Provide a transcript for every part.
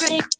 Straight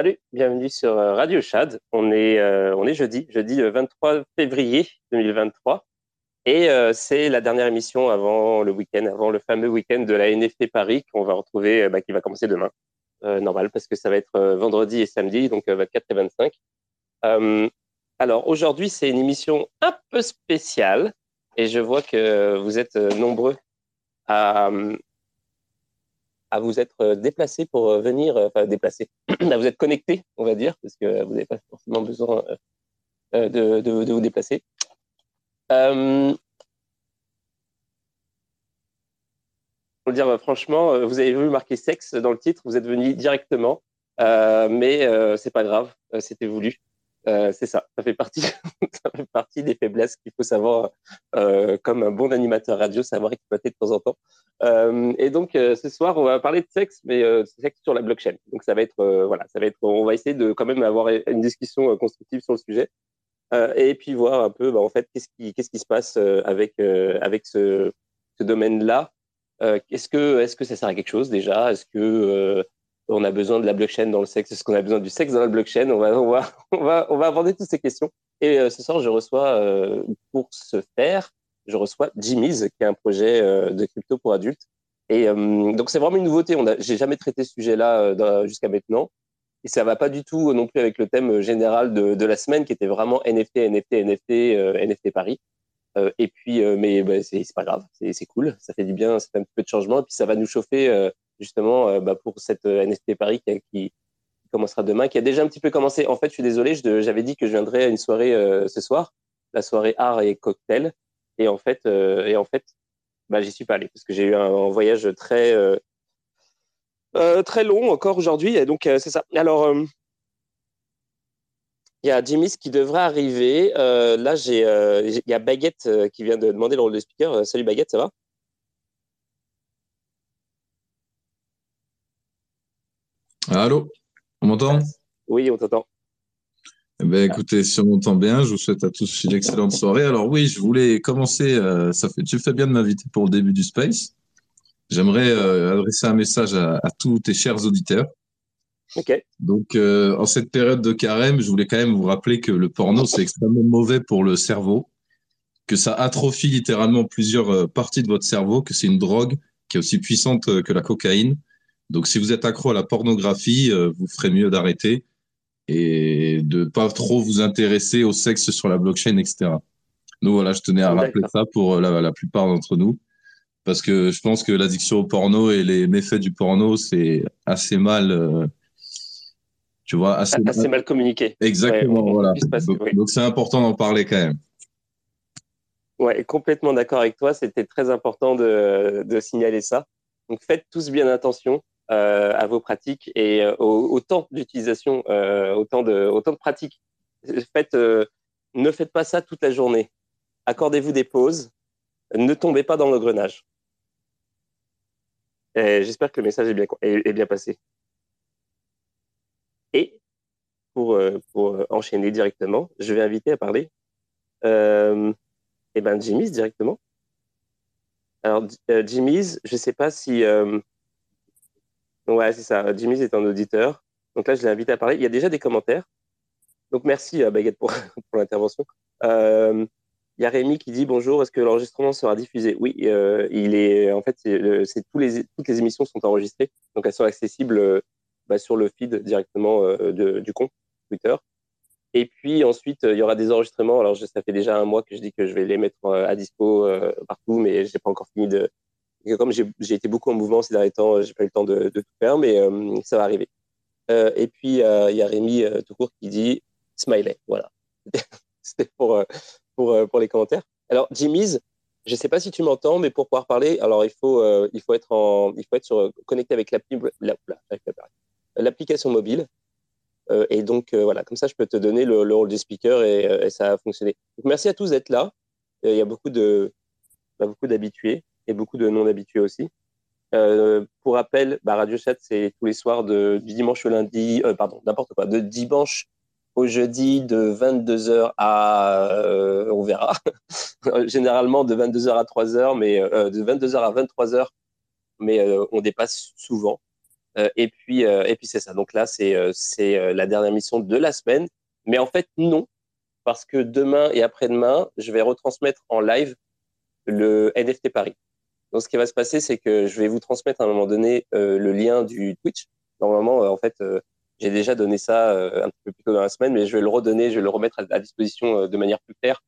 Salut, bienvenue sur euh, Radio Chad. On est, euh, on est jeudi, jeudi 23 euh, février 2023. Et c'est la dernière émission avant le week-end, avant le fameux week-end de la NFT Paris qu'on va retrouver, bah, qui va commencer demain. normal, parce que ça va être vendredi et samedi, donc 24 et 25. alors aujourd'hui, c'est une émission un peu spéciale. Et je vois que vous êtes nombreux à, à vous être euh, déplacé pour euh, venir, euh, enfin déplacé, à vous être connecté, on va dire, parce que vous n'avez pas forcément besoin de, de, vous déplacer. Euh, pour le dire franchement, vous avez vu marquer sexe dans le titre, vous êtes venu directement, mais euh, c'est pas grave, c'était voulu. Euh, c'est ça, ça fait partie, ça fait partie des faiblesses qu'il faut savoir, euh, comme un bon animateur radio, savoir exploiter de temps en temps. Euh, et donc, ce soir, on va parler de sexe, mais sexe sur la blockchain. Donc, ça va être, voilà, ça va être, on va essayer de quand même avoir une discussion constructive sur le sujet, et puis voir un peu, bah, en fait, qu'est-ce qui, qu'est-ce qui se passe avec avec ce, ce domaine-là. est-ce que, est-ce que ça sert à quelque chose déjà? Est-ce que on a besoin de la blockchain dans le sexe, est-ce qu'on a besoin du sexe dans la blockchain on va, on, va, on, va, on va aborder toutes ces questions. Et euh, ce soir, je reçois, euh, pour ce faire, je reçois Jimmy's, qui est un projet euh, de crypto pour adultes. Et donc, c'est vraiment une nouveauté. J'ai jamais traité ce sujet-là jusqu'à maintenant. Et ça va pas du tout non plus avec le thème général de, de la semaine, qui était vraiment NFT, NFT, NFT, NFT Paris. Et puis, mais bah, c'est, pas grave, c'est, cool, ça fait du bien, ça fait un petit peu de changement, et puis ça va nous chauffer justement euh, bah, pour cette euh, NFT Paris qui, qui, commencera demain, qui a déjà un petit peu commencé. En fait, je suis désolé, j'avais dit que je viendrais à une soirée euh, ce soir, la soirée art et cocktail, et en fait, et en fait, bah, j'y suis pas allé parce que j'ai eu un, voyage très très long encore aujourd'hui, et donc c'est ça. Alors il y a Jimmy's qui devrait arriver. là, j'ai, il y a Baguette qui vient de demander le rôle de speaker. salut Baguette, ça va? Allô? On m'entend? Oui, on t'entend. Eh ben, écoutez, si on m'entend bien, je vous souhaite à tous une excellente soirée. Alors oui, je voulais commencer, euh, ça fait, tu fais bien de m'inviter pour le début du Space. J'aimerais euh, adresser un message à, tous tes chers auditeurs. Donc, euh, en cette période de carême, je voulais quand même vous rappeler que le porno, c'est extrêmement mauvais pour le cerveau, que ça atrophie littéralement plusieurs parties de votre cerveau, que c'est une drogue qui est aussi puissante que la cocaïne. Donc, si vous êtes accro à la pornographie, euh, vous ferez mieux d'arrêter et de pas trop vous intéresser au sexe sur la blockchain, etc. Donc voilà, je tenais à rappeler ça pour euh, la, la plupart d'entre nous, parce que je pense que l'addiction au porno et les méfaits du porno, c'est assez mal, euh, tu vois, assez, mal... communiqué. Exactement, voilà. donc c'est important d'en parler quand même. Ouais, complètement d'accord avec toi. C'était très important de, de signaler ça. Donc faites tous bien attention. Euh, à vos pratiques et euh, au, temps d'utilisation, euh, autant de, autant de pratiques. Faites, ne faites pas ça toute la journée. Accordez-vous des pauses. Ne tombez pas dans l'engrenage. J'espère que le message est bien, est, bien passé. Pour, pour enchaîner directement, je vais inviter à parler euh, eh ben Jimmy's directement. Alors, Jimmy's, je ne sais pas si. Ouais, c'est ça. Jimmy's est un auditeur. Donc là, je l'ai invité à parler. Il y a déjà des commentaires. Donc merci, Baguette, pour, pour l'intervention. Euh, il y a Rémi qui dit bonjour, est-ce que l'enregistrement sera diffusé? Oui, euh, il est en fait, les toutes les émissions sont enregistrées, donc elles sont accessibles euh, bah, sur le feed directement de, du compte Twitter. Et puis ensuite, il y aura des enregistrements. Alors, ça fait déjà un mois que je dis que je vais les mettre à dispo partout, mais j'ai pas encore fini de. Comme j'ai été beaucoup en mouvement ces derniers temps, j'ai pas eu le temps de, tout faire, mais ça va arriver. et puis il y a Rémi tout court qui dit smiley. Voilà. C'était pour pour, euh, les commentaires. Alors, Jimmy's, je ne sais pas si tu m'entends, mais pour pouvoir parler, alors il faut, euh, il faut être, en, il faut être sur, connecté avec l'application mobile. Euh, et donc, voilà, comme ça, je peux te donner le, rôle du speaker et, ça a fonctionné. Merci à tous d'être là. Il y a beaucoup de, bah, beaucoup d'habitués et beaucoup de non-habitués aussi. pour rappel, bah, Radio Chat, c'est tous les soirs de, du dimanche au lundi, pardon, n'importe quoi, de dimanche au jeudi de 22h à, euh, on verra, généralement de 22h à 3h, mais euh, de 22h à 23h, mais euh, on dépasse souvent. Et puis, et puis c'est ça. Donc là, c'est c'est la dernière mission de la semaine, mais en fait non, parce que demain et après-demain, je vais retransmettre en live le NFT Paris. Donc ce qui va se passer, c'est que je vais vous transmettre à un moment donné le lien du Twitch. Normalement, en fait j'ai déjà donné ça euh, un petit peu plus tôt dans la semaine, mais je vais le redonner, je vais le remettre à, disposition euh, de manière plus claire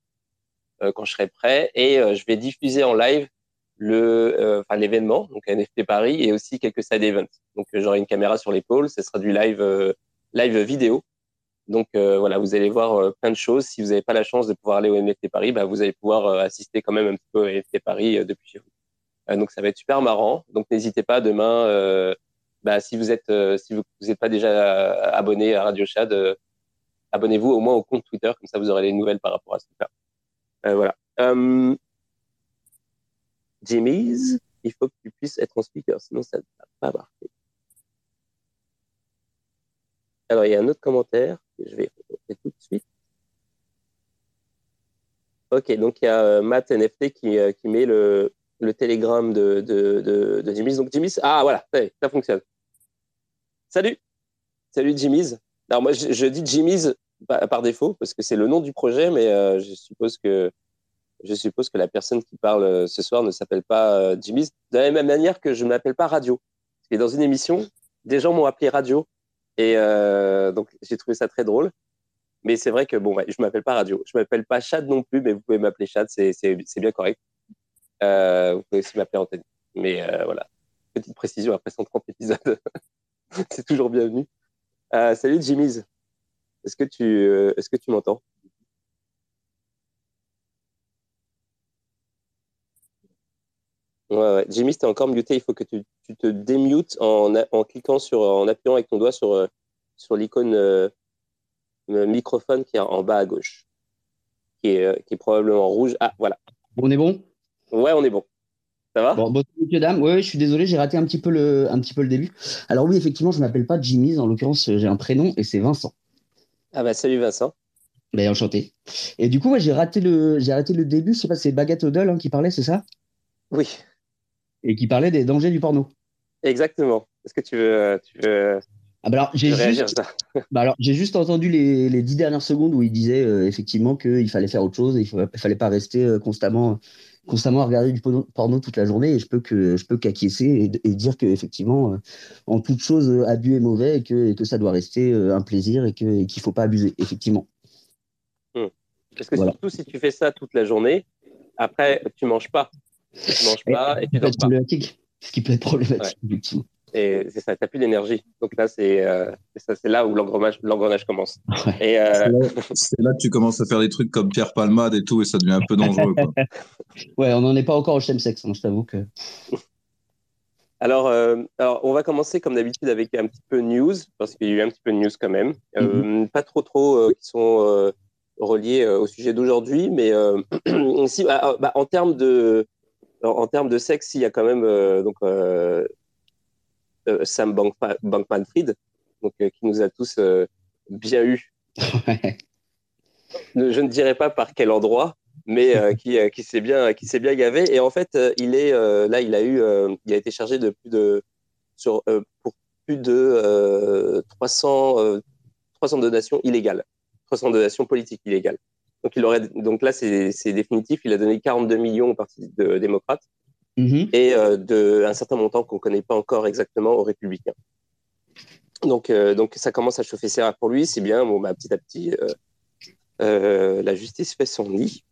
euh, quand je serai prêt. Et je vais diffuser en live le, enfin l'événement, donc NFT Paris, et aussi quelques side events. Donc j'aurai une caméra sur l'épaule, ce sera du live, live vidéo. Donc voilà, vous allez voir plein de choses. Si vous n'avez pas la chance de pouvoir aller au NFT Paris, bah, vous allez pouvoir assister quand même un petit peu au NFT Paris depuis chez vous. donc ça va être super marrant. Donc n'hésitez pas demain bah, si vous êtes euh, si vous n'êtes pas déjà euh, abonné à Radio Chad, euh, abonnez-vous au moins au compte Twitter, comme ça vous aurez les nouvelles par rapport à ce là voilà. Jimmy's, il faut que tu puisses être en speaker, sinon ça ne va pas marcher. Alors, il y a un autre commentaire que je vais tout de suite. Ok, donc il y a Matt NFT qui, qui met le, le télégramme de, de Jimmy's. Donc Jimmy's, ah voilà, ça fonctionne. Salut, salut Jimmy's. Alors moi, je, dis Jimmy's par, défaut parce que c'est le nom du projet, mais euh, je suppose que je suppose que la personne qui parle euh, ce soir ne s'appelle pas euh, Jimmy's. De la même manière que je ne m'appelle pas Radio. Et dans une émission, des gens m'ont appelé Radio, et donc j'ai trouvé ça très drôle. Mais c'est vrai que bon, ouais, je m'appelle pas Radio. Je m'appelle pas Chad non plus, mais vous pouvez m'appeler Chad, c'est bien correct. vous pouvez aussi m'appeler Anthony. Mais voilà, petite précision après 130 épisodes. c'est toujours bienvenu. Euh, salut Jimmy's. Euh, est-ce que tu m'entends? Ouais, ouais. Jimmy, t'es encore muté. Il faut que tu, tu te démutes en, en, cliquant sur, en appuyant avec ton doigt sur, euh, sur l'icône microphone qui est en bas à gauche, qui est, qui est probablement rouge. Ah, voilà. On est bon? Ouais, on est bon. Ça va? Bon, bon dames. Oui, je suis désolé, j'ai raté un petit, peu le, un petit peu le début. Alors oui, effectivement, je ne m'appelle pas Jimmy's. En l'occurrence, j'ai un prénom et c'est Vincent. Ah bah salut Vincent. Ben, enchanté. Et du coup, j'ai raté, le, j'ai raté le début. Je sais pas, c'est Baguette Odell hein, qui parlait, c'est ça? Oui. Et qui parlait des dangers du porno. Exactement. Est-ce que tu veux, tu veux ah bah alors, j'ai juste, bah alors, j'ai juste entendu les, les, dix dernières secondes où il disait euh, effectivement qu'il fallait faire autre chose, et il ne fallait pas rester euh, constamment constamment à regarder du porno toute la journée et je peux que je peux qu'acquiescer et, dire que effectivement euh, en toute chose euh, abus est mauvais et que, que ça doit rester euh, un plaisir et qu'il faut pas abuser effectivement. Hmm. Parce que surtout si tu fais ça toute la journée, après tu manges pas, tu manges pas et, tu dors pas. Ce qui peut être problématique. Et c'est ça, tu n'as plus d'énergie. Donc là, c'est euh, là où l'engrenage commence. Et euh... C'est là, que tu commences à faire des trucs comme Pierre Palmade et tout, et ça devient un peu dangereux. Quoi. ouais, on n'en est pas encore au chemsex, hein, je t'avoue que. Alors, euh, alors, on va commencer comme d'habitude avec un petit peu news, parce qu'il y a eu un petit peu de news quand même. Euh, mm-hmm. Pas trop, trop euh, qui sont reliés au sujet d'aujourd'hui, mais si, bah, bah, en termes de, en, termes de sexe, il y a quand même donc euh, Sam Bankman-Fried, donc euh, qui nous a tous euh, bien eu. je ne dirais pas par quel endroit, mais qui, qui s'est bien, qui s'est bien gavé. Et en fait, il est là, il a eu, il a été chargé de plus de sur pour plus de 300 300 donations illégales, 300 donations politiques illégales. Donc, il aurait, donc là, c'est définitif. Il a donné 42 millions au Parti de, démocrate mm-hmm. et euh, de, un certain montant qu'on ne connaît pas encore exactement aux républicains. Donc, euh, donc ça commence à chauffer serre pour lui. C'est bien. Bon, bah, petit à petit, euh, la justice fait son lit.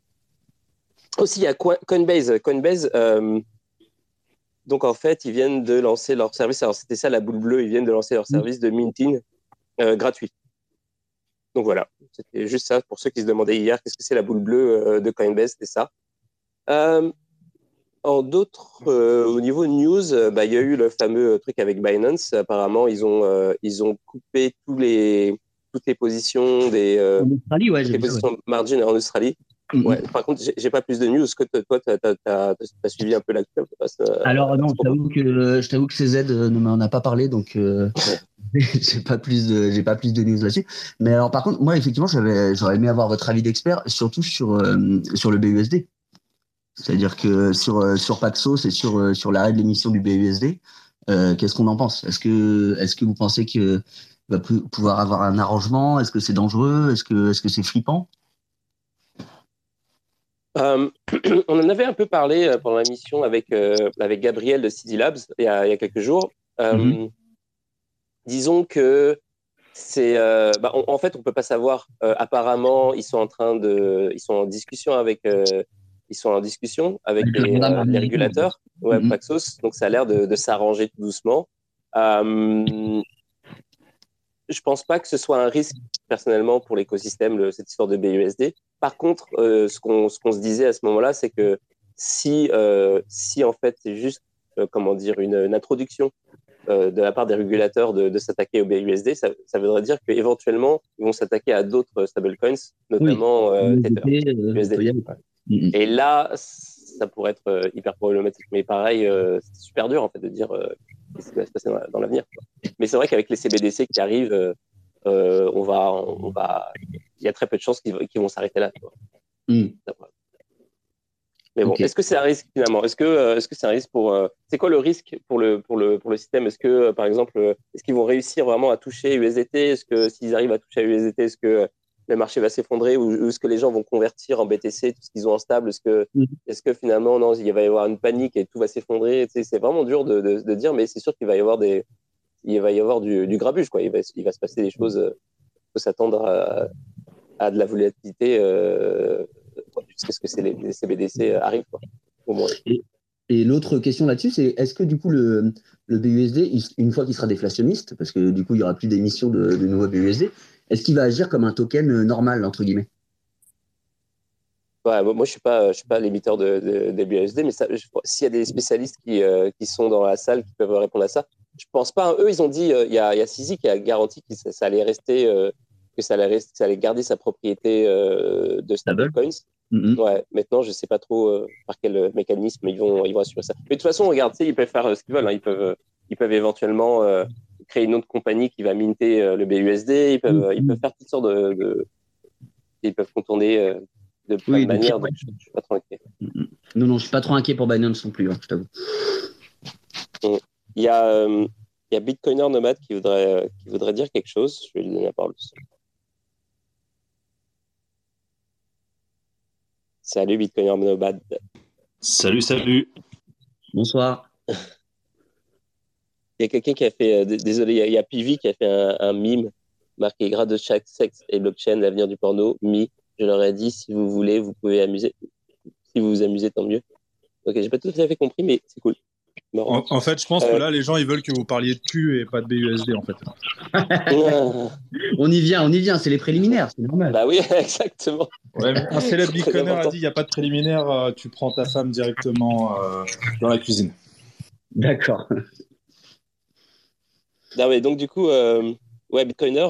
Aussi, il y a Coinbase. Coinbase, donc en fait, ils viennent de lancer leur service. Alors, c'était ça la boule bleue. Ils viennent de lancer leur mm. service de minting gratuit. Donc voilà, c'était juste ça pour ceux qui se demandaient hier qu'est-ce que c'est la boule bleue euh, de Coinbase, c'était ça. Euh, en d'autres, euh, au niveau news, bah, il y a eu le fameux truc avec Binance. Apparemment, ils ont, ils ont coupé tous les, toutes les positions des en Australie, ouais, les positions margin en Australie. Ouais. Par contre, j'ai pas plus de news. que toi, tu as, suivi un peu l'actuel Alors non, je t'avoue que je t'avoue que CZ ne m'en a pas parlé, donc j'ai pas plus de j'ai pas plus de news là-dessus. Mais alors par contre, moi effectivement, j'aurais aimé avoir votre avis d'expert, surtout sur euh, sur le BUSD. C'est-à-dire que sur euh, sur Paxos et sur euh, sur l'arrêt de l'émission du BUSD, qu'est-ce qu'on en pense? Est-ce que est-ce que vous pensez que va pouvoir avoir un arrangement? Est-ce que c'est dangereux? Est-ce que est-ce que c'est flippant? on en avait un peu parlé pendant la mission avec, avec Gabriel de CD Labs il y a, il y a quelques jours. Mm-hmm disons que c'est, euh, bah, en fait, on peut pas savoir. Euh, apparemment, ils sont en train de, ils sont en discussion avec, euh, ils sont en discussion avec, les, régulateurs, ouais, mm-hmm. Paxos. Donc, ça a l'air de, s'arranger tout doucement. je pense pas que ce soit un risque personnellement pour l'écosystème cette histoire de BUSD. Par contre, ce qu'on ce qu'on se disait à ce moment-là, c'est que si si en fait c'est juste comment dire une introduction euh, de la part des régulateurs de, s'attaquer au BUSD, ça, ça, voudrait dire qu'éventuellement, ils vont s'attaquer à d'autres stablecoins, notamment euh, Tether, USD. Et là, ça pourrait être euh, hyper problématique. Mais pareil, c'est super dur en fait de dire ce qui va se passer dans, l'avenir. Mais c'est vrai qu'avec les CBDC qui arrivent, on va, on va, il y a très peu de chances qu'ils vont s'arrêter là. Mm. Mais bon, est-ce que c'est un risque finalement? Est-ce que euh, est-ce que c'est un risque pour euh, C'est quoi le risque pour le pour le pour le système? Est-ce que euh, par exemple, est-ce qu'ils vont réussir vraiment à toucher USDT Est-ce que s'ils arrivent à toucher à USDT, est-ce que le marché va s'effondrer ou, est-ce que les gens vont convertir en BTC tout ce qu'ils ont en stable Est-ce que mm. est-ce que finalement non, il va y avoir une panique et tout va s'effondrer? C'est vraiment dur de, de, dire, mais c'est sûr qu'il va y avoir des il va y avoir du, du grabuge quoi. Il va il va se passer des choses. Il faut s'attendre à, à, de la volatilité. Euh, jusqu'à ce que c'est les, CBDC euh, arrivent. Et, l'autre question là-dessus, c'est est-ce que du coup le, le BUSD, une fois qu'il sera déflationniste, parce que du coup il n'y aura plus d'émission de, de nouveaux BUSD, est-ce qu'il va agir comme un token euh, normal entre guillemets? Moi, je ne suis pas, je suis pas l'émetteur de, des BUSD, mais s'il y a des spécialistes qui, euh, qui, sont dans la salle qui peuvent répondre à ça, je pense pas. Eux, ils ont dit, il y, a, y a Sisi qui a garanti que ça, allait rester, que ça allait, rester, ça allait garder sa propriété de stablecoins. Mm-hmm. Ouais, maintenant, je sais pas trop euh, par quel euh, mécanisme ils vont, ils vont assurer ça. Mais de toute façon, regarde, ils peuvent faire euh, ce qu'ils veulent. Hein. Ils, peuvent, ils peuvent éventuellement créer une autre compagnie qui va minter le BUSD. Ils peuvent, ils peuvent faire toutes sortes de. Ils peuvent contourner de plein de manières. Donc, je, suis pas trop inquiet. Mm-hmm. Non, non, je suis pas trop inquiet pour Binance non plus, hein, je t'avoue. Il y a, il y a Bitcoiner Nomad qui voudrait, qui voudrait dire quelque chose. Je vais lui donner la parole. Salut Bitcoiner Nomad. Salut, salut. Bonsoir. il y a quelqu'un qui a fait, euh, désolé, il y a, Pivi qui a fait un, mime marqué grade de chaque sexe et blockchain, l'avenir du porno, mi. Je leur ai dit, si vous voulez, vous pouvez amuser. Si vous vous amusez, tant mieux. Ok, j'ai pas tout à fait compris, mais c'est cool. En, fait, je pense que euh. là, les gens, ils veulent que vous parliez de cul et pas de BUSD, en fait. on y vient, on y vient, c'est les préliminaires, c'est normal. Bah oui, exactement. un célèbre bitcoiner a dit il n'y a pas de préliminaire, euh, tu prends ta femme directement euh, dans la cuisine. D'accord. Ah ouais, donc du coup, ouais, bitcoiner,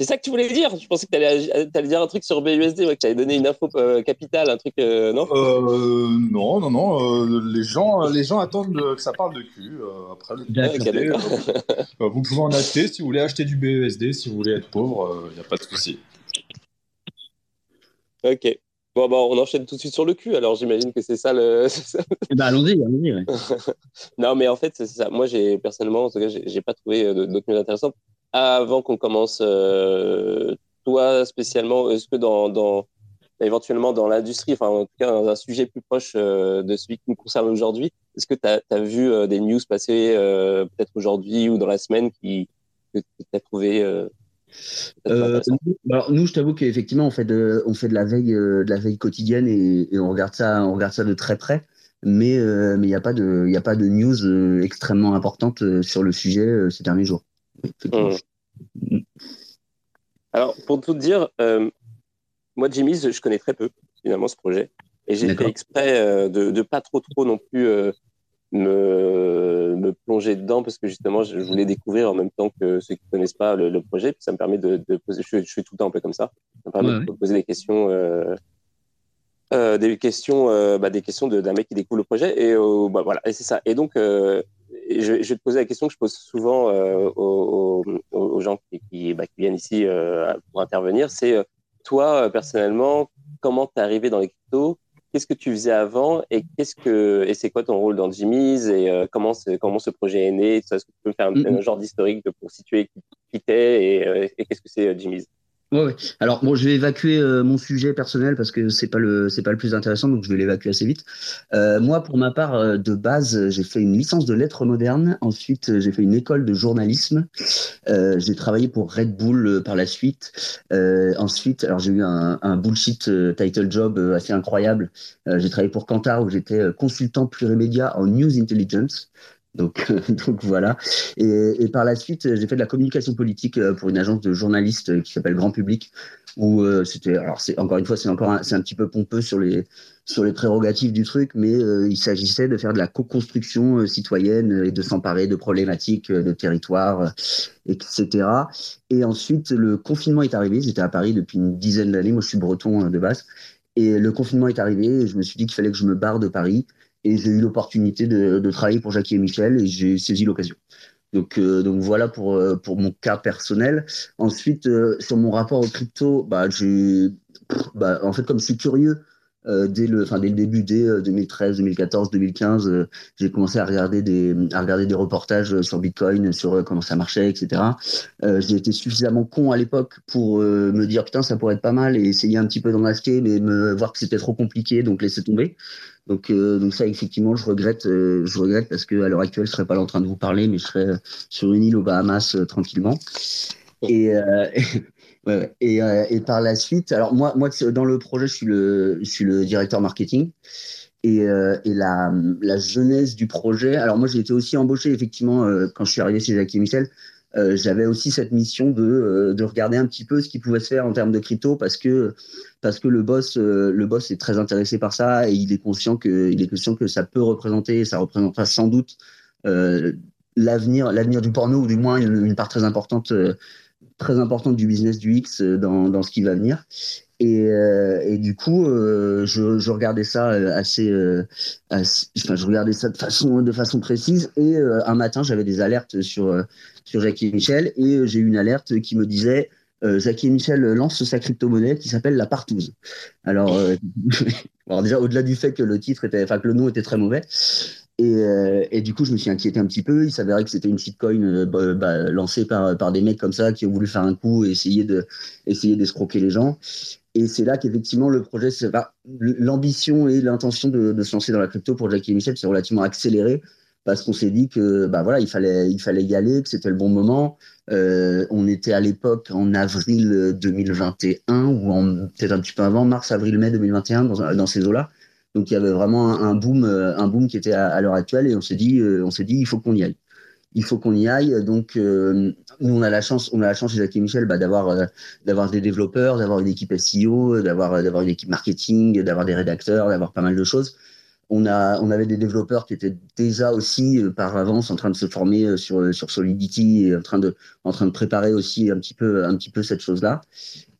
C'est ça que tu voulais dire Je pensais que tu allais, dire un truc sur BUSD, que tu avais donné une info euh, capitale, un truc, euh, non? Euh, Non, non, non. les, gens, les gens attendent que ça parle de cul. après, vous pouvez en acheter si vous voulez acheter du BUSD, si vous voulez être pauvre, il n'y a pas de souci. Ok. Bon, bah, on enchaîne tout de suite sur le cul, alors j'imagine que c'est ça le. Ben, allons-y, allons-y. non, mais en fait, c'est ça. Moi, j'ai personnellement, en tout cas, j'ai pas trouvé d'autres news intéressantes avant qu'on commence, euh, toi spécialement, est-ce que dans, dans, éventuellement dans l'industrie, enfin en tout cas dans un sujet plus proche euh, de celui qui nous concerne aujourd'hui, est-ce que tu as, vu euh, des news passer peut-être aujourd'hui ou dans la semaine qui, que tu as trouvé alors nous, je t'avoue qu'effectivement, on fait de, on fait de la veille, de la veille quotidienne et, on regarde ça, on regarde ça de très près. Mais mais il n'y a pas de, il a pas de news extrêmement importante sur le sujet ces derniers jours. Mmh. Alors, pour tout dire, euh, moi, Jimmy's, je connais très peu, finalement, ce projet. Et j'ai fait exprès euh, de ne pas trop, trop non plus euh, me, me, plonger dedans parce que justement, je voulais découvrir en même temps que ceux qui ne connaissent pas le, projet. Puis ça me permet de, poser, je, suis tout le temps un peu comme ça, ça me permet de poser des questions. des questions, bah, des questions d'un mec qui découvre le projet et bah, voilà et c'est ça et donc je, vais te poser la question que je pose souvent euh, aux, gens qui, bah, qui, viennent ici euh, pour intervenir. C'est euh, toi, personnellement, comment tu es arrivé dans les cryptos? Qu'est-ce que tu faisais avant et qu'est-ce que et c'est quoi ton rôle dans Jimmy's et comment comment ce projet est né Est-ce que tu peux me faire un, mm-hmm. genre d'historique pour situer qui, t'es et, et qu'est-ce que c'est Jimmy's? Ouais, Alors bon, je vais évacuer euh, mon sujet personnel parce que c'est pas le c'est pas le plus intéressant, donc je vais l'évacuer assez vite. Euh, moi, pour ma part, euh, de base, j'ai fait une licence de lettres modernes. Ensuite, j'ai fait une école de journalisme. j'ai travaillé pour Red Bull par la suite. ensuite, alors j'ai eu un, un bullshit title job assez incroyable. j'ai travaillé pour Kantar où j'étais consultant plurimédia en news intelligence. Donc, donc voilà. Et, par la suite, j'ai fait de la communication politique euh, pour une agence de journalistes euh, qui s'appelle Grand Public, où euh, c'était, alors c'est encore une fois, c'est encore, c'est un petit peu pompeux sur les sur les prérogatives du truc, mais il s'agissait de faire de la co-construction citoyenne et de s'emparer de problématiques de territoire, etc. Et ensuite, le confinement est arrivé. J'étais à Paris depuis une dizaine d'années. Moi, je suis breton de base. Et le confinement est arrivé. Et je me suis dit qu'il fallait que je me barre de Paris et j'ai eu l'opportunité de, travailler pour Jackie et Michel et j'ai saisi l'occasion. Donc, euh, donc voilà pour, euh, pour mon cas personnel. Ensuite, euh, sur mon rapport au crypto, bah, j'ai, bah, en fait, comme je suis curieux, dès, le, dès le début, dès 2013, 2014, 2015, j'ai commencé à regarder, des, à regarder des reportages sur Bitcoin, sur comment ça marchait, etc. j'ai été suffisamment con à l'époque pour me dire, putain, ça pourrait être pas mal et essayer un petit peu d'en acheter, mais me voir que c'était trop compliqué, donc laisser tomber. Donc, euh, donc ça, effectivement, je regrette, euh, je regrette parce que à l'heure actuelle, je serais pas là en train de vous parler, mais je serais sur une île aux Bahamas euh, tranquillement. Et, ouais, et, et, par la suite, alors moi, moi, dans le projet, je suis le, je suis le directeur marketing. Et, et la, la genèse du projet. Alors moi, j'ai été aussi embauché effectivement quand je suis arrivé chez Jacques et Michel. Euh, j'avais aussi cette mission de, euh, de, regarder un petit peu ce qui pouvait se faire en termes de crypto parce que parce que le boss euh, le boss est très intéressé par ça et il est conscient que il est conscient que ça peut représenter ça représentera sans doute l'avenir du porno ou du moins une, part très importante très importante du business du X dans, dans ce qui va venir et, du coup, je, je, regardais ça assez, enfin, je regardais ça de façon, de façon précise. Et un matin, j'avais des alertes sur, sur Jackie et Michel et euh, j'ai eu une alerte qui me disait euh, et Michel lance sa crypto-monnaie qui s'appelle la partouze. Alors, euh, alors déjà, au-delà du fait que le titre était, enfin que le nom était très mauvais, et, et, du coup, je me suis inquiété un petit peu. Il s'avérait que c'était une shitcoin bah, bah, lancée par, par des mecs comme ça qui ont voulu faire un coup et essayer de essayer d'escroquer les gens. Et c'est là qu'effectivement le projet, l'ambition et l'intention de, de, se lancer dans la crypto pour Jackie et Michel, c'est relativement accéléré parce qu'on s'est dit que bah voilà, il fallait, il fallait y aller, que c'était le bon moment. Euh, on était à l'époque en avril 2021 ou peut-être un petit peu avant, mars, avril, mai 2021 dans, ces eaux-là. Donc il y avait vraiment un, boom, un boom qui était à, l'heure actuelle et on s'est dit, euh, on s'est dit, il faut qu'on y aille. Il faut qu'on y aille. Donc euh, nous on a la chance, on a la chance chez Jacques et Michel bah, d'avoir d'avoir des développeurs, d'avoir une équipe SEO, d'avoir d'avoir une équipe marketing, d'avoir des rédacteurs, d'avoir pas mal de choses. On, a, on avait des développeurs qui étaient déjà aussi par avance en train de se former sur, sur Solidity et en train, de, en train de préparer aussi un petit peu, un petit peu cette chose-là.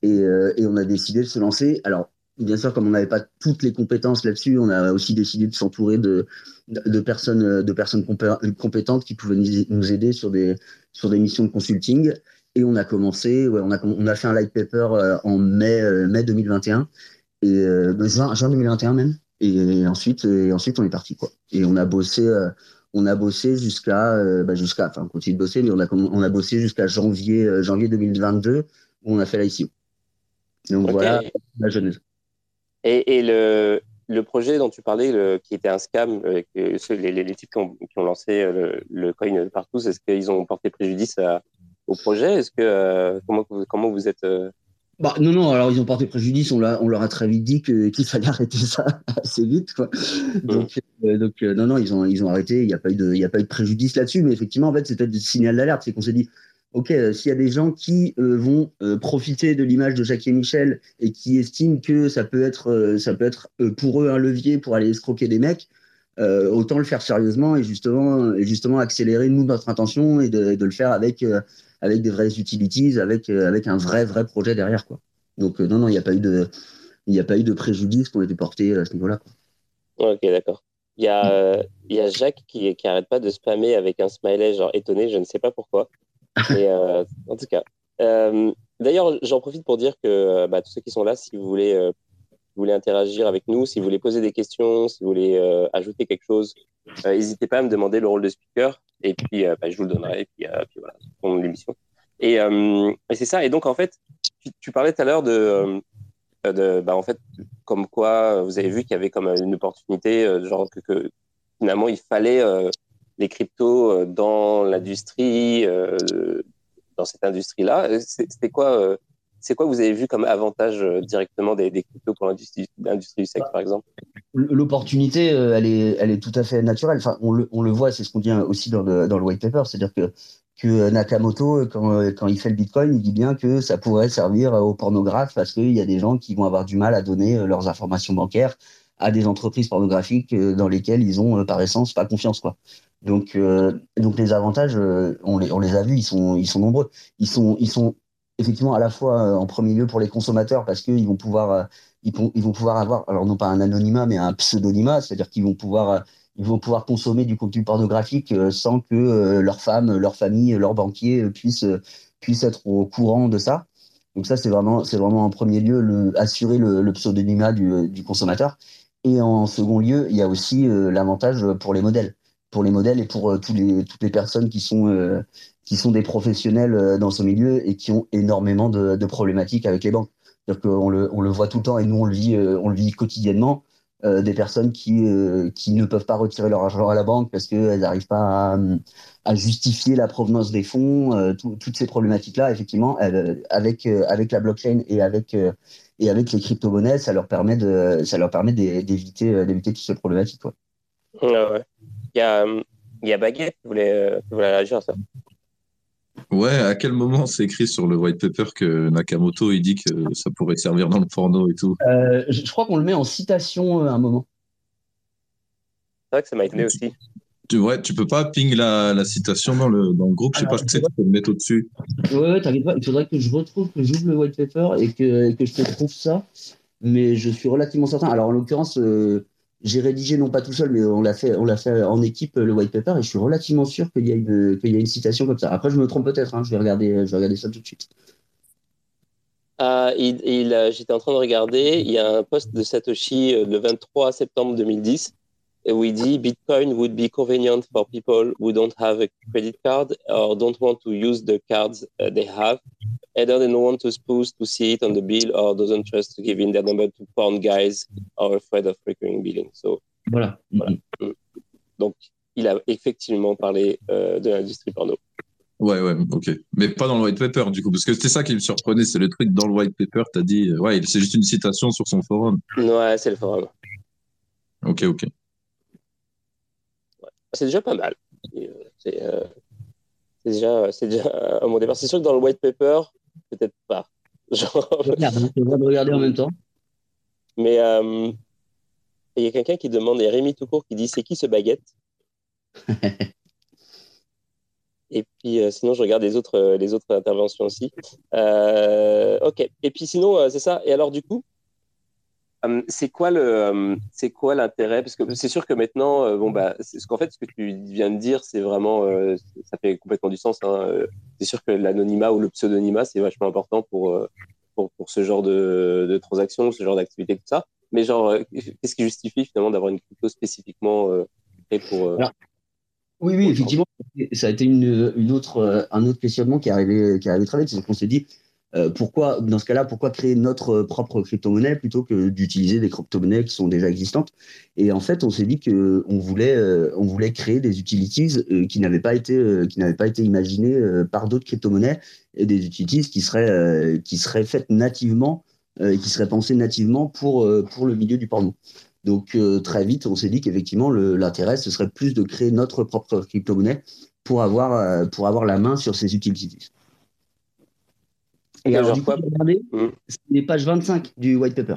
Et, et on a décidé de se lancer. Alors, bien sûr, comme on n'avait pas toutes les compétences là-dessus, on a aussi décidé de s'entourer de, de, personnes, de personnes compétentes qui pouvaient nous aider sur des, sur des missions de consulting. Et on a commencé, ouais, on, a, on a fait un light paper euh, en mai, euh, mai 2021, et euh, ben, juin, juin, 2021 même. Et ensuite, et ensuite on est parti. Quoi. Et on a bossé, on a bossé jusqu'à, bah, jusqu'à, enfin, on continue de bosser, mais on a, on a bossé jusqu'à janvier, janvier 2022, où on a fait l'ICO. Donc voilà la genèse. Et, le, le, projet dont tu parlais, le, qui était un scam, euh, les, les, types qui ont, qui ont lancé euh, le, coin partout, est-ce qu'ils ont porté préjudice au projet? Est-ce que euh, comment, comment vous êtes bah, non, non, alors ils ont porté préjudice, on, on leur a très vite dit qu'il fallait arrêter ça assez vite. Quoi. Donc, donc non, non, ils ont, ils ont arrêté, il n'y a, pas eu de, a pas eu de préjudice là-dessus, mais effectivement, en fait, c'était le signal d'alerte, c'est qu'on s'est dit, ok, euh, s'il y a des gens qui euh, vont euh, profiter de l'image de Jackie et Michel et qui estiment que ça peut être, ça peut être pour eux un levier pour aller escroquer des mecs, autant le faire sérieusement et justement, et justement accélérer nous notre intention et de, de le faire avec, avec des vraies utilities, avec, avec un vrai, vrai projet derrière. Quoi. Donc non, non, il n'y a pas eu de, il n'y a pas eu de préjudice qui ont été portés à ce niveau-là. Ok, d'accord. Il y, a, il y a Jacques qui, qui arrête pas de spammer avec un smiley genre étonné, je ne sais pas pourquoi. Euh, en tout cas. Euh, d'ailleurs, j'en profite pour dire que euh, bah, tous ceux qui sont là, si vous voulez, vous voulez interagir avec nous, si vous voulez poser des questions, si vous voulez ajouter quelque chose, n'hésitez pas à me demander le rôle de speaker et puis bah, je vous le donnerai et puis, voilà, pour l'émission. Et, c'est ça. Et donc, en fait, tu, parlais tout à l'heure de, bah, en fait, comme quoi vous avez vu qu'il y avait comme une opportunité, genre que, que, finalement il fallait les cryptos euh, dans l'industrie, euh, dans cette industrie-là. C'était quoi euh, c'est quoi vous avez vu comme avantage directement des, cryptos pour l'industrie du sexe, par exemple? L'opportunité, elle est, elle est tout à fait naturelle. Enfin, on le, on le voit, c'est ce qu'on dit aussi dans le, dans le white paper, c'est-à-dire que, que Nakamoto, quand, quand il fait le Bitcoin, il dit bien que ça pourrait servir aux pornographes parce qu'il y a des gens qui vont avoir du mal à donner leurs informations bancaires à des entreprises pornographiques dans lesquelles ils ont par essence pas confiance quoi. Donc, euh, donc les avantages, euh, on les, on les a vus, ils sont, ils sont nombreux. Ils sont, ils sont effectivement à la fois euh, en premier lieu pour les consommateurs parce qu'ils vont pouvoir, ils, ils, vont pouvoir avoir, alors non pas un anonymat, mais un pseudonymat, c'est-à-dire qu'ils vont pouvoir, ils vont pouvoir consommer du contenu pornographique sans que leur femme, leur famille, leur banquier puissent, puissent être au courant de ça. Donc ça, c'est vraiment, c'est vraiment en premier lieu assurer le, pseudonymat du, consommateur. Et en second lieu, il y a aussi l'avantage pour les modèles pour les modèles et pour euh, toutes les personnes qui sont, euh, qui sont des professionnels euh, dans ce milieu et qui ont énormément de, problématiques avec les banques. Qu'on le, on le voit tout le temps et nous, on le vit, on le vit quotidiennement. des personnes qui, qui ne peuvent pas retirer leur argent à la banque parce qu'elles n'arrivent pas à, justifier la provenance des fonds. toutes ces problématiques-là, effectivement, avec, avec la blockchain et avec, et avec les crypto-monnaies, ça leur permet de, ça leur permet d'éviter, d'éviter toutes ces problématiques. Ah. Il y a, il y a Baguette qui voulait, réagir à ça? Ouais, à quel moment c'est écrit sur le white paper que Nakamoto il dit que ça pourrait servir dans le porno et tout? Euh, je, crois qu'on le met en citation euh, à un moment. C'est vrai que ça m'a étonné aussi. Tu, ouais, tu peux pas ping la, la citation dans le, dans le groupe, je sais pas, tu sais, tu peux le mettre au-dessus. Ouais, ouais t'inquiète pas, il faudrait que je retrouve, que j'ouvre le white paper et que, que je te trouve ça, mais je suis relativement certain. Alors en l'occurrence, euh, j'ai rédigé non pas tout seul, mais on l'a fait, on l'a fait en équipe le white paper et je suis relativement sûr qu'il y a une, qu'il y a une citation comme ça. Après, je me trompe peut-être. Hein, je vais regarder, je vais regarder ça tout de suite. Ah, il, j'étais en train de regarder. Il y a un post de Satoshi euh, le 23 septembre 2010 où il dit Bitcoin would be convenient for people who don't have a credit card or don't want to use the cards uh, they have either they don't want to spouse to see it on the bill or doesn't trust to give in their number to porn guys or afraid of recurring billing. So, voilà. voilà. Mm. Donc, il a effectivement parlé euh, de l'industrie porno. Ouais, ouais, ok. Mais pas dans le white paper, du coup, parce que c'était ça qui me surprenait, c'est le truc dans le white paper, t'as dit, euh, ouais, c'est juste une citation sur son forum. Ouais, c'est le forum. Ok, ok. C'est déjà pas mal. Euh, c'est déjà, déjà un bon départ. C'est sûr que dans le white paper, peut-être pas. Genre... Je regarde, hein, regarder en même temps. Mais euh, il y a quelqu'un qui demande, et Rémi Toucourt qui dit c'est qui ce baguette? Et puis sinon, je regarde les autres, les autres interventions aussi. ok. Et puis sinon, c'est ça. Et alors, du coup, c'est quoi le, hum, c'est quoi l'intérêt? Parce que c'est sûr que maintenant, euh, bon bah, ce qu'en fait, ce que tu viens de dire, c'est vraiment, euh, ça fait complètement du sens. Hein. Euh, c'est sûr que l'anonymat ou le pseudonymat, c'est vachement important pour, pour, pour ce genre de, de transactions, ce genre d'activité, tout ça. Mais genre, qu'est-ce qui justifie finalement d'avoir une crypto spécifiquement créée pour oui, oui, effectivement, ça a été une, une autre, un autre questionnement qui est arrivé, qui est arrivé très vite. C'est qu'on s'est dit, euh, pourquoi, dans ce cas-là, pourquoi créer notre propre crypto-monnaie plutôt que d'utiliser des crypto-monnaies qui sont déjà existantes? Et en fait, on s'est dit que on voulait, euh, on voulait créer des utilities euh, qui n'avaient pas été, qui n'avaient pas été imaginées par d'autres crypto-monnaies et des utilities qui seraient, qui seraient faites nativement, et qui seraient pensées nativement pour pour le milieu du porno. Donc très vite, on s'est dit qu'effectivement, l'intérêt ce serait plus de créer notre propre crypto-monnaie pour avoir pour avoir la main sur ces utilities. Et alors, du coup, regardez, hmm. c'est les pages 25 du white paper.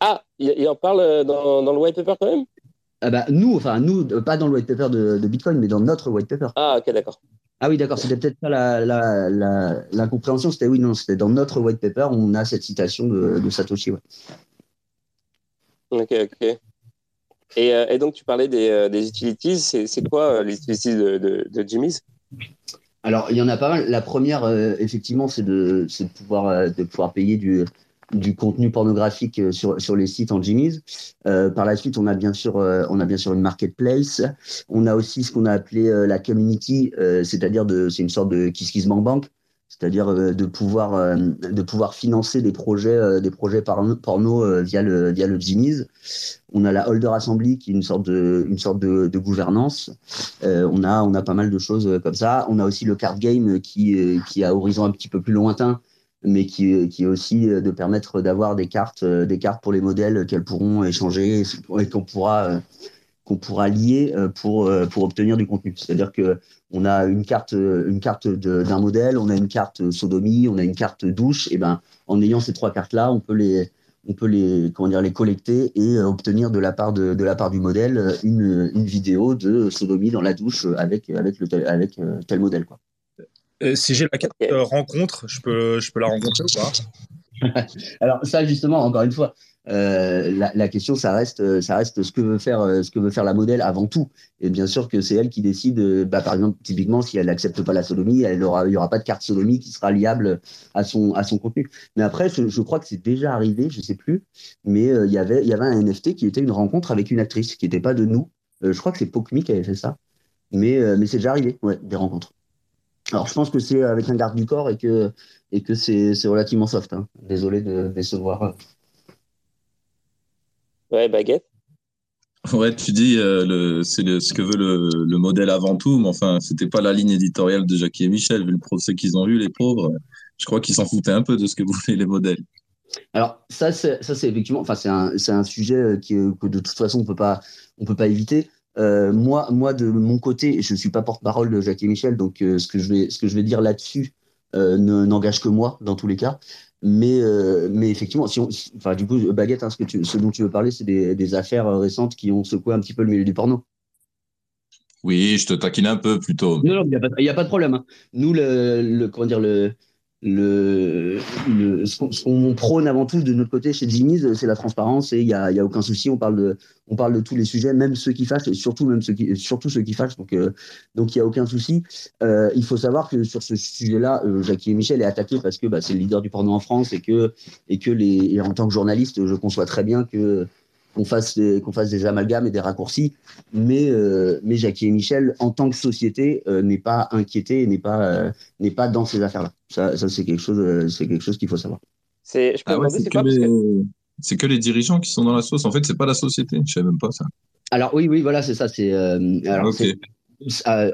Ah, il, en parle euh, dans, dans, le white paper quand même? Ah bah, Nous, enfin, nous, euh, pas dans le white paper de, de Bitcoin, mais dans notre white paper. Ah, ok, d'accord. Ah oui, d'accord, c'était peut-être pas la, la, la, la compréhension, c'était oui, non, c'était dans notre white paper, on a cette citation de, de Satoshi. Ouais. Ok, ok. Et, euh, et, donc, tu parlais des, des utilities, c'est quoi les utilities de, de, de Jimmy's? Alors, il y en a pas mal. La première, euh, effectivement, c'est de, de, pouvoir, euh, de pouvoir payer du, du contenu pornographique euh, sur, sur les sites en Jimmy's. par la suite, on a bien sûr, on a bien sûr une marketplace. On a aussi ce qu'on a appelé la community, c'est-à-dire de, c'est une sorte de Kiss Kiss Bank Bank c'est-à-dire euh, de pouvoir euh, de pouvoir financer des projets euh, des projets porno via le via le Jimmy's. On a la Holder Assembly qui est une sorte de une sorte de, de gouvernance. on a on a pas mal de choses comme ça. On a aussi le card game qui qui a horizon un petit peu plus lointain mais qui, qui est aussi de permettre d'avoir des cartes des cartes pour les modèles qu'elles pourront échanger et qu'on pourra qu'on pourra lier euh, pour, euh, pour obtenir du contenu. C'est-à-dire que on a une carte, une carte d'un modèle, on a une carte sodomie, on a une carte douche. Et ben, en ayant ces trois cartes-là, on peut les, on peut les, comment dire, les collecter et euh, obtenir de la part de, de la part du modèle une, une vidéo de sodomie dans la douche avec, avec, le, avec tel modèle. Quoi. si j'ai la carte rencontre, je peux, je peux la rencontrer ou pas? Alors ça, justement, encore une fois, euh, la, la, question, ça reste, ça reste ce que veut faire, euh, ce que veut faire la modèle avant tout. Et bien sûr que c'est elle qui décide. Euh, bah, par exemple, typiquement, si elle n'accepte pas la sodomie, elle aura, il y aura pas de carte sodomie qui sera liable à son, à son contenu. Mais après, je, je crois que c'est déjà arrivé, je sais plus. Mais il y avait, il y avait un NFT qui était une rencontre avec une actrice qui n'était pas de nous. je crois que c'est Pokmi qui avait fait ça. Mais, mais c'est déjà arrivé, ouais, des rencontres. Alors, je pense que c'est avec un garde du corps et que, et que c'est relativement soft. Hein. Désolé de décevoir. Ouais, baguette. Ouais, tu dis euh, le, c'est ce que veut le, le, modèle avant tout, mais enfin, c'était pas la ligne éditoriale de Jackie et Michel, vu le procès qu'ils ont eu, les pauvres. Je crois qu'ils s'en foutaient un peu de ce que voulaient les modèles. Alors ça, c'est, ça c'est effectivement, enfin c'est un, c'est un sujet euh, qui, que de toute façon on peut pas, on peut pas éviter. Euh, moi, moi de mon côté, je suis pas porte-parole de Jackie et Michel, donc euh, ce que je vais, ce que je vais dire là-dessus euh, n'engage que moi dans tous les cas. Mais, euh, mais effectivement, si on, enfin, du coup, Baguette, hein, ce, que tu, ce dont tu veux parler, c'est des, des, affaires récentes qui ont secoué un petit peu le milieu du porno. Oui, je te taquine un peu plutôt. Non, il n'y a, a, pas de problème. Hein. Nous, le, le, comment dire, le, le, le, ce qu'on prône avant tout de notre côté chez Jimmy's, c'est la transparence et il n'y a, y a aucun souci. On parle, de, on parle de tous les sujets, même ceux qui fâchent et surtout, même ceux qui, surtout ceux qui fâchent. Donc, euh, donc il n'y a aucun souci. Euh, il faut savoir que sur ce sujet-là, euh, Jackie et Michel est attaqué parce que bah, c'est le leader du porno en France et que, et que les, et en tant que journaliste, je conçois très bien que qu'on fasse, qu'on fasse des amalgames et des raccourcis. Mais, euh, mais Jackie et Michel, en tant que société, euh, n'est pas inquiété, n'est pas, euh, n'est pas dans ces affaires-là. Ça, ça c'est quelque chose, c'est quelque chose qu'il faut savoir. C'est, je peux ah c'est, que les... c'est que les dirigeants qui sont dans la sauce. En fait, c'est pas la société. Je savais même pas ça. Alors oui, oui, voilà, c'est ça. C'est, alors,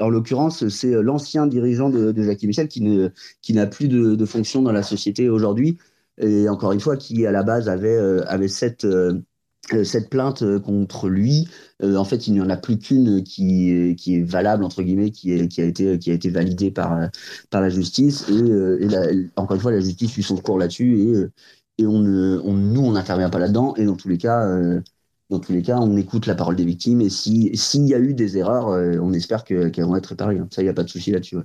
en l'occurrence, c'est l'ancien dirigeant de, de Jackie Michel qui, ne, qui n'a plus de, de fonction dans la société aujourd'hui. Et encore une fois, qui à la base avait, avait cette euh, cette plainte euh, contre lui, euh, en fait, il n'y en a plus qu'une qui, qui est valable entre guillemets, qui, est, qui a été qui a été validée par par la justice et, encore une fois, la justice suit son cours là-dessus et et on, nous, on n'intervient pas là-dedans. Et dans tous les cas, dans tous les cas, on écoute la parole des victimes. Et s'il y a eu des erreurs, on espère qu'elles vont être réparées. Ça, il n'y a pas de souci là-dessus.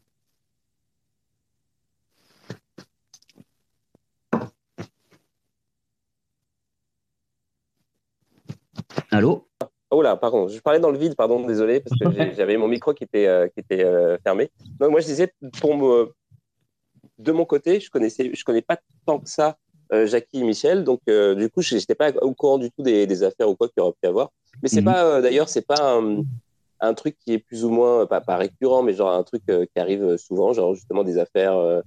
Allô Oh là, pardon, je parlais dans le vide, pardon, désolé, parce que j'avais mon micro qui était, euh, qui était euh, fermé. moi, je disais, pour me, de mon côté, je connaissais, je connais pas tant que ça euh, Jackie et Michel, donc du coup, je n'étais pas au courant du tout des, affaires ou quoi qu'il aurait pu y avoir. Mais c'est mhm. pas, d'ailleurs, c'est pas un, truc qui est plus ou moins, pas, pas récurrent, mais genre un truc qui arrive souvent, genre justement des affaires,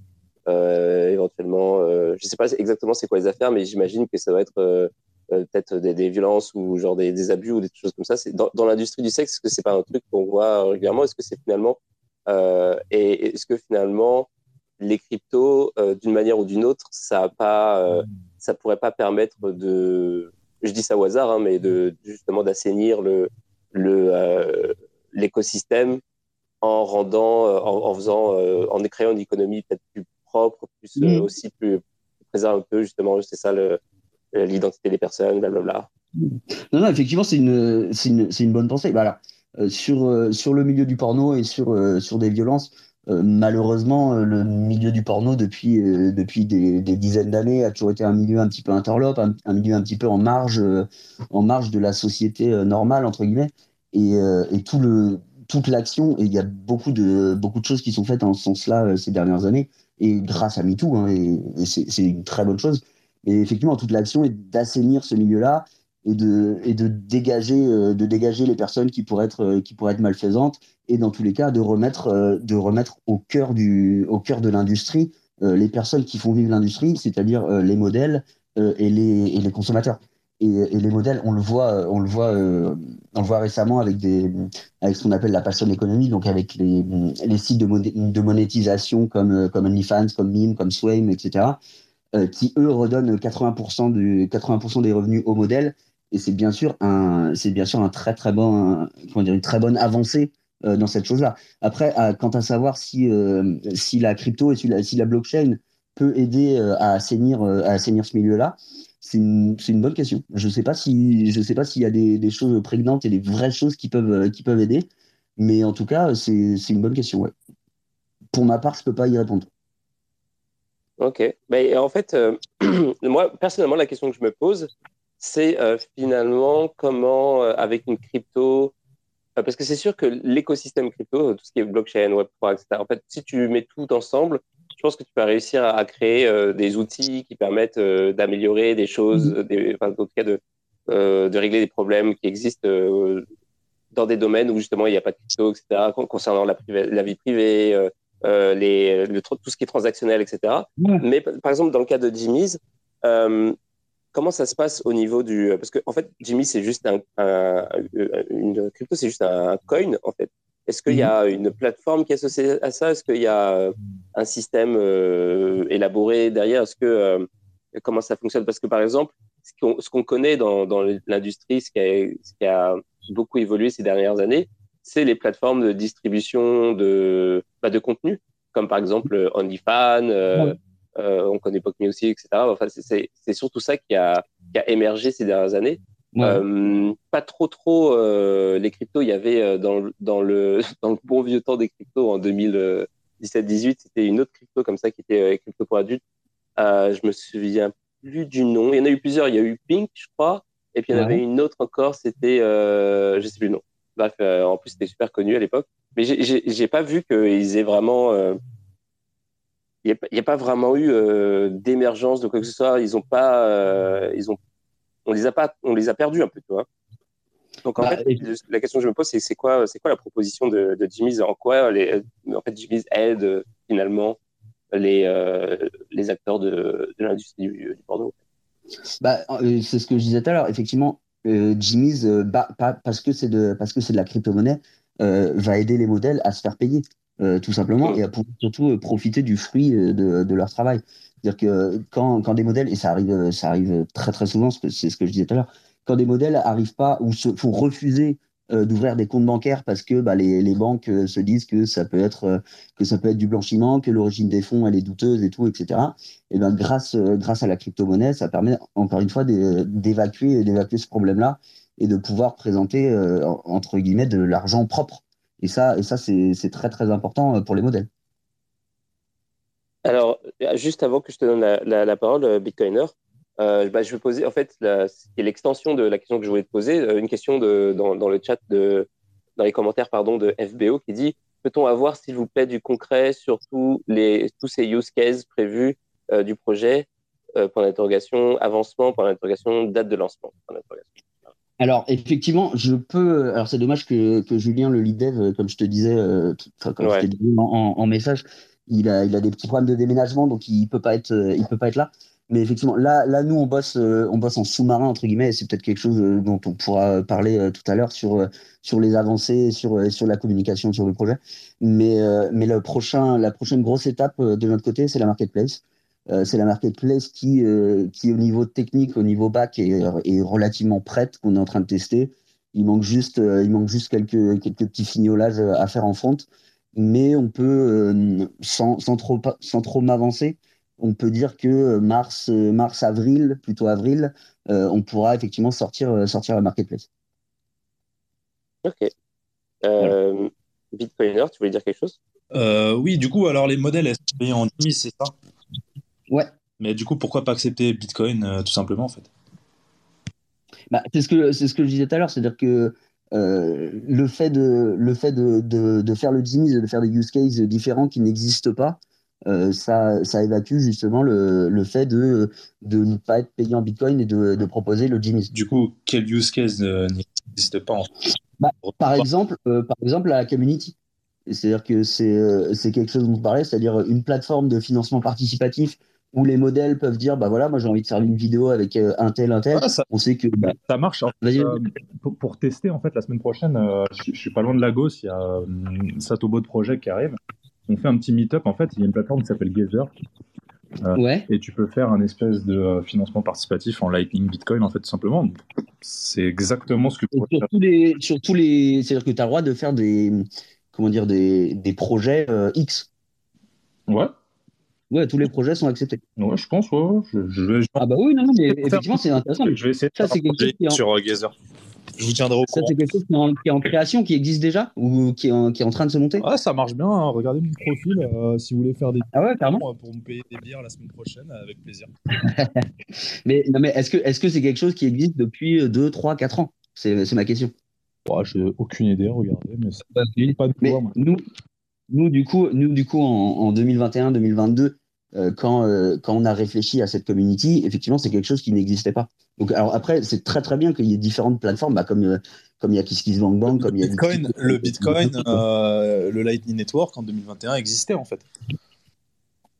éventuellement, je sais pas exactement c'est quoi les affaires, mais j'imagine que ça va être peut-être des, violences ou genre des, abus ou des choses comme ça. C'est dans, l'industrie du sexe, est-ce que c'est pas un truc qu'on voit régulièrement? Est-ce que c'est finalement euh, et est-ce que finalement les cryptos, euh, d'une manière ou d'une autre, ça a pas, ça pourrait pas permettre de, je dis ça au hasard, hein, mais de justement d'assainir le le l'écosystème en rendant, en, faisant, en créant une économie peut-être plus propre, plus aussi plus, plus un peu justement, c'est ça le euh, l'identité des personnes, blablabla. Non, non, effectivement, c'est une, une, une, bonne pensée. Voilà. Euh, sur, euh, sur le milieu du porno et sur, sur des violences, malheureusement, le milieu du porno, depuis, depuis des, dizaines d'années, a toujours été un milieu un petit peu interlope, un, milieu un petit peu en marge, en marge de la société normale, entre guillemets. Et, et tout le, toute l'action, et il y a beaucoup de, beaucoup de choses qui sont faites en ce sens-là ces dernières années, et grâce à MeToo, hein, et c'est une très bonne chose. Et effectivement, toute l'action est d'assainir ce milieu-là et de, et de, dégager, euh, de dégager les personnes qui pourraient, être, euh, qui pourraient être malfaisantes et dans tous les cas de remettre, euh, de remettre au, cœur du, au cœur de l'industrie les personnes qui font vivre l'industrie, c'est-à-dire les modèles et, les, et les consommateurs. Et, et, les modèles, on le voit, on le voit, on le voit récemment avec, des, avec ce qu'on appelle la passion économie, donc avec les, les sites de, de monétisation comme, comme OnlyFans, comme Mime, comme Swame, etc euh, qui eux redonnent 80%, du, 80 des revenus au modèle. Et c'est bien sûr un, c'est bien sûr un très très bon, comment dire, une très bonne avancée euh, dans cette chose-là. Après, quant à savoir si euh, si la crypto et si la, si la blockchain peut aider à assainir à assainir ce milieu-là, c'est une, une, bonne question. Je je sais pas s'il y a des, des, choses prégnantes et des vraies choses qui peuvent qui peuvent aider, mais en tout cas, c'est une bonne question. Ouais. Pour ma part, je peux pas y répondre. Ok. Ben, en fait, euh, moi, personnellement, la question que je me pose, c'est euh, finalement comment, euh, avec une crypto, parce que c'est sûr que l'écosystème crypto, tout ce qui est blockchain, Web3, etc., en fait, si tu mets tout ensemble, je pense que tu peux réussir à, créer des outils qui permettent d'améliorer des choses, des, enfin, en tout cas de, de régler des problèmes qui existent dans des domaines où justement il n'y a pas de crypto, etc., concernant la, la vie privée, euh, les, tout ce qui est transactionnel, etc. Mais par exemple, dans le cas de Jimmy's, euh, comment ça se passe au niveau du parce que en fait Jimmy c'est juste un, une crypto c'est juste un coin en fait. Est-ce qu'il y a mhm. une plateforme qui est associée à ça? Est-ce qu'il y a un système euh, élaboré derrière? Est-ce que comment ça fonctionne? Parce que par exemple ce qu'on connaît dans, dans l'industrie ce, ce, qui a beaucoup évolué ces dernières années c'est les plateformes de distribution de, bah, de contenu, comme par exemple OnlyFans, euh, euh, on connaît Pokemon aussi, etc. Enfin, c'est surtout ça qui a, qui a émergé ces dernières années. Euh, pas trop trop les cryptos, il y avait dans, dans, le, dans le bon vieux temps des cryptos en 2017-18, c'était une autre crypto comme ça qui était crypto pour adultes. je me souviens plus du nom. Il y en a eu plusieurs. Il y a eu Pink, je crois. Et puis il y en avait une autre encore, c'était, je sais plus le nom. Bref, euh, en plus, c'était super connu à l'époque. Mais j'ai pas vu qu'ils aient vraiment. Euh, il n'y a, pas vraiment eu euh, d'émergence de quoi que ce soit. Ils ont pas. ils ont, on les a pas. On les a perdus un peu, tu vois. Donc en bah, fait, la question que je me pose, c'est c'est quoi, c'est quoi la proposition de, de Jimmy's En quoi les, en fait, Jimmy's aide finalement les, les acteurs de, de l'industrie du, du porno? Bah, C'est ce que je disais tout à l'heure. Effectivement, euh, Jimmy's, euh, bah, parce que c'est de, parce que c'est de la crypto-monnaie, euh, va aider les modèles à se faire payer, tout simplement, et à pouvoir surtout profiter du fruit de, de leur travail. C'est-à-dire que quand, quand, des modèles, et ça arrive, ça arrive très très souvent, c'est ce que je disais tout à l'heure, quand des modèles arrivent pas ou se font refuser d'ouvrir des comptes bancaires parce que bah, les, banques se disent que ça peut être que ça peut être du blanchiment, que l'origine des fonds elle est douteuse et tout, etc. Et ben grâce à la crypto-monnaie, ça permet encore une fois d'évacuer ce problème-là et de pouvoir présenter entre guillemets de l'argent propre. Et ça c'est très très important pour les modèles. Alors, juste avant que je te donne la, parole, Bitcoiner, euh, bah, je vais poser, en fait, c'est l'extension de la question que je voulais te poser, euh, une question de, dans, dans, le chat, de, dans les commentaires pardon, de FBO qui dit Peut-on avoir, s'il vous plaît, du concret sur tous, les, tous ces use cases prévus euh, du projet Point d'interrogation, avancement, point d'interrogation, date de lancement. Alors, effectivement, je peux. Alors, c'est dommage que, que, Julien, le lead dev, comme je te disais, comme je dit en, en, message, il a, il a des petits problèmes de déménagement, donc il peut pas être, il peut pas être là. Mais effectivement, là, là nous, on bosse, euh, on bosse en sous-marin, entre guillemets, et c'est peut-être quelque chose euh, dont on pourra parler euh, tout à l'heure sur, sur les avancées, sur, sur la communication sur le projet. Mais, mais le prochain, la prochaine grosse étape de notre côté, c'est la marketplace. c'est la marketplace qui, qui, au niveau technique, au niveau back, est, est relativement prête, qu'on est en train de tester. Il manque juste, il manque juste quelques, quelques petits fignolages à faire en front. Mais on peut, sans, sans trop, sans trop m'avancer, on peut dire que euh, mars, euh, mars avril, plutôt avril, euh, on pourra effectivement sortir, sortir la marketplace. Ok. Bitcoiner, tu voulais dire quelque chose? Oui, du coup, alors les modèles, elles sont payés en demi, c'est ça? Ouais. Mais du coup, pourquoi pas accepter Bitcoin tout simplement en fait? Bah, c'est ce que c'est ce que je disais tout à l'heure, c'est-à-dire que le fait de le fait de, de, faire le DIMIS, de faire des use cases différents qui n'existent pas, euh, ça, ça, évacue justement le, le, fait de, de ne pas être payé en Bitcoin et de, de proposer le Genius. Du coup, quel use case n'existe pas en bah, par, exemple, euh, par exemple, la community. C'est-à-dire que c'est euh, c'est quelque chose dont on parlait, c'est-à-dire une plateforme de financement participatif où les modèles peuvent dire bah voilà moi j'ai envie de faire une vidéo avec un tel un tel ça, on sait que bah, ça marche hein. pour, pour, tester en fait la semaine prochaine je, je, suis pas loin de Lagos il y a Satobo de projet qui arrive on fait un petit meet-up. En fait, il y a une plateforme qui s'appelle Gazer. Euh, ouais. Et tu peux faire un espèce de euh, financement participatif en Lightning Bitcoin, en fait, tout simplement. C'est exactement ce que tu sur tous les, sur tous les, c'est-à-dire que tu as le droit de faire des, comment dire, des, des projets euh, X. Ouais. Ouais, tous les projets sont acceptés. Ouais, je pense, ouais. Je, je Ah bah oui, non, non mais effectivement, c'est intéressant. Je vais essayer de ça, quelque chose sur Gazer. Je vous tiendrai au courant. Ça, c'est quelque chose qui est, en, création, qui existe déjà ou qui est en, qui est en train de se monter? Ouais, ça marche bien. Hein. Regardez mon profil. Euh, si vous voulez faire des ah ouais, carrément. Pour me payer des bières la semaine prochaine, avec plaisir. mais non, mais est-ce que est-ce que c'est quelque chose qui existe depuis 2, 3, 4 ans? C'est ma question. Ouais, J'ai aucune idée, regardez, mais c'est pas de quoi, Nous, nous, du coup, nous, du coup en, en 2021-2022, euh, quand, euh, quand on a réfléchi à cette community, effectivement, c'est quelque chose qui n'existait pas. Donc, alors après, c'est très très bien qu'il y ait différentes plateformes, bah, comme, euh, comme il y a KissKissBankBank, comme il y a Bitcoin, le Bitcoin, le Lightning Network en 2021 existait en fait.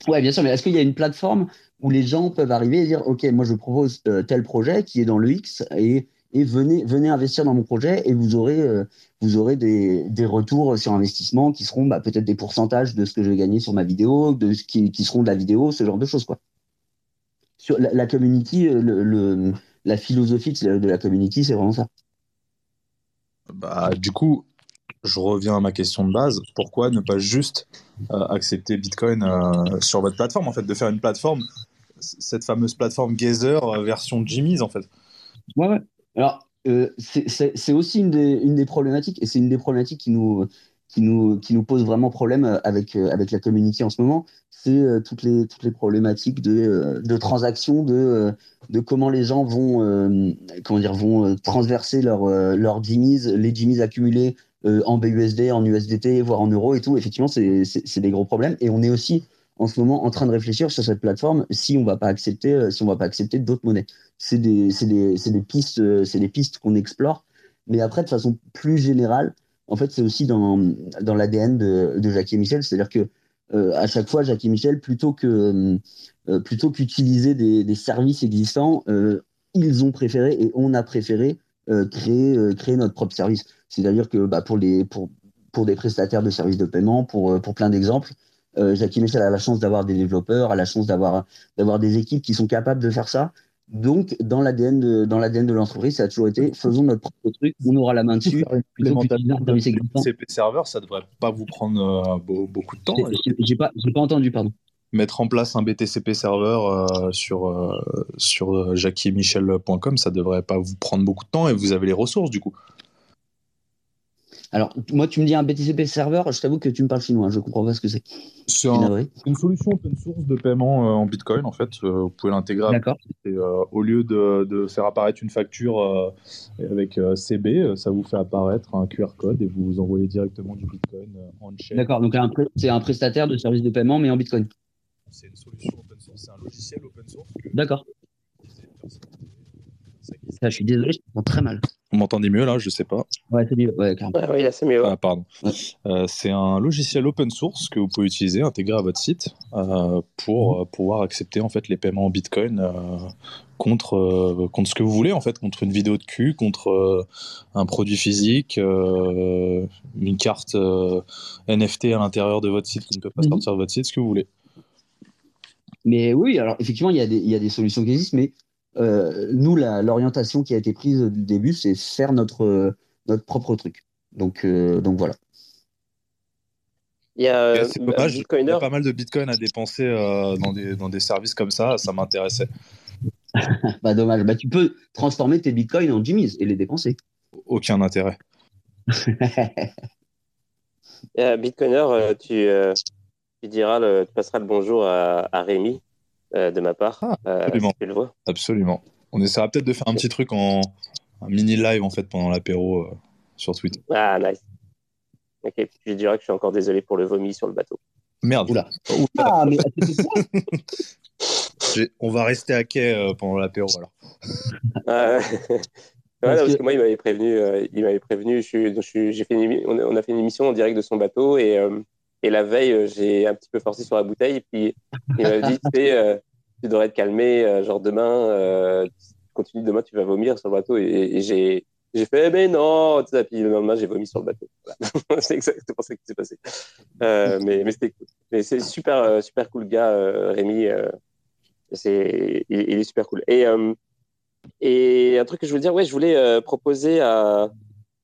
Ouais, bien sûr, mais est-ce qu'il y a une plateforme où les gens peuvent arriver et dire, OK, moi je propose tel projet qui est dans le X et et venez, venez investir dans mon projet et vous aurez, euh, vous aurez des, des, retours sur investissement qui seront bah, peut-être des pourcentages de ce que je vais gagner sur ma vidéo, de ce qui, qui seront de la vidéo, ce genre de choses. Quoi. Sur la, la community, euh, le, le, la philosophie de la community, c'est vraiment ça. Bah, du coup, je reviens à ma question de base. Pourquoi ne pas juste euh, accepter Bitcoin sur votre plateforme, en fait, de faire une plateforme, cette fameuse plateforme Gazer version Jimmy's, en fait? Ouais, ouais. Alors, euh, c'est aussi une des, problématiques, et c'est une des problématiques qui nous, qui nous, qui nous pose vraiment problème avec, euh, avec la community en ce moment, c'est euh, toutes, les, toutes les problématiques de, de transactions, de, de comment les gens vont, comment dire, vont transverser leurs leur les Jimmys accumulés en BUSD, en USDT, voire en euros et tout. Effectivement, c'est des gros problèmes. Et on est aussi en ce moment en train de réfléchir sur cette plateforme si on va pas accepter euh, si on va pas accepter d'autres monnaies. C'est des, pistes euh, c'est des pistes qu'on explore, mais après de façon plus générale, en fait c'est aussi dans, dans l'ADN de, de et Michel, c'est-à-dire que euh, à chaque fois Jackie et Michel plutôt que plutôt qu'utiliser des, services existants, ils ont préféré et on a préféré créer créer notre propre service. C'est-à-dire que bah, pour les pour pour des prestataires de services de paiement, pour pour plein d'exemples, euh, Jackie Michel a la chance d'avoir des développeurs, a la chance d'avoir d'avoir des équipes qui sont capables de faire ça. Donc, dans l'ADN de, dans l'ADN de l'entreprise, ça a toujours été faisons notre propre truc, on aura la main dessus. CP serveur, ça devrait pas vous prendre beaucoup de temps. J'ai pas, pas entendu, pardon mettre en place un BTCP serveur euh, sur, euh, sur euh, jacquiemichel.com, ça devrait pas vous prendre beaucoup de temps et vous avez les ressources du coup. Alors, moi, tu me dis un BTCP serveur, je t'avoue que tu me parles chinois, je comprends pas ce que c'est. C'est une solution open source de paiement en Bitcoin, en fait. vous pouvez l'intégrer. D'accord. au lieu de, de, faire apparaître une facture avec CB, ça vous fait apparaître un QR code et vous, vous envoyez directement du Bitcoin en chaîne. D'accord, donc c'est un prestataire de service de paiement, mais en Bitcoin c'est une solution open source, c'est un logiciel open source. D'accord. je suis désolé, je m'entends très mal. Vous m'entendez mieux là Je sais pas. Ouais, c'est mieux. Ouais, oui, là, c'est mieux. Ah, pardon. Euh, c'est un logiciel open source que vous pouvez utiliser, intégrer à votre site euh, pour euh, pouvoir accepter en fait les paiements en Bitcoin contre contre ce que vous voulez en fait, contre une vidéo de cul, contre un produit physique, une carte NFT à l'intérieur de votre site qui ne peut pas mhm. sortir de votre site, ce que vous voulez. Mais oui, alors effectivement, il y a des, il y a des solutions qui existent, mais euh, nous, l'orientation qui a été prise du début, c'est faire notre, notre propre truc. Donc, euh, donc voilà. Il y a, c'est dommage, il y a pas mal de bitcoin à dépenser euh, dans, des, dans des services comme ça, ça m'intéressait. bah dommage, bah, tu peux transformer tes bitcoins en Jimmy's et les dépenser. Aucun intérêt. Bitcoiner, tu, tu diras, le, tu passeras le bonjour à, Rémi euh, de ma part. Ah, euh, absolument. le vois. absolument. On essaiera peut-être de faire un petit truc en un mini live en fait pendant l'apéro euh, sur Twitter. Ah nice. Ok, je dirais que je suis encore désolé pour le vomi sur le bateau. Merde. Oula. Ah, mais on va rester à quai pendant l'apéro alors. Ah, parce, que... moi, il m'avait prévenu. il m'avait prévenu. Je, j'ai fait on, a fait une émission en direct de son bateau et et la veille, euh, j'ai un petit peu forcé sur la bouteille. Et puis, il m'a dit, tu, euh, tu devrais te calmer. Euh, genre, demain, continue demain, tu vas vomir sur le bateau. Et, j'ai, j'ai fait, mais non. Puis le lendemain, j'ai vomi sur le bateau. c'est exactement ça qui s'est passé. mais, c'était cool. Mais c'est super, super cool gars, Rémi. c'est, il, il, est super cool. Et, et un truc que je voulais dire, ouais, je voulais proposer à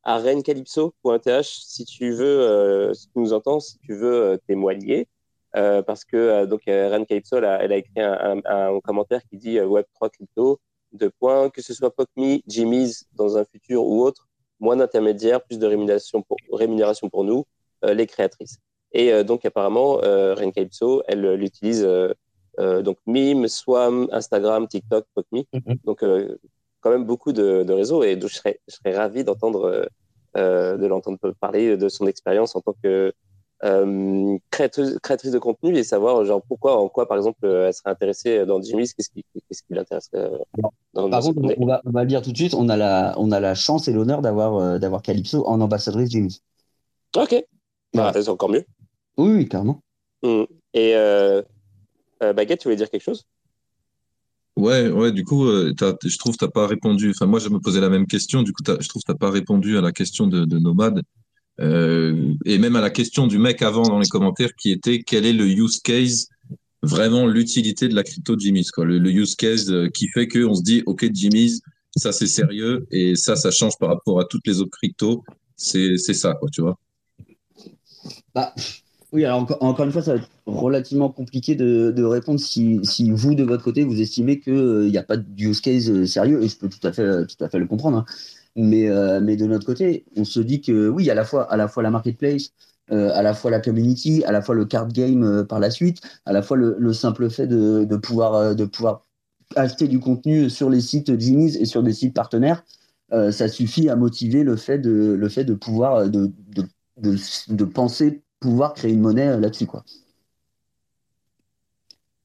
à rencalypso.th si tu veux, euh, si tu nous entends, si tu veux euh, témoigner. Euh, parce que donc Ren Calypso, elle a, écrit un, commentaire qui dit Web3 crypto, de points, que ce soit PocMe, Jimmy's dans un futur ou autre, moins d'intermédiaires, plus de rémunération pour, rémunération pour nous, les créatrices. Et donc apparemment, Calypso, elle l'utilise donc Mime, Swam, Instagram, TikTok, PocMe. Mm-hmm. Donc quand même beaucoup de, réseaux et je serais, je serais ravi d'entendre euh, euh, de l'entendre parler de son expérience en tant que euh, créatrice, créatrice, de contenu et savoir genre pourquoi en quoi par exemple elle serait intéressée dans Jimmy's qu'est-ce qui, qu'est-ce qui l'intéresse par contre on va, on va le dire tout de suite on a la on a la chance et l'honneur d'avoir d'avoir Calypso en ambassadrice Jimmy's ok. Bah, c'est encore mieux. Oui, oui carrément mmh. et Baguette tu voulais dire quelque chose? Ouais, ouais, du coup, euh, je trouve que tu n'as pas répondu. Enfin, moi, je me posais la même question. Du coup, je trouve que tu n'as pas répondu à la question de, de Nomade. Euh, et même à la question du mec avant dans les commentaires qui était quel est le use case, vraiment l'utilité de la crypto Jimmy's, quoi. Le, use case euh, qui fait qu'on se dit, OK, Jimmy's, ça c'est sérieux et ça, ça change par rapport à toutes les autres cryptos. C'est ça, quoi, tu vois. Bah, oui, alors encore, une fois, ça va être relativement compliqué de, répondre si, si, vous, de votre côté, vous estimez qu'il n'y euh, a pas de use case euh, sérieux, et je peux tout à fait, tout à fait le comprendre. Hein. Mais, euh, mais de notre côté, on se dit que oui, à la fois, à la, fois la marketplace, à la fois la community, à la fois le card game par la suite, à la fois le, simple fait de, de, pouvoir, de pouvoir acheter du contenu sur les sites Jimmy's et sur des sites partenaires, ça suffit à motiver le fait de, le fait de pouvoir de, de, de penser pouvoir créer une monnaie euh, là-dessus, quoi.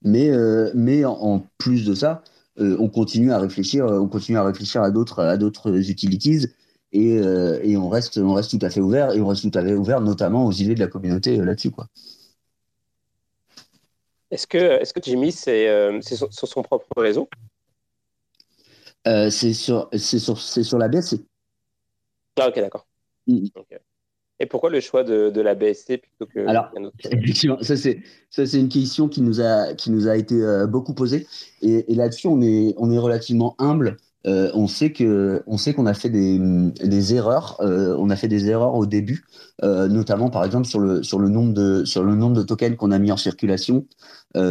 Mais, euh, mais en, plus de ça, euh, on continue à réfléchir, on continue à réfléchir à d'autres, à d'autres utilities et, et, on reste, on reste tout à fait ouvert et on reste tout à fait ouvert, notamment aux idées de la communauté là-dessus, quoi. Est-ce que, est-ce que Jimmy, c'est, c'est sur, son propre réseau? C'est sur, c'est sur, c'est sur la BSC. Ah, ok, d'accord. Mm. Et pourquoi le choix de, de la BSC plutôt que Alors, effectivement, ça c'est ça c'est une question qui nous a qui nous a été euh, beaucoup posée et, et là-dessus on est on est relativement humble. Euh, on sait que on sait qu'on a fait des, des erreurs. Euh, on a fait des erreurs au début, notamment par exemple sur le sur le nombre de sur le nombre de tokens qu'on a mis en circulation,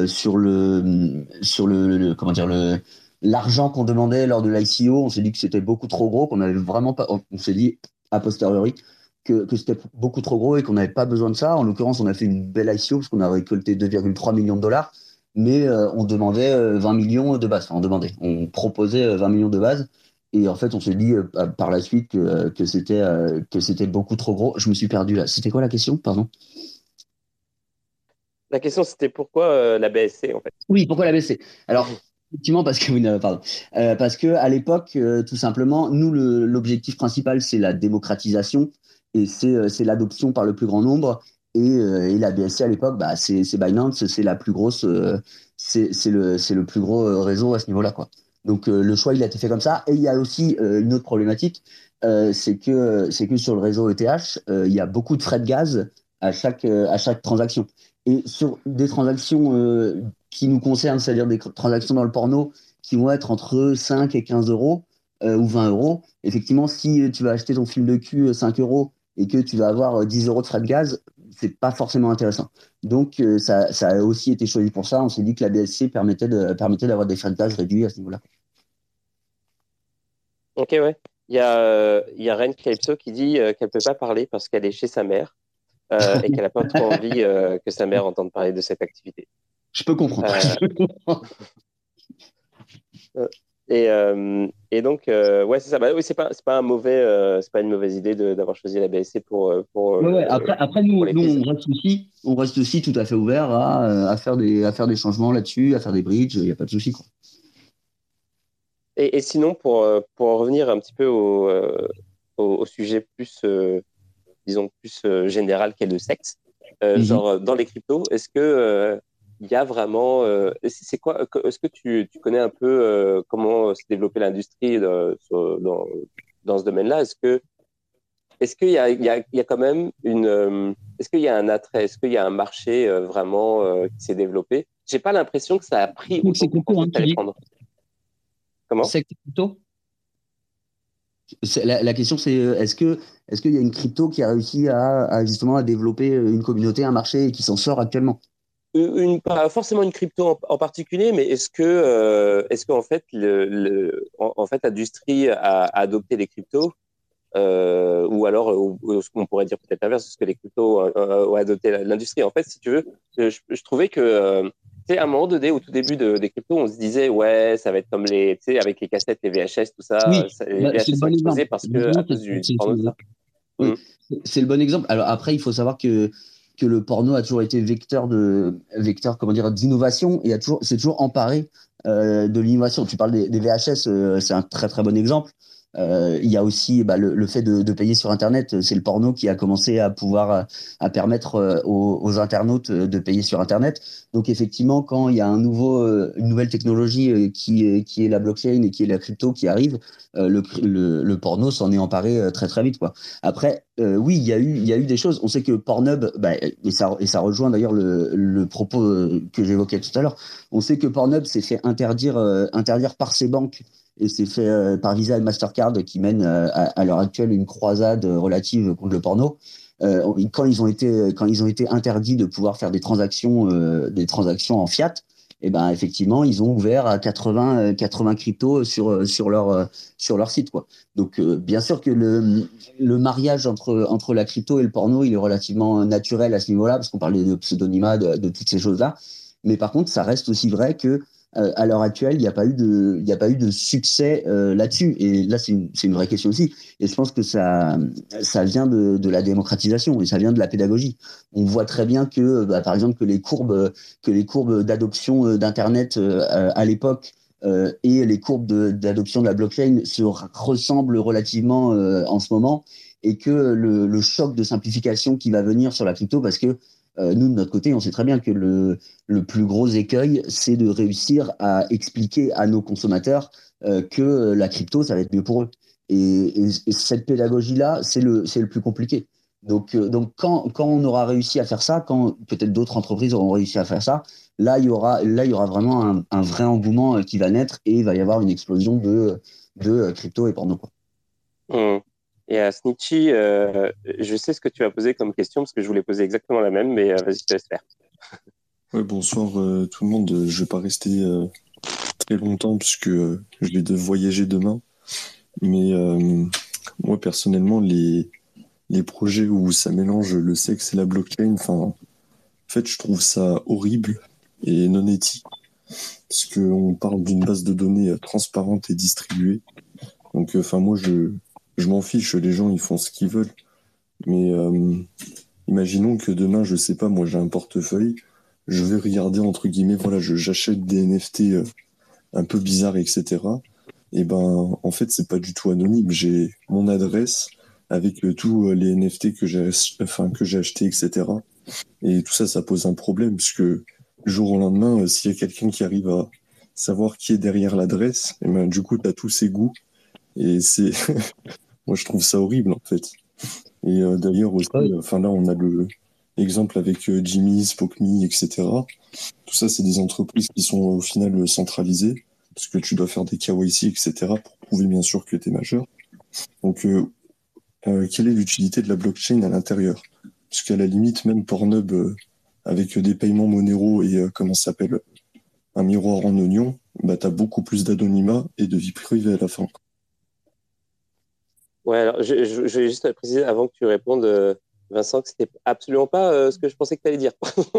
sur le sur le, le comment dire le l'argent qu'on demandait lors de l'ICO. On s'est dit que c'était beaucoup trop gros, qu'on avait vraiment pas. On s'est dit a posteriori que, que c'était beaucoup trop gros et qu'on n'avait pas besoin de ça. En l'occurrence, on a fait une belle ICO parce qu'on a récolté 2,3 millions de dollars, mais euh, on demandait 20 euh, millions de base. Enfin, on demandait, on proposait 20 euh, millions de base. Et en fait, on s'est dit par la suite que, que c'était que c'était beaucoup trop gros. Je me suis perdu là. C'était quoi la question? Pardon? La question, c'était pourquoi la BSC en fait? Oui, pourquoi la BSC Alors, Effectivement, parce que oui, pardon. Euh, parce que à l'époque, tout simplement, nous, l'objectif principal, c'est la démocratisation et euh, c'est l'adoption par le plus grand nombre. Et, euh, et la BSC à l'époque, bah, c'est Binance, c'est la plus grosse, euh, c'est le, le plus gros réseau à ce niveau-là. quoi. Donc le choix, il a été fait comme ça. Et il y a aussi une autre problématique, c'est que, que sur le réseau ETH, il y a beaucoup de frais de gaz à chaque, à chaque transaction. Et sur des transactions qui nous concernent, c'est-à-dire des transactions dans le porno, qui vont être entre 5 et 15 euros ou 20 euros, effectivement, si tu vas acheter ton film de cul 5 euros et que tu vas avoir 10 euh, euros de frais de gaz, c'est pas forcément intéressant. Donc, euh, ça, ça, a aussi été choisi pour ça. On s'est dit que la BSC permettait, de, permettait d'avoir des frais de gaz réduits à ce niveau-là. Ok, ouais. Il y a, il y a Ren Calypso qui dit euh, qu'elle ne peut pas parler parce qu'elle est chez sa mère et qu'elle n'a pas trop envie que sa mère entende parler de cette activité. Je peux comprendre. Et, euh, et donc, euh, ouais, c'est ça. Bah, oui, c'est pas, pas un mauvais, euh, c'est pas une mauvaise idée d'avoir choisi la BSC pour. pour ouais, Après, après, nous, nous on reste aussi, on reste aussi tout à fait ouvert à, à faire des, à faire des changements là-dessus, à faire des bridges. Il n'y a pas de souci. Quoi. Et, et, sinon, pour, pour en revenir un petit peu au, au, au sujet plus, disons plus général qu'est le sexe, mm -hmm. genre dans les cryptos, est-ce que il y a vraiment. Euh, c'est quoi Est-ce que tu, tu, connais un peu euh, comment s'est développée l'industrie dans, dans, ce domaine-là? Est-ce que est-ce qu'il y y, y a quand même une euh, Est-ce qu'il y a un attrait Est-ce qu'il y a un marché vraiment qui s'est développé? J'ai pas l'impression que ça a pris autant que hein, prendre. Comment? C'est crypto la, la, question, c'est est-ce que est-ce qu'il y a une crypto qui a réussi à, à, justement à développer une communauté, un marché et qui s'en sort actuellement? Une, pas forcément une crypto en, particulier, mais est-ce que, euh, est-ce qu'en fait, le, le, en, fait, l'industrie a, a, adopté les cryptos, euh, ou alors, ou, ce qu'on pourrait dire peut-être l'inverse, est-ce que les cryptos ont, adopté l'industrie? En fait, si tu veux, je, je trouvais que, euh, tu sais, à un moment donné, au tout début de, des cryptos, on se disait, ouais, ça va être comme les, tu sais, avec les cassettes, les VHS, tout ça, oui, ça les bah, VHS sont explosés parce que, à cause du, du oui, mmh. C'est le bon exemple. Alors après, il faut savoir que que le porno a toujours été vecteur de vecteur comment dire d'innovation et a toujours c'est toujours emparé euh, de l'innovation. Tu parles des, VHS, euh, c'est un très très bon exemple. Euh, il y a aussi bah, le, fait de, payer sur Internet. C'est le porno qui a commencé à pouvoir à permettre euh, aux, internautes de payer sur Internet. Donc effectivement, quand il y a un nouveau, euh, une nouvelle technologie qui qui est la blockchain et qui est la crypto qui arrive, le, le, porno s'en est emparé très très vite. Après, oui, il y a eu y a eu des choses. On sait que Pornhub, bah, et ça et ça rejoint d'ailleurs le, le propos que j'évoquais tout à l'heure. On sait que Pornhub s'est fait interdire interdire par ses banques et c'est fait euh, par Visa et Mastercard qui mènent euh, à, l'heure actuelle une croisade relative contre le porno. Euh, quand ils ont été quand ils ont été interdits de pouvoir faire des transactions des transactions en fiat, et eh ben effectivement ils ont ouvert à 80 80 cryptos sur sur leur sur leur site quoi. Donc bien sûr que le le mariage entre entre la crypto et le porno il est relativement naturel à ce niveau-là parce qu'on parlait de pseudonymat de, toutes ces choses là. Mais par contre ça reste aussi vrai que euh, à l'heure actuelle, il n'y a pas eu de, a pas eu de succès euh, là-dessus. Et là, c'est une, une, vraie question aussi. Et je pense que ça, ça vient de, de, la démocratisation et ça vient de la pédagogie. On voit très bien que, bah, par exemple, que les courbes, que les courbes d'adoption euh, d'internet à l'époque et les courbes d'adoption de, de, la blockchain se ressemblent relativement en ce moment et que le, le, choc de simplification qui va venir sur la crypto, parce que euh, nous, de notre côté, on sait très bien que le, plus gros écueil, c'est de réussir à expliquer à nos consommateurs euh, que la crypto, ça va être mieux pour eux. Et, et, et cette pédagogie-là, c'est le, plus compliqué. Donc, donc quand, on aura réussi à faire ça, quand peut-être d'autres entreprises auront réussi à faire ça, là, il y aura, vraiment un, vrai engouement qui va naître et il va y avoir une explosion de, de crypto et porno. Quoi. Mmh. Et à Snitchy, euh, je sais ce que tu as posé comme question parce que je voulais poser exactement la même, mais euh, vas-y, je te laisse faire. bonsoir euh, tout le monde. Je ne vais pas rester très longtemps puisque je vais de voyager demain. Mais moi, personnellement, les, les projets où ça mélange le sexe et la blockchain, en fait, je trouve ça horrible et non éthique parce qu'on parle d'une base de données transparente et distribuée. Donc, enfin, moi, je, je m'en fiche, les gens ils font ce qu'ils veulent. Mais euh, imaginons que demain, je sais pas, moi j'ai un portefeuille, je vais regarder entre guillemets, voilà, j'achète des NFT euh, un peu bizarres, etc. Et ben, en fait, c'est pas du tout anonyme. J'ai mon adresse avec euh, tous les NFT que j'ai, enfin acheté, etc. Et tout ça, ça pose un problème puisque jour au lendemain, s'il y a quelqu'un qui arrive à savoir qui est derrière l'adresse, ben du coup, tu as tous ses goûts. Et c'est Moi, je trouve ça horrible, en fait. Et euh, d'ailleurs, aussi, enfin là, on a le exemple avec euh, Jimmy, Spokme, etc. Tout ça, c'est des entreprises qui sont au final centralisées, parce que tu dois faire des KYC, etc., pour prouver bien sûr que tu es majeur. Donc, euh, euh, quelle est l'utilité de la blockchain à l'intérieur? Parce qu'à la limite, même Pornhub, avec des paiements Monero et, comment ça s'appelle, un miroir en oignon, bah, tu as beaucoup plus d'anonymat et de vie privée à la fin. Ouais, alors je, je, vais juste préciser avant que tu répondes, euh, Vincent, que c'était absolument pas euh, ce que je pensais que tu allais dire.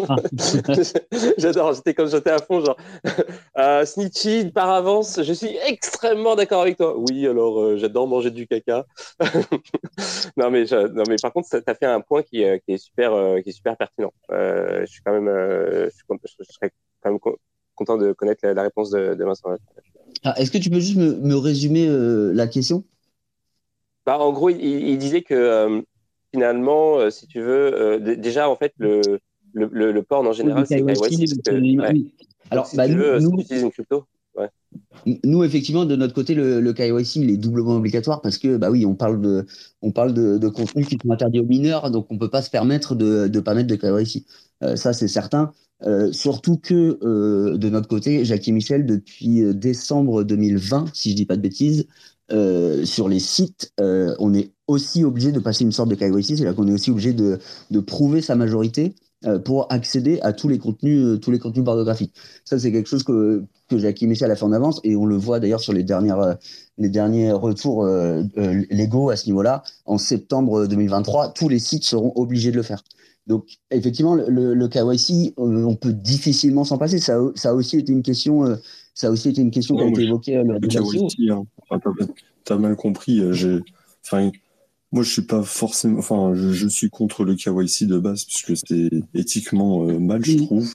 Ah. J'adore, j'étais comme j'étais à fond, genre euh, Snitchy, par avance, je suis extrêmement d'accord avec toi. Oui, alors euh, j'adore manger du caca. non, mais non, mais par contre, tu as fait un point qui, qui est super, qui est super pertinent. je suis quand même, je, suis, je, serais quand même content de connaître la, réponse de, de Vincent. Ah, Est-ce que tu peux juste me, me résumer la question? Bah, en gros, il, disait que euh, finalement, euh, si tu veux, euh, déjà, en fait, le, le, le, porn en général, c'est KYC. Alors, si bah, tu veux, nous, utilises une crypto. Nous, effectivement, de notre côté, le, le KYC, il est doublement obligatoire parce que, bah oui, on parle de, on parle de, de contenus qui sont interdits aux mineurs, donc on ne peut pas se permettre de ne pas mettre de KYC. ça, c'est certain. surtout que, de notre côté, Jacques et Michel, depuis décembre 2020, si je ne dis pas de bêtises, euh, sur les sites, euh, on est aussi obligé de passer une sorte de KYC, c'est-à-dire qu'on est aussi obligé de, de prouver sa majorité euh, pour accéder à tous les contenus, tous les contenus pornographiques. Ça, c'est quelque chose que, que Jackie Michel a fait en avance et on le voit d'ailleurs sur les, dernières, les derniers retours légaux à ce niveau-là. En septembre 2023, tous les sites seront obligés de le faire. Donc, effectivement, le, le KYC, on peut difficilement s'en passer. Ça, ça, a aussi été une question ça a aussi été une question qui a été évoquée lors de la T'as mal compris. Euh, enfin, moi, je suis pas forcément. Enfin, je, suis contre le KYC de base puisque c'est éthiquement euh, mal, je trouve.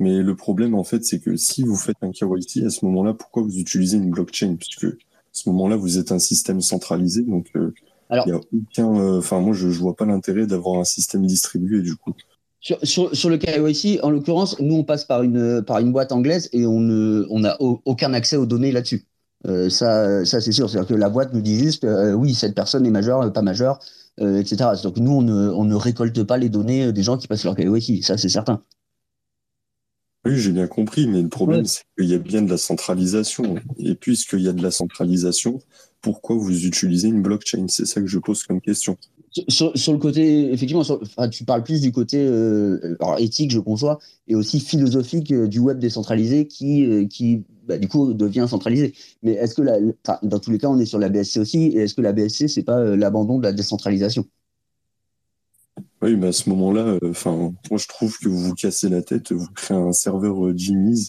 Mais le problème, en fait, c'est que si vous faites un KYC à ce moment-là, pourquoi vous utilisez une blockchain? Puisque à ce moment-là, vous êtes un système centralisé, donc euh, il y a aucun. Enfin, moi, je, je vois pas l'intérêt d'avoir un système distribué du coup. Sur, sur, sur, le KYC, en l'occurrence, nous, on passe par une, par une boîte anglaise et on n'a on aucun accès aux données là-dessus. Euh, ça, ça c'est sûr. C'est-à-dire que la boîte nous dit juste, euh, oui, cette personne est majeure, pas majeure, euh, etc. Donc nous, on ne, on ne, récolte pas les données des gens qui passent leur KYC. Ça, c'est certain. Oui, j'ai bien compris, mais le problème, c'est qu'il y a bien de la centralisation. Et puisqu'il y a de la centralisation, pourquoi vous utilisez une blockchain? C'est ça que je pose comme question. Sur, sur, le côté, effectivement, tu parles plus du côté euh, éthique, je conçois, et aussi philosophique euh, du web décentralisé qui, euh, qui bah, du coup, devient centralisé. Mais est-ce que, la, dans tous les cas, on est sur la BSC aussi, et est-ce que la BSC, c'est pas l'abandon de la décentralisation? Oui, mais à ce moment-là, enfin, moi je trouve que vous vous cassez la tête, vous créez un serveur Jimmy's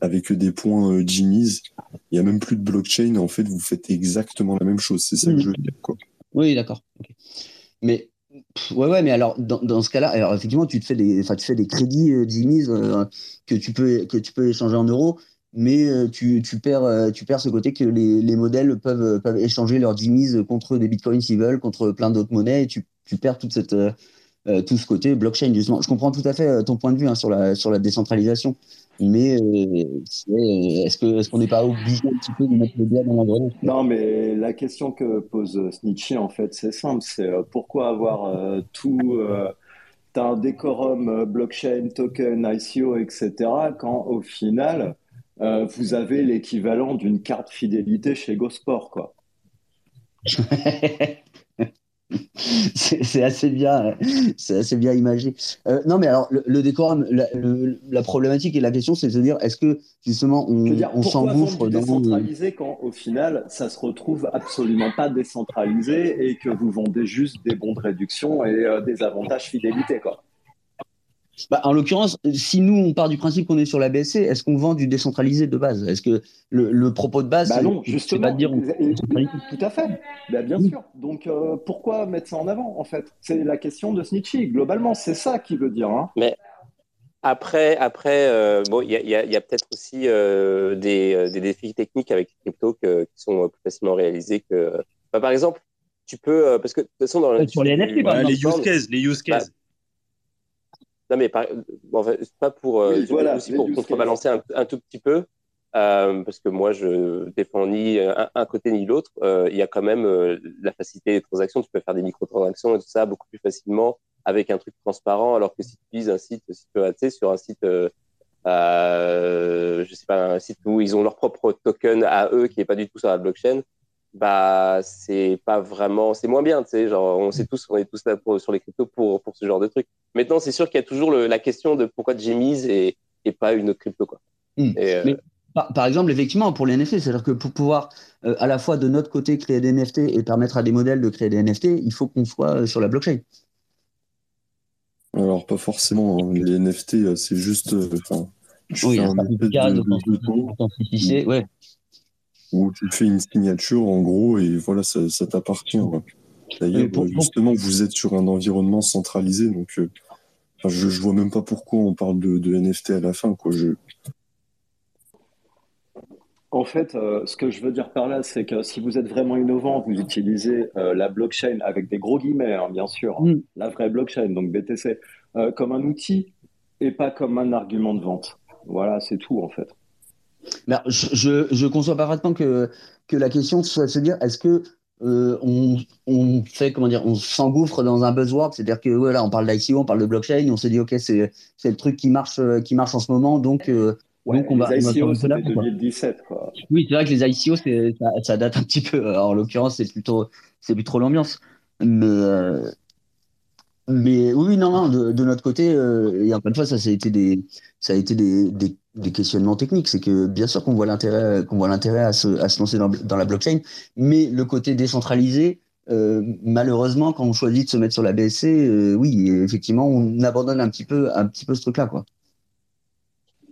avec des points Jimmy's. Il n'y a même plus de blockchain, en fait, vous faites exactement la même chose. C'est ça que je veux dire. Quoi. Oui, d'accord. Mais ouais, ouais, mais alors dans, dans ce cas-là, alors effectivement, tu te fais des, tu fais des crédits euh, euh, que tu peux que tu peux échanger en euros, mais euh, tu, tu, perds euh, tu perds ce côté que les, les modèles peuvent peuvent échanger leurs Jimmys contre des bitcoins s'ils veulent, contre plein d'autres monnaies, et tu, tu perds toute cette tout ce côté blockchain justement. Je comprends tout à fait ton point de vue hein, sur la sur la décentralisation, mais est-ce que est-ce qu'on n'est pas obligé un petit peu de mettre le doigt dans l'engrenage Non, mais la question que pose Snitchy en fait, c'est simple, c'est pourquoi avoir tout un décorum blockchain, token, ICO, etc. quand au final euh, vous avez l'équivalent d'une carte fidélité chez GoSport, quoi? c'est assez bien, c'est assez bien imagé. Euh, non, mais alors le, décorum, la, problématique et la question, c'est de se dire, est-ce que justement on, on s'engouffre dans décentralisé quand au final ça se retrouve absolument pas décentralisé et que vous vendez juste des bons de réduction et euh, des avantages fidélité, quoi? Bah, en l'occurrence, si nous, on part du principe qu'on est sur la BSC, est-ce qu'on vend du décentralisé de base? Est-ce que le, propos de base, bah non, justement, pas dire tout à fait, bah, bien sûr. Donc euh, pourquoi mettre ça en avant en fait? C'est la question de Snitchy. Globalement, c'est ça qu'il veut dire. Hein. Mais après, après, euh, bon, il y a, peut-être aussi euh, des, défis techniques avec les cryptos qui sont plus facilement réalisés que. Bah, par exemple, tu peux parce que de toute façon dans sur les NFT, les use cases, les use cases. Non, mais pas pour, euh, aussi pour contrebalancer un, tout petit peu, euh, parce que moi, je défends ni un, côté ni l'autre. Euh, il y a quand même la facilité des transactions. Tu peux faire des microtransactions et tout ça beaucoup plus facilement avec un truc transparent, alors que si tu utilises un site, si tu peux, sur un site, je sais pas, un site où ils ont leur propre token à eux qui est pas du tout sur la blockchain, bah c'est pas vraiment c'est moins bien tu sais genre on sait tous on est tous là pour, sur les cryptos pour pour ce genre de trucs maintenant c'est sûr qu'il y a toujours la question de pourquoi j'ai mise et, et pas une autre crypto quoi. Hmm. euh, par, exemple effectivement pour les NFT c'est à dire que pour pouvoir euh, à la fois de notre côté créer des NFT et permettre à des modèles de créer des NFT il faut qu'on soit euh, sur la blockchain. Alors pas forcément hein. les NFT c'est juste oui, un ouais où tu fais une signature en gros et voilà, ça, t'appartient. D'ailleurs, justement, vous êtes sur un environnement centralisé, donc euh, je, je vois même pas pourquoi on parle de, NFT à la fin. Quoi. Je... En fait, euh, ce que je veux dire par là, c'est que si vous êtes vraiment innovant, vous utilisez euh, la blockchain avec des gros guillemets, hein, bien sûr, mm. la vraie blockchain, donc BTC, comme un outil et pas comme un argument de vente. Voilà, c'est tout en fait je, je, conçois parfaitement que, que la question soit de se dire est-ce que euh, on, on, fait comment dire, on s'engouffre dans un buzzword, c'est-à-dire que voilà, on parle d'ICO, on parle de blockchain, on se dit ok c'est le truc qui marche euh, qui marche en ce moment, donc euh, donc on va, ICO, on va 2017 quoi. Oui, c'est vrai que les ICO ça, ça, date un petit peu. en l'occurrence, c'est plutôt c'est trop l'ambiance, mais mais oui, non, non, de, notre côté, euh, et encore une fois, ça, ça a été des, ça a été des, des, questionnements techniques. C'est que bien sûr qu'on voit l'intérêt, qu'on voit l'intérêt à se, à se lancer dans, dans, la blockchain, mais le côté décentralisé, euh, malheureusement, quand on choisit de se mettre sur la BSC, euh, oui, effectivement, on abandonne un petit peu, un petit peu ce truc-là, quoi.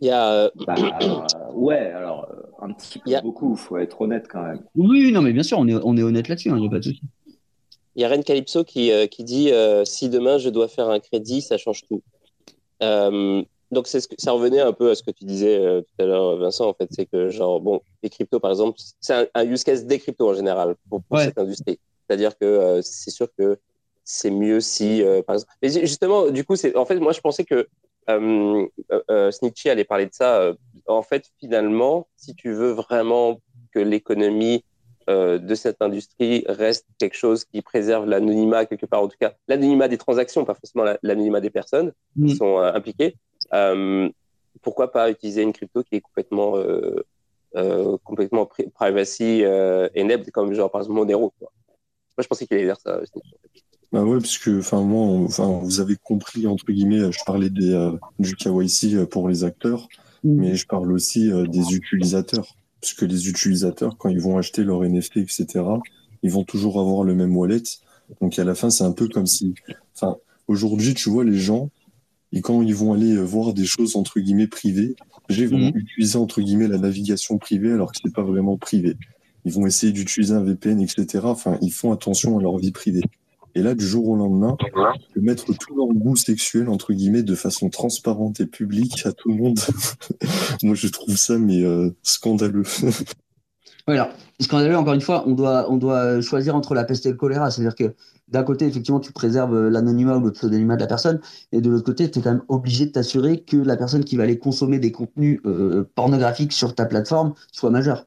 Il y a. Bah, ouais, alors un petit peu, beaucoup, faut être honnête quand même. Oui, non, mais bien sûr, on est, on est honnête là-dessus, il hein, n'y a pas de souci. Il y a Ren Calypso qui, euh, qui dit euh, si demain je dois faire un crédit, ça change tout. Euh, donc c'est ce que, ça revenait un peu à ce que tu disais tout à l'heure, Vincent. En fait, c'est que genre bon, les cryptos par exemple, c'est un, use case des cryptos en général pour, cette industrie. C'est-à-dire que c'est sûr que c'est mieux si par exemple. Mais justement, du coup, c'est en fait moi je pensais que Snitchy allait parler de ça. en fait, finalement, si tu veux vraiment que l'économie euh, de cette industrie reste quelque chose qui préserve l'anonymat quelque part, en tout cas l'anonymat des transactions, pas forcément l'anonymat des personnes qui mm. sont euh, impliquées. Euh, pourquoi pas utiliser une crypto qui est complètement complètement privacy enabled comme genre par exemple Monero Moi je pensais qu'il allait dire ça. Bah ouais, parce que enfin moi, enfin vous avez compris entre guillemets, je parlais des, du KYC pour les acteurs, mm. mais je parle aussi des utilisateurs parce que les utilisateurs, quand ils vont acheter leur NFT, etc., ils vont toujours avoir le même wallet. Donc à la fin, c'est un peu comme si, enfin, aujourd'hui, tu vois, les gens, et quand ils vont aller voir des choses entre guillemets privées, ils vont mhm. utiliser entre guillemets la navigation privée alors que c'est pas vraiment privé. Ils vont essayer d'utiliser un VPN, etc. Enfin, ils font attention à leur vie privée. Et là, du jour au lendemain, de mettre tout leur goût sexuel, entre guillemets, de façon transparente et publique à tout le monde, moi, je trouve ça, mais euh, scandaleux. Oui, alors, scandaleux, encore une fois, on doit, on doit choisir entre la peste et le choléra. C'est-à-dire que d'un côté, effectivement, tu préserves l'anonymat ou le pseudonymat de la personne, et de l'autre côté, tu es quand même obligé de t'assurer que la personne qui va aller consommer des contenus euh, pornographiques sur ta plateforme soit majeure.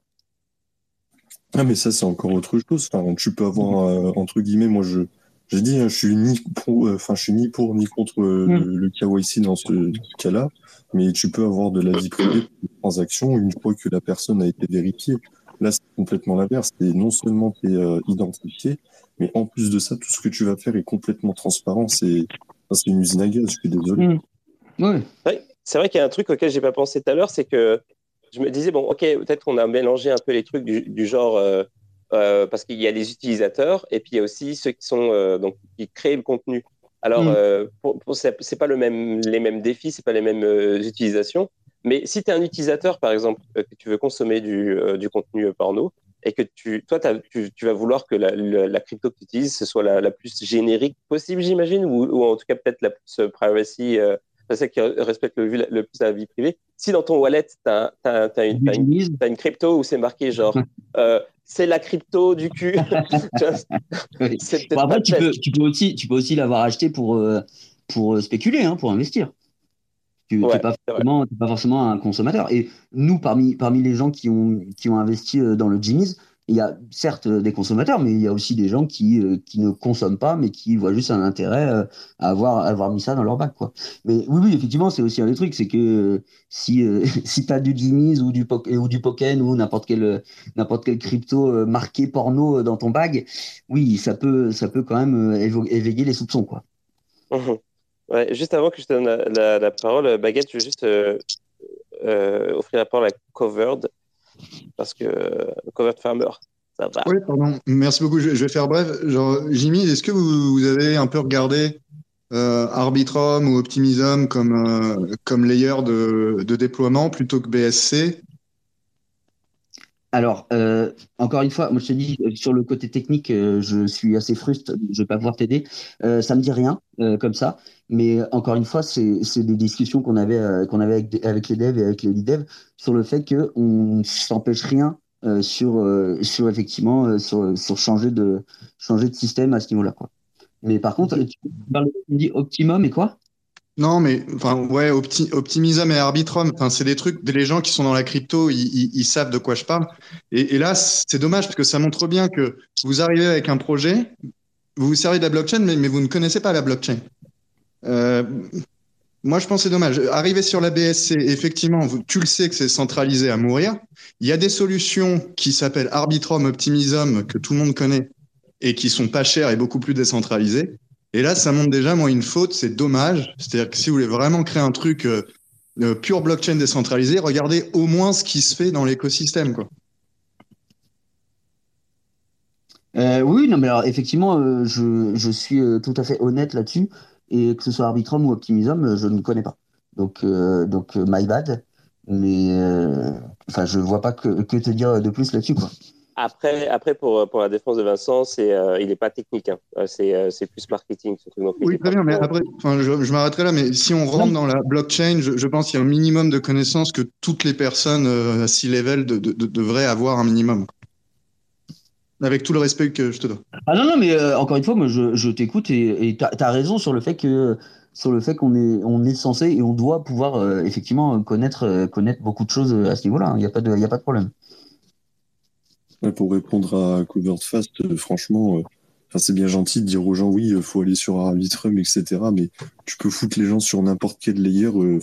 Ah, mais ça, c'est encore autre chose. Enfin, tu peux avoir, euh, entre guillemets, moi, je, j'ai dit, hein, je suis ni pour, euh, enfin, je suis ni pour ni contre mm. le, KYC dans ce cas-là, mais tu peux avoir de la vie privée pour une transaction une fois que la personne a été vérifiée. Là, c'est complètement l'inverse. C'est non seulement tu es identifié, mais en plus de ça, tout ce que tu vas faire est complètement transparent. C'est une usine à gaz, je suis désolé. Mmh. c'est vrai qu'il y a un truc auquel j'ai pas pensé tout à l'heure, c'est que je me disais, bon, ok, peut-être qu'on a mélangé un peu les trucs du, genre, euh, euh, parce qu'il y a les utilisateurs et puis il y a aussi ceux qui, sont, euh, donc, qui créent le contenu. Alors, mmh. c'est pas le même, les mêmes défis, c'est pas les mêmes utilisations. Mais si tu es un utilisateur, par exemple, que tu veux consommer du, du contenu porno, et que tu, toi, tu, tu, vas vouloir que la, la, crypto que tu utilises, ce soit la, la plus générique possible, j'imagine, ou, ou, en tout cas peut-être la plus euh, privacy, euh, celle qui respecte le, le, plus la vie privée. Si dans ton wallet, tu as, as, as, une, une crypto où c'est marqué genre euh, c'est la crypto du cul. bon, après, tu peux, tu, peux aussi, tu peux aussi l'avoir acheté pour, euh, pour spéculer, hein, pour investir. Tu n'es pas, pas, forcément un consommateur. Et nous, parmi, parmi les gens qui ont, qui ont investi euh, dans le Jimmy's, il y a certes des consommateurs, mais il y a aussi des gens qui, euh, qui ne consomment pas, mais qui voient juste un intérêt euh, à avoir, avoir mis ça dans leur bac. Quoi. Mais oui, oui, effectivement, c'est aussi un des trucs, c'est que si, si tu as du Jimmy's ou du, ou du Poken ou n'importe quel, n'importe quel crypto marqué porno dans ton bag, oui, ça peut, ça peut quand même éveiller les soupçons. Quoi. Mmh juste avant que je te donne la, parole, Baguette, je veux juste euh, euh, offrir la parole à Covered, parce que Covered Farmer, ça va. Oui, pardon. Merci beaucoup. Je, vais faire bref. Jimmy, est-ce que vous, avez un peu regardé euh, Arbitrum ou Optimism comme, comme layer de, déploiement plutôt que BSC alors, euh, encore une fois, moi je te dis, euh, sur le côté technique, euh, je suis assez frustré, je ne vais pas pouvoir t'aider. Euh, ça me dit rien comme ça, mais encore une fois, c'est des discussions qu'on avait, qu'on avait avec, avec, les devs et avec les lead devs sur le fait qu'on ne s'empêche rien sur, sur effectivement sur, sur, changer, de, changer de système à ce niveau-là. Mais par contre, tu me dis optimum et quoi? Non, mais enfin, ouais, Optimism et Arbitrum, enfin, c'est des trucs, les gens qui sont dans la crypto, ils, savent de quoi je parle. Et, là, c'est dommage parce que ça montre bien que vous arrivez avec un projet, vous vous servez de la blockchain, mais, vous ne connaissez pas la blockchain. Euh, moi, je pense que c'est dommage. Arriver sur la BSC, effectivement, tu le sais que c'est centralisé à mourir. Il y a des solutions qui s'appellent Arbitrum, Optimism, que tout le monde connaît, et qui sont pas chères et beaucoup plus décentralisées. Et là, ça montre déjà, moi, une faute, c'est dommage. C'est-à-dire que si vous voulez vraiment créer un truc euh, euh, pure blockchain décentralisé, regardez au moins ce qui se fait dans l'écosystème. Quoi. Euh, oui, non, mais alors effectivement, je, je, suis tout à fait honnête là-dessus. Et que ce soit Arbitrum ou Optimism, je ne connais pas. Donc, donc my bad. Mais enfin, je vois pas que, que te dire de plus là-dessus. quoi. Après, après pour, pour la défense de Vincent, c'est, euh, il n'est pas technique. Hein. Euh, c'est, euh, c'est plus marketing. Ce truc. oui, très bien. Mais après, je, je m'arrêterai là. Mais si on rentre dans la blockchain, je, je pense qu'il y a un minimum de connaissances que toutes les personnes à six level de, de, devraient avoir un minimum. Avec tout le respect que je te donne. Ah non, non, mais encore une fois, moi, je, je t'écoute et tu as raison sur le fait que sur le fait qu'on est, on est censé et on doit pouvoir effectivement connaître, connaître beaucoup de choses à ce niveau-là. Il n'y a, pas de, y a pas de problème pour répondre à Covered Fast, euh, franchement, euh, c'est bien gentil de dire aux gens oui, il faut aller sur Arbitrum, etc. Mais tu peux foutre les gens sur n'importe quel layer. Euh,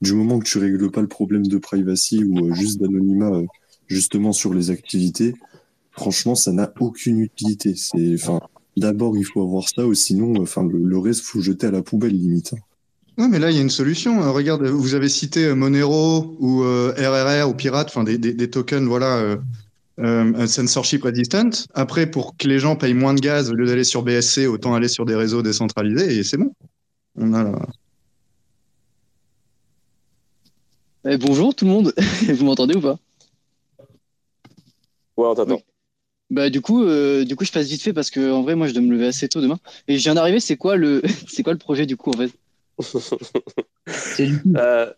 du moment que tu règles pas le problème de privacy ou juste d'anonymat, justement sur les activités, franchement, ça n'a aucune utilité. D'abord il faut avoir ça, ou sinon, enfin, le, reste faut jeter à la poubelle limite. Oui, mais là, il y a une solution. Regarde, vous avez cité Monero ou RRR ou Pirate, des, des, tokens, voilà, euh, censorship resistant. Après, pour que les gens payent moins de gaz au lieu d'aller sur BSC, autant aller sur des réseaux décentralisés et c'est bon. On a eh, bonjour tout le monde, vous m'entendez ou pas? Ouais, on t'entend. Bah du coup, euh, du coup, je passe vite fait parce que en vrai, moi, je dois me lever assez tôt demain. Et je viens d'arriver. C'est quoi le, c'est quoi le projet du coup en fait? C'est euh,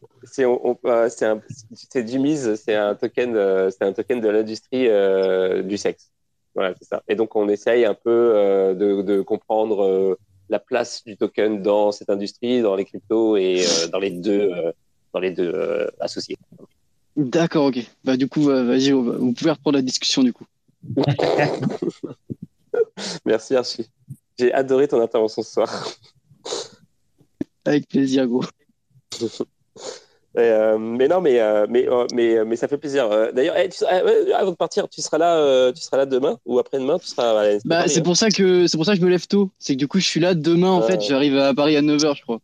c'est du mise, c'est un token, c'est un token de l'industrie du sexe. Voilà, c'est ça. Et donc on essaye un peu de, de, comprendre la place du token dans cette industrie, dans les cryptos et dans les deux, dans les deux associés. D'accord, ok. Bah du coup, vas-y, vous pouvez reprendre la discussion du coup. Merci Archie. J'ai adoré ton intervention ce soir. Avec plaisir, gros. Euh, mais non, mais, euh, mais, euh, mais, mais, ça fait plaisir. D'ailleurs, eh, avant de partir, tu seras là, tu seras là demain ou après-demain Tu seras bah, c'est pour ça que c'est pour ça que je me lève tôt. C'est que du coup, je suis là demain. En fait, j'arrive à Paris à 9h, je crois.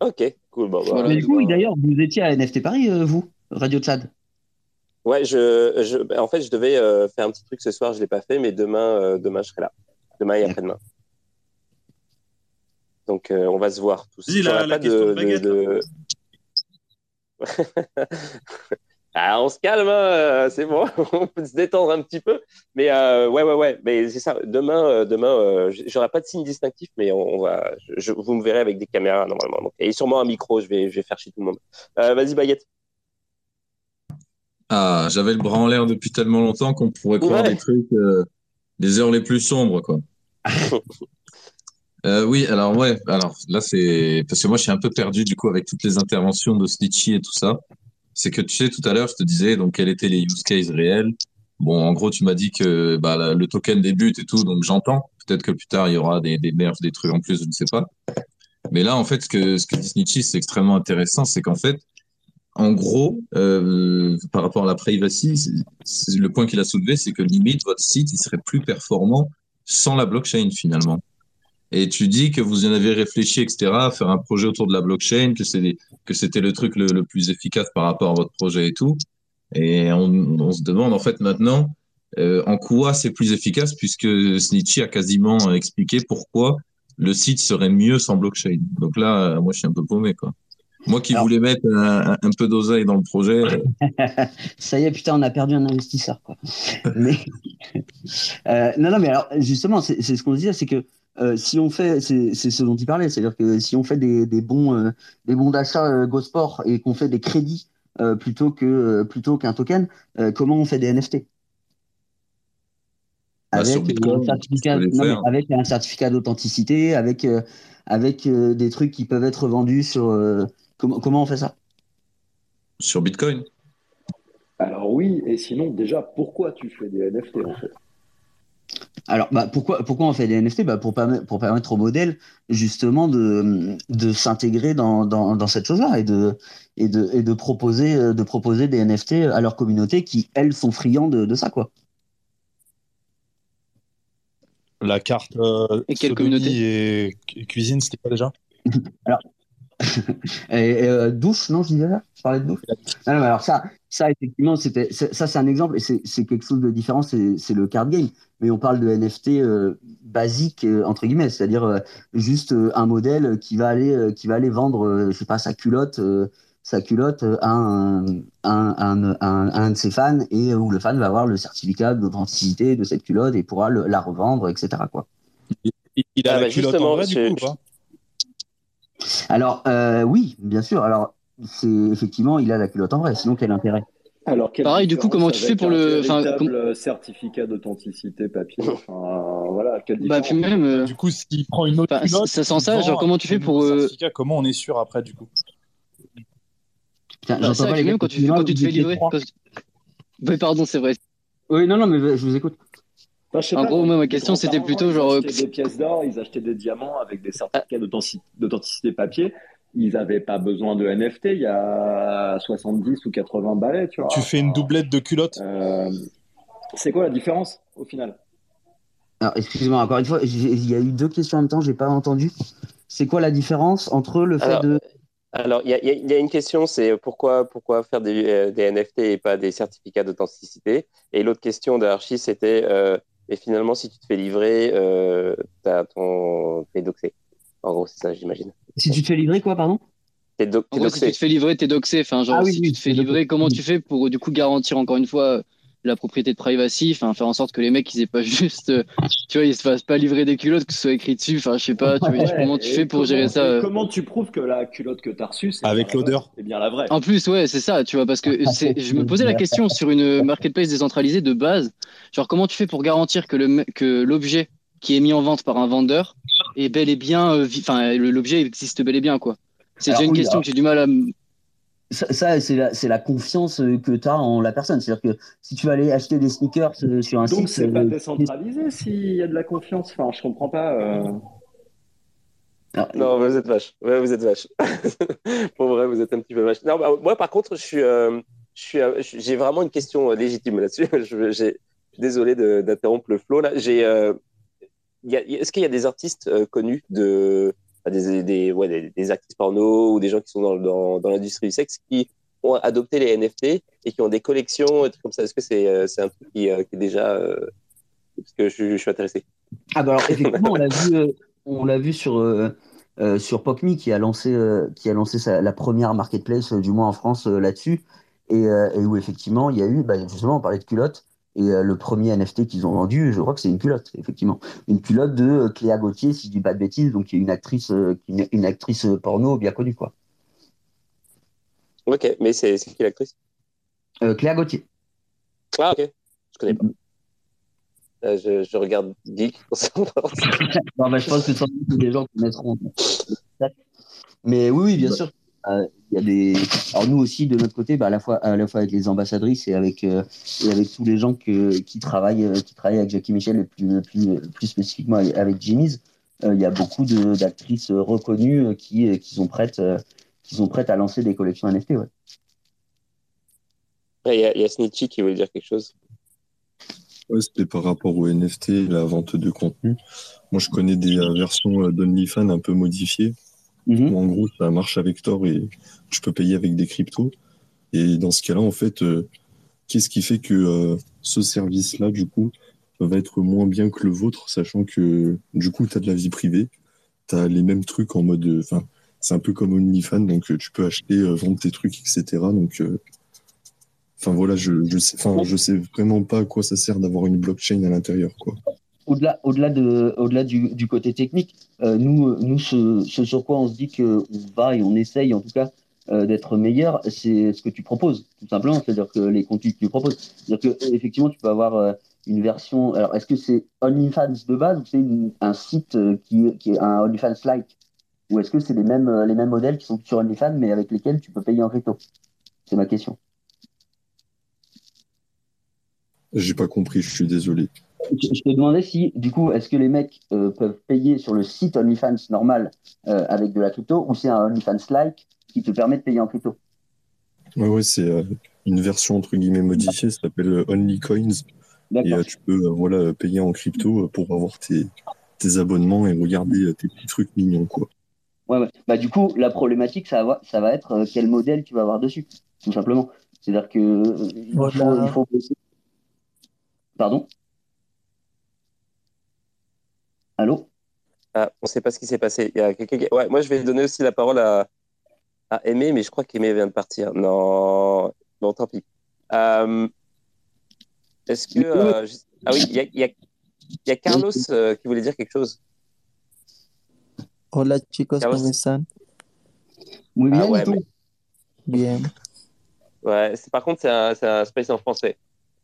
Ok, cool. Bah, mais du coup, d'ailleurs, vous étiez à NFT Paris, vous, Radio Tchad Ouais, je, je, bah, en fait, je devais faire un petit truc ce soir. Je l'ai pas fait, mais demain, demain, je serai là. Demain et après-demain. Donc, euh, on va se voir tous. Vas-y, la, la question de, baguette. De... ah, on se calme, hein, c'est bon, on peut se détendre un petit peu. Mais euh, ouais, ouais, ouais, mais c'est ça. Demain, euh, demain, j'aurai pas de signe distinctif, mais on, va, je, vous me verrez avec des caméras normalement. Donc, et sûrement un micro, je vais, je vais faire chier tout le monde. Vas-y, baguette. Ah, j'avais le bras en l'air depuis tellement longtemps qu'on pourrait croire des trucs, des heures les plus sombres, quoi. Euh, oui, alors ouais, alors là c'est parce que moi je suis un peu perdu du coup avec toutes les interventions de Snitchy et tout ça. C'est que tu sais tout à l'heure je te disais donc quels étaient les use cases réels. Bon, en gros tu m'as dit que bah, le token débute et tout, donc j'entends. Peut-être que plus tard il y aura des, des nerfs, des trucs en plus, je ne sais pas. Mais là en fait ce que ce que dit Snitchy c'est extrêmement intéressant, c'est qu'en fait en gros, euh, par rapport à la privacy, le point qu'il a soulevé, c'est que limite votre site il serait plus performant sans la blockchain finalement. Et tu dis que vous en avez réfléchi, etc., à faire un projet autour de la blockchain, que c'est que c'était le truc le, plus efficace par rapport à votre projet et tout. Et on, on se demande en fait maintenant euh, en quoi c'est plus efficace, puisque Snitchy a quasiment expliqué pourquoi le site serait mieux sans blockchain. Donc là, moi, je suis un peu paumé, quoi. Moi qui voulais mettre un, un peu d'oseille dans le projet. Ça y est, putain, on a perdu un investisseur, quoi. mais euh, non, non, mais alors justement, c'est ce qu'on disait, c'est que euh, si on fait, c'est ce dont il parlait, c'est-à-dire que si on fait des, des bons, euh, des bons d'achat euh, GoSport et qu'on fait des crédits plutôt que plutôt qu'un token, comment on fait des NFT bah, avec, un certificat, avec un certificat d'authenticité, avec avec des trucs qui peuvent être vendus sur comment comment on fait ça? Sur Bitcoin. Alors oui, et sinon déjà pourquoi tu fais des NFT en fait? Alors, bah, pourquoi, pourquoi on fait des NFT bah, pour, permettre, pour permettre au modèle justement de, de s'intégrer dans, dans, dans, cette chose-là et de, et, de, et de, proposer, de proposer des NFT à leur communauté qui, elles, sont friands de, de ça. Quoi. La carte euh, et quelle communauté? et cuisine, c'était pas déjà? Alors, et, euh, douche, non, je disais ça? Je parlais de douche? Non, non, alors ça, ça effectivement, c'était, ça c'est un exemple et c'est quelque chose de différent, c'est le card game. Mais on parle de NFT euh, basique, euh, entre guillemets, c'est-à-dire juste un modèle qui va aller, qui va aller vendre, je sais pas, sa culotte, sa culotte à un, un, un, un, de ses fans et où le fan va avoir le certificat d'authenticité de cette culotte et pourra la revendre, etc. Quoi. Il, a ah, la bah, culotte en vrai, du coup, ou pas? Alors, euh, oui, bien sûr. Alors, c'est effectivement, il a la culotte en vrai. Sinon, quel intérêt? Alors, Pareil, du coup, comment tu fais pour le enfin, certificat d'authenticité papier? Enfin, voilà, bah, puis même, euh, Du coup, s'il prend une autre culotte, ça sent ça. Genre, comment tu fais pour euh, certificat Comment on est sûr après, du coup? Putain, bah, ça, pas les même quand tu, quand tu te fais livrer. Oui, pardon, c'est vrai. Oui, non, non, mais je vous écoute en gros, ma question, c'était plutôt genre. Ils achetaient des pièces d'or, ils achetaient des diamants avec des certificats d'authenticité papier. Ils n'avaient pas besoin de NFT. Il y a 70 ou 80 balais, tu vois. Tu fais une doublette de culotte. Euh, c'est quoi la différence au final? Alors, excusez-moi, encore une fois, il y a eu deux questions en même temps, j'ai pas entendu. C'est quoi la différence entre le fait de. Alors, il y, y, a une question, c'est pourquoi, pourquoi faire des, euh, des, NFT et pas des certificats d'authenticité? Et l'autre question d'Archie, c'était euh, et finalement, si tu te fais livrer, euh, ton... t'es doxé. En gros, c'est ça, j'imagine. Si tu te fais livrer, quoi, pardon? T'es doxé. Si tu te fais livrer, t'es doxé. Enfin, genre, ah si tu te fais livrer, comment tu fais pour du coup garantir encore une fois la propriété de privacy, enfin faire en sorte que les mecs ils aient pas juste, euh, tu vois, ils se fassent pas livrer des culottes que ce soit écrit dessus. Enfin, je sais pas. Tu vois, comment tu fais pour gérer ça Comment tu prouves que la culotte que tu as reçue, c'est avec l'odeur, c'est bien la vraie. En plus, ouais, c'est ça, tu vois, parce que je me posais la question sur une marketplace décentralisée de base, genre comment tu fais pour garantir que le que l'objet qui est mis en vente par un vendeur est bel et bien, enfin, l'objet existe bel et bien, quoi. C'est déjà une question que j'ai du mal à ça, c'est la, la, confiance euh, que tu as en la personne. C'est-à-dire que si tu vas aller acheter des sneakers euh, sur un site. Donc, c'est pas euh, décentralisé s'il y a de la confiance. Enfin, je comprends pas. Ah, non, vous êtes vache. Ouais, vous êtes vache. Pour vrai, vous êtes un petit peu vache. Non, bah, moi, par contre, je suis, je suis, j'ai vraiment une question légitime là-dessus. je, suis désolé d'interrompre le flow là. J'ai, est-ce qu'il y a des artistes connus de des, des, ouais, des, actrices porno ou des gens qui sont dans, dans, dans l'industrie du sexe qui ont adopté les NFT et qui ont des collections et trucs comme ça? Est-ce que c'est euh, un truc qui, euh, qui est déjà. Euh, parce que je, je, suis intéressé. Ah, bah alors, effectivement, on l'a vu, on l'a vu sur. sur PocMe qui a lancé, qui a lancé sa, la première marketplace, du moins en France, là-dessus, et, et, où effectivement il y a eu, bah, justement, on parlait de culottes, et euh, le premier NFT qu'ils ont vendu, je crois que c'est une culotte, effectivement. Une culotte de euh, Cléa Gauthier, si je dis pas de bêtises, donc qui une actrice, euh, une, actrice porno bien connue, quoi. Ok, mais c'est qui l'actrice? Cléa Gauthier. Ah, ok. Je connais pas. je, je, regarde Geek. non, mais je pense que des gens connaîtront. Mais oui, oui, bien sûr. Euh, il y a des. Alors nous aussi de notre côté, bah, à la fois à la fois avec les ambassadrices et avec euh, et avec tous les gens que, qui travaillent euh, qui travaillent avec Jackie Michel et plus plus plus spécifiquement avec Jimmy's, il y a beaucoup d'actrices reconnues qui qui sont prêtes qui sont prêtes à lancer des collections NFT. Ouais. Il y, a, y a Snitchy qui voulait dire quelque chose. Ouais, c'était par rapport au NFT, la vente de contenu. Moi, je connais des versions d'OnlyFans un peu modifiées Mhm. en gros, ça marche avec Tor et je peux payer avec des cryptos. Et dans ce cas-là, en fait, euh, qu'est-ce qui fait que euh, ce service-là, du coup, va être moins bien que le vôtre, sachant que du coup, tu as de la vie privée, tu as les mêmes trucs en mode. Enfin, c'est un peu comme OnlyFans, donc euh, tu peux acheter, vendre tes trucs, etc. Donc, enfin voilà, je, sais, je sais vraiment pas à quoi ça sert d'avoir une blockchain à l'intérieur, quoi au-delà, au-delà, de, au-delà du, côté technique, euh, nous, nous ce, sur quoi on se dit qu'on va et on essaye en tout cas euh, d'être meilleur, c'est ce que tu proposes, tout simplement. C'est-à-dire que les contenus que tu proposes. C'est-à-dire que effectivement, tu peux avoir euh, une version. Alors, est-ce que c'est OnlyFans de base ou c'est un site qui, qui est un OnlyFans-like? Ou est-ce que c'est les mêmes, les mêmes modèles qui sont sur OnlyFans mais avec lesquels tu peux payer en crypto? C'est ma question. J'ai pas compris, je suis désolé. Je, te demandais si, du coup, est-ce que les mecs euh, peuvent payer sur le site OnlyFans normal euh, avec de la crypto ou c'est un OnlyFans-like qui te permet de payer en crypto? Ouais, ouais, c'est euh, une version entre guillemets modifiée, ça s'appelle OnlyCoins. Et tu peux voilà, payer en crypto pour avoir tes, tes abonnements et regarder tes petits trucs mignons. Quoi. Ouais, ouais. Bah, du coup, la problématique, ça va, ça va être quel modèle tu vas avoir dessus, tout simplement. C'est-à-dire que il faut, il faut... Pardon? Allô ah, On ne sait pas ce qui s'est passé. Il y a quelqu'un ouais, moi, je vais donner aussi la parole à, à Aimé, mais je crois qu'Aimé vient de partir. Non, bon, tant pis. Euh, est-ce que. Euh, ah oui, il y a, y, a, y a, Carlos euh, qui voulait dire quelque chose. Hola chicos. ¿cómo están? Muy bien, ah, ouais, mais... Bien. Ouais, par contre, c'est un, un space en français.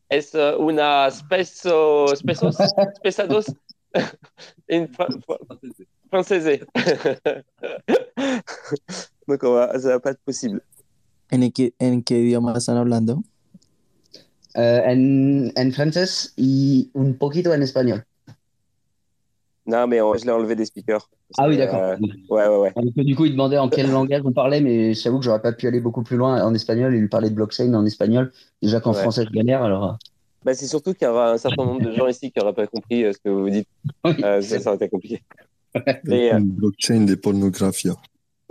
Es una speso, spesos, pesados une française. Donc, on va, ça va pas être possible. ¿En qué, en qué idioma están hablando? Uh, en, en francés y un poquito en espagnol. Non, mais on, je l'ai enlevé des speakers. Ah oui, d'accord. Euh, ouais, ouais, ouais. Du coup, il demandait en quel langage on parlait, mais j'avoue que j'aurais pas pu aller beaucoup plus loin en espagnol et lui parler de blockchain en espagnol. Déjà qu'en français, je galère, alors. Bah, c'est surtout qu'il y aura un certain nombre de gens ici qui n'auraient pas compris euh, ce que vous dites. Euh, ça, ça aurait été compliqué. Mais, euh... Blockchain des pornographies.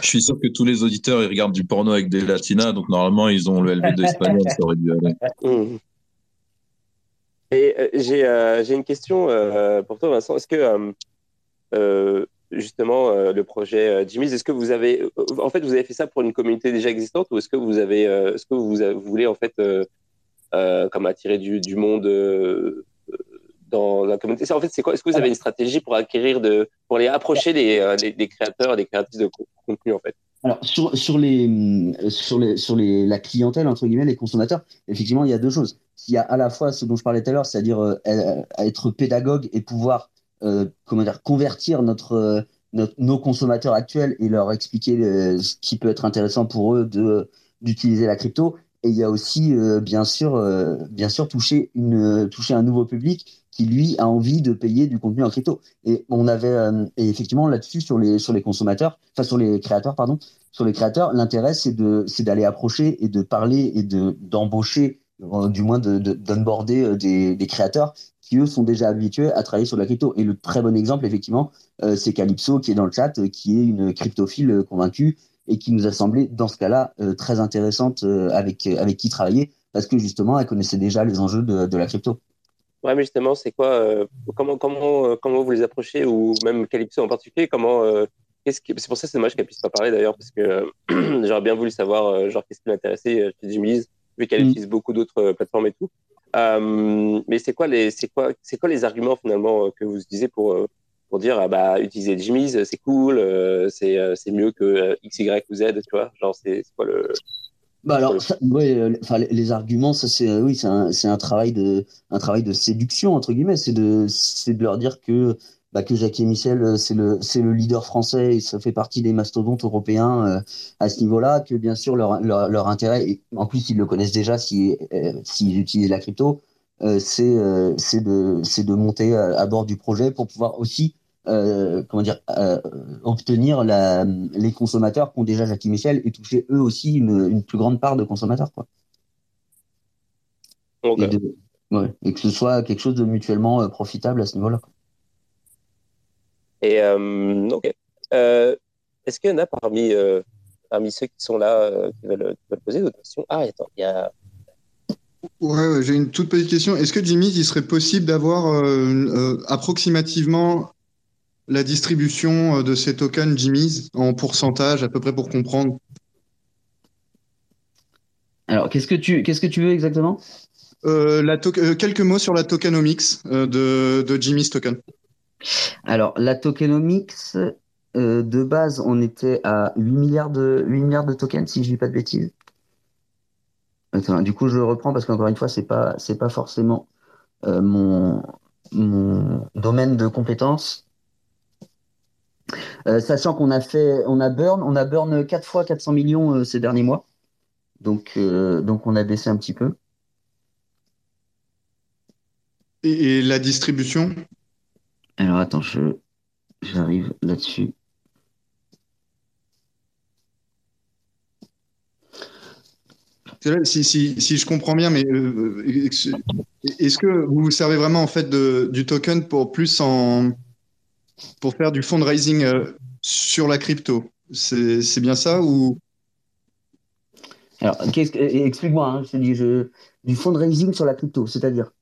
Je suis sûr que tous les auditeurs ils regardent du porno avec des latinas, donc normalement ils ont le LV2 espagnol, ça aurait dû aller. Mmh. Et euh, j'ai euh, une question euh, pour toi, Vincent. Est-ce que justement le projet Jimmy's. Est-ce que vous avez, en fait, vous avez fait ça pour une communauté déjà existante ou est-ce que vous avez, est-ce que vous, voulez en fait, comme attirer du, monde dans la communauté? En fait, c'est quoi Est-ce que vous avez une stratégie pour acquérir de, pour les approcher des, créateurs, des créatrices de contenu en fait? Alors sur, les sur les sur les la clientèle entre guillemets les consommateurs effectivement il y a deux choses. Il y a à la fois ce dont je parlais tout à l'heure c'est-à-dire euh, être pédagogue et pouvoir euh, comment dire convertir notre, notre, nos consommateurs actuels et leur expliquer ce qui peut être intéressant pour eux de d'utiliser la crypto et il y a aussi euh, bien sûr bien sûr toucher une toucher un nouveau public qui lui a envie de payer du contenu en crypto. Et on avait euh, et effectivement là-dessus sur les sur les consommateurs, enfin sur les créateurs pardon, sur les créateurs, l'intérêt c'est de c'est d'aller approcher et de parler et de d'embaucher euh, du moins de euh, des, des créateurs qui eux sont déjà habitués à travailler sur la crypto. Et le très bon exemple effectivement, c'est Calypso qui est dans le chat, qui est une cryptophile convaincue et qui nous a semblé dans ce cas-là très intéressante avec avec qui travailler parce que justement elle connaissait déjà les enjeux de, de la crypto. Ouais, mais justement, c'est quoi euh, comment, comment, euh, comment vous les approchez ou même Calypso en particulier Comment euh, qu'est-ce qui... C'est pour ça que c'est dommage qu'elle puisse pas parler d'ailleurs parce que j'aurais bien voulu savoir genre qu'est-ce qui l'intéressait chez Jimmy's vu qu'elle mm. utilise beaucoup d'autres plateformes et tout. Mais c'est quoi les c'est quoi c'est quoi les arguments finalement que vous utilisez pour pour dire ah bah utiliser Jimmy's c'est cool c'est c'est mieux que X Y ou Z tu vois? Genre c'est quoi le bah alors, ouais, euh, enfin, les arguments, ça c'est, oui, c'est un, un travail de, un travail de séduction entre guillemets. C'est de, c'est de leur dire que, bah, que Jacques et Michel, euh, c'est le, le leader français et ça fait partie des mastodontes européens euh, à ce niveau-là. Que bien sûr leur, leur, leur, intérêt, et en plus ils le connaissent déjà si, s'ils utilisent la crypto, c'est, c'est de, de monter à bord du projet pour pouvoir aussi euh, comment dire, euh, obtenir la, les consommateurs qu'ont déjà Jackie Michel et toucher eux aussi une, une plus grande part de consommateurs. Quoi. Et, ouais, et, que ce soit quelque chose de mutuellement euh, profitable à ce niveau-là. Et ok. Est-ce qu'il y en a parmi, parmi ceux qui sont là qui veulent, qui, veulent, poser d'autres questions? Ah, attends, il y a. Ouais, j'ai une toute petite question. Est-ce que Jimmy, il serait possible d'avoir approximativement la distribution euh, de ces tokens Jimmy's en pourcentage, à peu près pour comprendre? Alors, qu'est-ce que tu, qu'est-ce que tu veux exactement? Euh, la euh, Quelques mots sur la tokenomics de, de Jimmy's token. Alors, la tokenomics, de base, on était à 8 milliards de, 8 milliards de tokens, si je ne dis pas de bêtises. du coup, je le reprends parce qu'encore une fois, c'est pas, c'est pas forcément mon, mon domaine de compétence. Euh, sachant qu'on a fait, on a burn, on a burn 4 fois 400 millions euh, ces derniers mois. Donc, euh, donc on a baissé un petit peu. Et, la distribution? Alors attends, je, j'arrive là-dessus. Si, si, si, je comprends bien, mais est-ce que vous vous servez vraiment en fait de, du token pour plus en, pour faire du fundraising euh, sur la crypto? C'est bien ça ou? Alors, explique-moi, hein, je dis je, du fundraising sur la crypto, c'est-à-dire?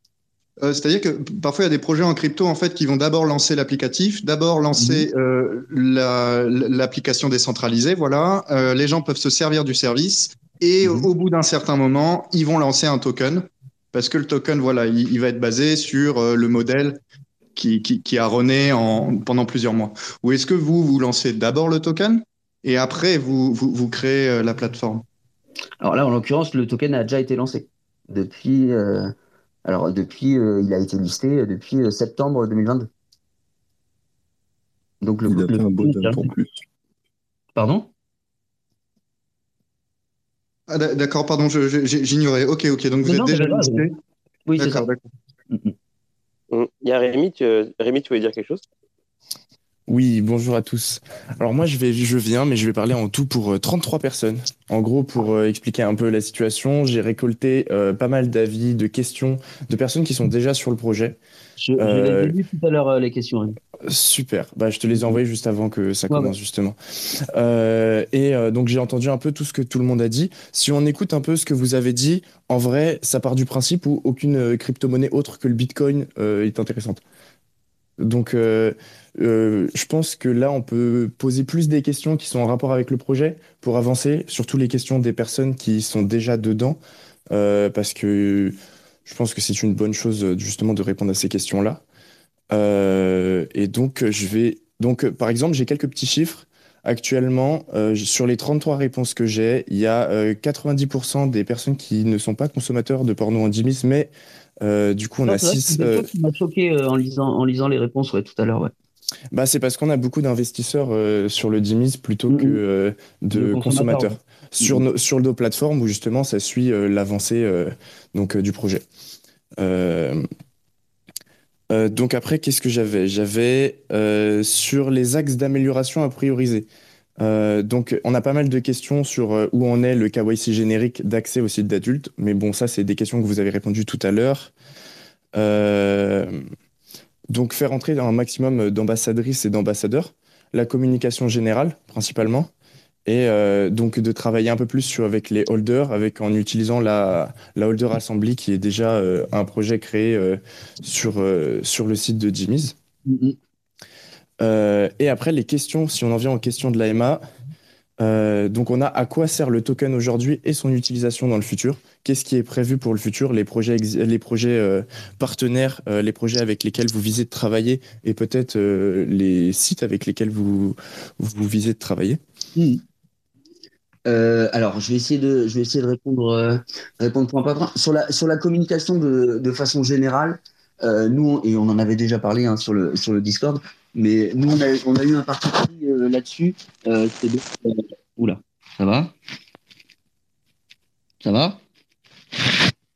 Euh, C'est-à-dire que parfois il y a des projets en crypto en fait qui vont d'abord lancer l'applicatif, d'abord lancer mhm. euh, l'application décentralisée, voilà. les gens peuvent se servir du service et mhm. au bout d'un certain moment, ils vont lancer un token parce que le token, voilà, il va être basé sur le modèle qui, a rené en, pendant plusieurs mois Ou est-ce que vous, vous lancez d'abord le token et après vous, vous, créez euh, la plateforme? Alors là, en l'occurrence, le token a déjà été lancé. Depuis, euh, alors depuis, euh, il a été listé depuis septembre 2022. Donc le, il a fait un beau en plus. Pardon? Ah, D'accord, pardon, j'ignorais. Ok, ok, donc vous êtes déjà listé. Oui, c'est ça. Mm, mm. Il y a Rémi, tu, Rémi, tu voulais dire quelque chose? Oui, bonjour à tous. Alors moi, je, vais, je viens, mais je vais parler en tout pour 33 euh, personnes. En gros, pour euh, expliquer un peu la situation, j'ai récolté euh, pas mal d'avis, de questions de personnes qui sont déjà sur le projet. Je, je les ai tout à l'heure, les questions. Super. Bah, je te les ai envoyées juste avant que ça commence, justement. et donc, j'ai entendu un peu tout ce que tout le monde a dit. Si on écoute un peu ce que vous avez dit, en vrai, ça part du principe où aucune crypto-monnaie autre que le Bitcoin est intéressante. Donc, euh, euh, je pense que là, on peut poser plus des questions qui sont en rapport avec le projet pour avancer, surtout les questions des personnes qui sont déjà dedans, parce que je pense que c'est une bonne chose justement de répondre à ces questions-là. et donc, je vais. Donc, par exemple, j'ai quelques petits chiffres. Actuellement, sur les 33 réponses que j'ai, il y a 90% des personnes qui ne sont pas consommateurs de porno en dimis, mais euh, du coup, on a 6. C'est euh... qui m'a choqué euh, en, lisant, en lisant les réponses ouais, tout à l'heure. Ouais. Bah, c'est parce qu'on a beaucoup d'investisseurs euh, sur le Dimis plutôt que euh, de consommateurs. Sur, nos, sur nos plateformes où justement ça suit l'avancée donc du projet. donc après, qu'est-ce que j'avais? J'avais sur les axes d'amélioration à prioriser. Euh, donc, on a pas mal de questions sur euh, où en est le KYC générique d'accès au site d'adultes. Mais bon, ça, c'est des questions que vous avez répondu tout à l'heure. Euh, donc, faire entrer un maximum d'ambassadrices et d'ambassadeurs. La communication générale, principalement. Et donc, de travailler un peu plus sur, avec les holders, avec, en utilisant la, la Holder Assembly, qui est déjà un projet créé sur, sur le site de Jimmy's. Mm-hmm. Euh, et après, les questions, si on en vient aux questions de l'AMA, euh, donc on a à quoi sert le token aujourd'hui et son utilisation dans le futur Qu'est-ce qui est prévu pour le futur Les projets, les projets euh, partenaires, les projets avec lesquels vous visez de travailler et peut-être les sites avec lesquels vous, vous visez de travailler? Hmm. alors, je vais essayer de, je vais essayer de répondre, répondre point par point. Sur la, sur la communication de, de façon générale, nous, et on en avait déjà parlé hein, sur, le, sur le Discord, mais nous, on a, on a eu un parti pris euh, là-dessus. Euh, euh, oula, ça va? Ça va?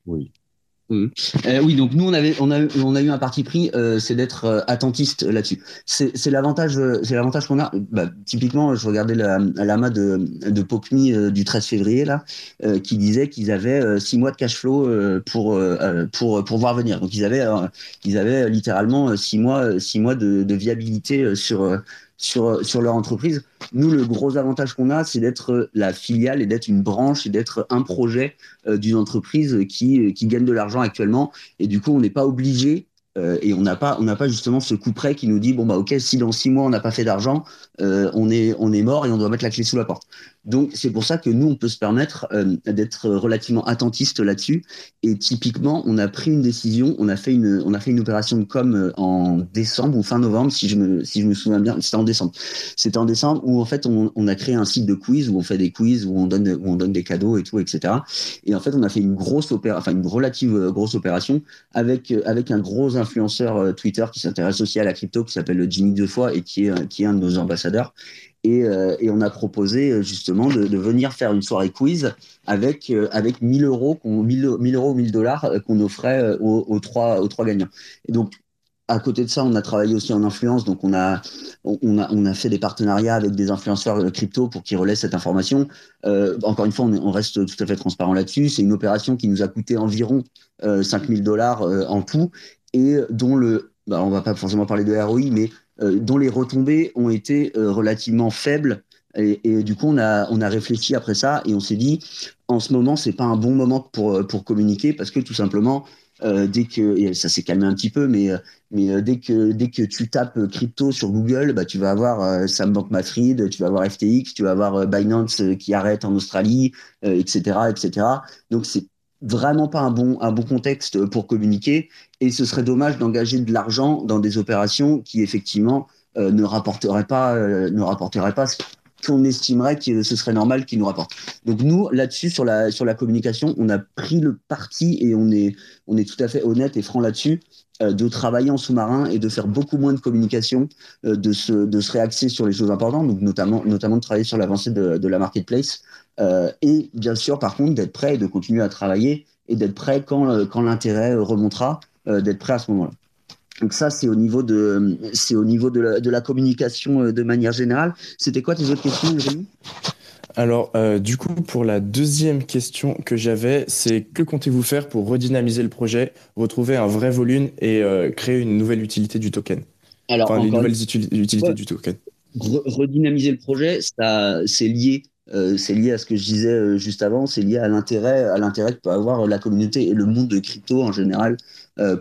Oui. Euh, oui, donc nous on avait, on a, on a eu un parti pris, euh, c'est d'être euh, attentiste là-dessus. C'est l'avantage, c'est l'avantage qu'on a. Bah, typiquement, je regardais la, la de, de Pocmi du 13 février là, qui disait qu'ils avaient six mois de cash flow pour pour pour voir venir. Donc ils avaient ils avaient littéralement six mois six mois de, de viabilité sur sur, sur leur entreprise. Nous, le gros avantage qu'on a, c'est d'être la filiale et d'être une branche et d'être un projet euh, d'une entreprise qui, qui gagne de l'argent actuellement. Et du coup, on n'est pas obligé euh, et on n'a pas, pas justement ce coup près qui nous dit bon bah ok si dans six mois on n'a pas fait d'argent, euh, on est, on est mort et on doit mettre la clé sous la porte. Donc c'est pour ça que nous on peut se permettre euh, d'être relativement attentiste là-dessus. Et typiquement on a pris une décision, on a fait une, on a fait une opération de com en décembre ou fin novembre si je me, si je me souviens bien, c'était en décembre. C'était en décembre où en fait on, a créé un site de quiz où on fait des quiz où on donne, où on donne des cadeaux et tout etc. Et en fait on a fait une grosse opération, enfin une relative grosse opération avec avec un gros influenceur euh, Twitter qui s'intéresse aussi à la crypto, qui s'appelle Jimmy Defoy et qui est, qui est un de nos ambassadeurs. Et, euh, et, on a proposé euh, justement de, venir faire une soirée quiz avec avec 1000 euros, 1000, 1000 euros ou 1000 dollars qu'on offrait aux, trois aux trois gagnants. Et donc à côté de ça, on a travaillé aussi en influence, donc on a, on a, on a fait des partenariats avec des influenceurs crypto pour qu'ils relaient cette information. Euh, encore une fois, on, reste tout à fait transparent là-dessus. C'est une opération qui nous a coûté environ euh, 5000 dollars euh, en tout et dont le, bah, on va pas forcément parler de ROI, mais euh, dont les retombées ont été euh, relativement faibles. Et, du coup, on a, on a réfléchi après ça et on s'est dit, en ce moment, c'est pas un bon moment pour, pour communiquer parce que tout simplement, euh, dès que et ça s'est calmé un petit peu, mais mais euh, dès que dès que tu tapes crypto sur Google, bah tu vas avoir euh, Sam Bankman-Fried, tu vas avoir FTX, tu vas avoir Binance qui arrête en Australie, etc., etc. Donc c'est vraiment pas un bon, un bon contexte pour communiquer et ce serait dommage d'engager de l'argent dans des opérations qui effectivement euh, ne rapporteraient pas, euh, ne rapporteraient pas ce qu'on estimerait que ce serait normal qu'ils nous rapportent. Donc nous, là-dessus, sur la, sur la communication, on a pris le parti et on est, on est tout à fait honnête et franc là-dessus euh, de travailler en sous-marin et de faire beaucoup moins de communication, euh, de, se, de se réaxer sur les choses importantes, donc notamment, notamment de travailler sur l'avancée de, la marketplace euh, et bien sûr, par contre, d'être prêt et de continuer à travailler et d'être prêt quand, euh, quand l'intérêt remontera, euh, d'être prêt à ce moment-là. Donc ça, c'est au niveau de, c'est au niveau de la, de la, communication de manière générale. C'était quoi tes autres questions, Jérémy alors, euh, du coup, pour la deuxième question que j'avais, c'est que comptez-vous faire pour redynamiser le projet, retrouver un vrai volume et euh, créer une nouvelle utilité du token? Alors, enfin, une nouvelle utilité ouais. du token. Redynamiser le projet, c'est lié c'est lié à ce que je disais juste avant, c'est lié à l'intérêt, à l'intérêt que peut avoir la communauté et le monde de crypto en général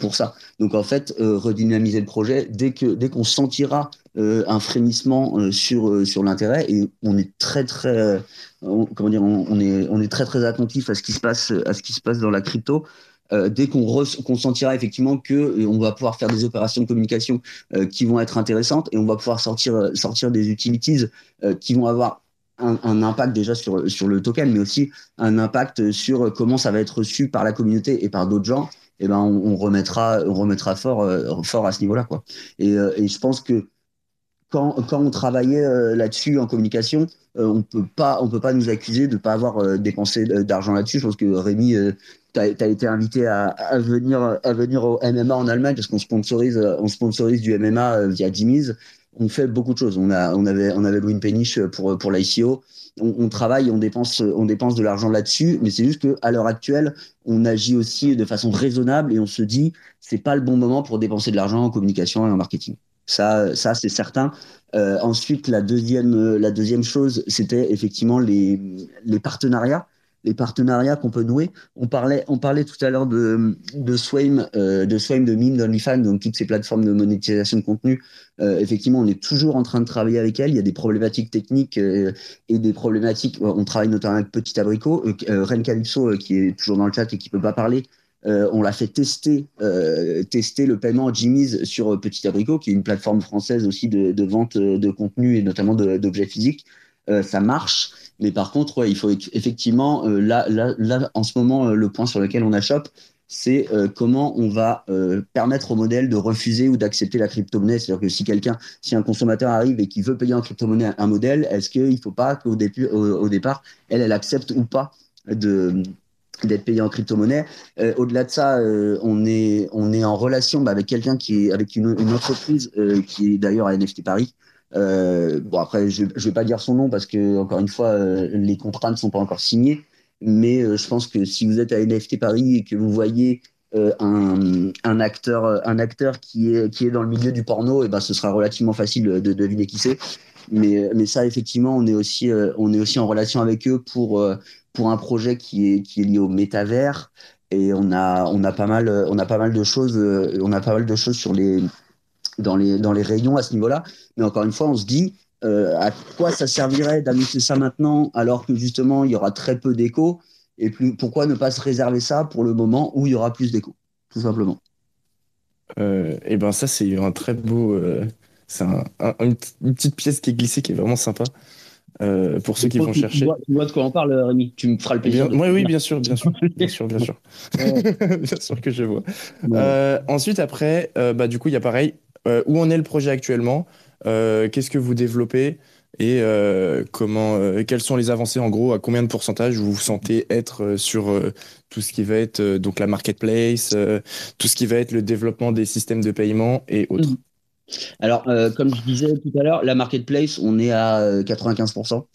pour ça. Donc en fait, redynamiser le projet dès que dès qu'on sentira un frémissement sur sur l'intérêt et on est très très comment dire, on, est on est très très attentif à ce qui se passe à ce qui se passe dans la crypto. Euh, dès qu'on sentira effectivement que euh, on va pouvoir faire des opérations de communication euh, qui vont être intéressantes et on va pouvoir sortir, sortir des utilities qui vont avoir un, impact déjà sur, sur le token, mais aussi un impact sur comment ça va être reçu par la communauté et par d'autres gens, et eh ben on, remettra, on remettra fort, fort à ce niveau-là. Quoi. Et, je pense que quand, on travaillait là-dessus en communication, on peut pas, on peut pas nous accuser de ne pas avoir dépensé d'argent là-dessus. Je pense que Rémi tu as, été invité à, venir, à venir au MMA en Allemagne parce qu'on sponsorise, on sponsorise du MMA euh, via Jimmy's. On fait beaucoup de choses. On, avait, on avait Louis Péniche pour, pour l'ICO. On, on, travaille, on dépense, on dépense de l'argent là-dessus, mais c'est juste qu'à l'heure actuelle, on agit aussi de façon raisonnable et on se dit, c'est pas le bon moment pour dépenser de l'argent en communication et en marketing. Ça, ça c'est certain. Euh, ensuite, la deuxième, la deuxième chose, c'était effectivement les, partenariats les partenariats qu'on peut nouer. On parlait, on parlait tout à l'heure de, de Swame, euh, de Swame, de Mime, d'OnlyFans, donc toutes ces plateformes de monétisation de contenu. Euh, effectivement, on est toujours en train de travailler avec elles. Il y a des problématiques techniques euh, et des problématiques. On travaille notamment avec Petit Abricot, Ren Calypso, qui est toujours dans le chat et qui peut pas parler. On l'a fait tester, tester le paiement Jimmy's sur Petit Abricot, qui est une plateforme française aussi de, vente de contenu et notamment d'objets physiques. ça marche. Mais par contre, il faut effectivement, euh, là, là, là, en ce moment, euh, le point sur lequel on achoppe, c'est euh, comment on va permettre au modèle de refuser ou d'accepter la crypto-monnaie. C'est-à-dire que si quelqu'un, si un consommateur arrive et qui veut payer en crypto-monnaie un modèle, est-ce qu'il ne faut pas qu'au au, départ, elle, elle accepte ou pas de d'être payé en crypto-monnaie. Au-delà de ça, on, est, on est en relation bah, avec quelqu'un qui est avec une, entreprise qui est d'ailleurs à NFT Paris, euh, bon, après, je ne vais pas dire son nom parce que, encore une fois, euh, les contrats ne sont pas encore signés. Mais euh, je pense que si vous êtes à NFT Paris et que vous voyez un, un, acteur, un acteur qui est, qui est dans le milieu du porno, et eh ben, ce sera relativement facile de, deviner qui c'est. Mais, mais ça, effectivement, on est aussi, on est aussi en relation avec eux pour, pour un projet qui est, qui est lié au métavers. Et on a, on a pas mal, on a pas mal de choses, on a pas mal de choses sur les, dans les, dans les rayons à ce niveau-là. Mais encore une fois, on se dit euh, à quoi ça servirait d'annoncer ça maintenant alors que justement il y aura très peu d'écho? Et plus, pourquoi ne pas se réserver ça pour le moment où il y aura plus d'écho, tout simplement? Euh, et ben ça c'est un très beau, euh, c'est une, petite pièce qui est glissée qui est vraiment sympa. Euh, pour ceux qui vont chercher. Tu vois, de quoi on parle, Rémi Tu me feras le plaisir. oui, oui, bien sûr, bien sûr, bien sûr, bien sûr, bien sûr que je vois. ensuite, après, bah, du coup, il y a pareil, euh, où en est le projet actuellement euh, Qu'est-ce que vous développez et euh, comment, quelles sont les avancées en gros, à combien de pourcentage vous vous sentez être sur tout ce qui va être donc la marketplace, tout ce qui va être le développement des systèmes de paiement et autres? Mmh. Alors, comme je disais tout à l'heure, la marketplace, on est à 95%.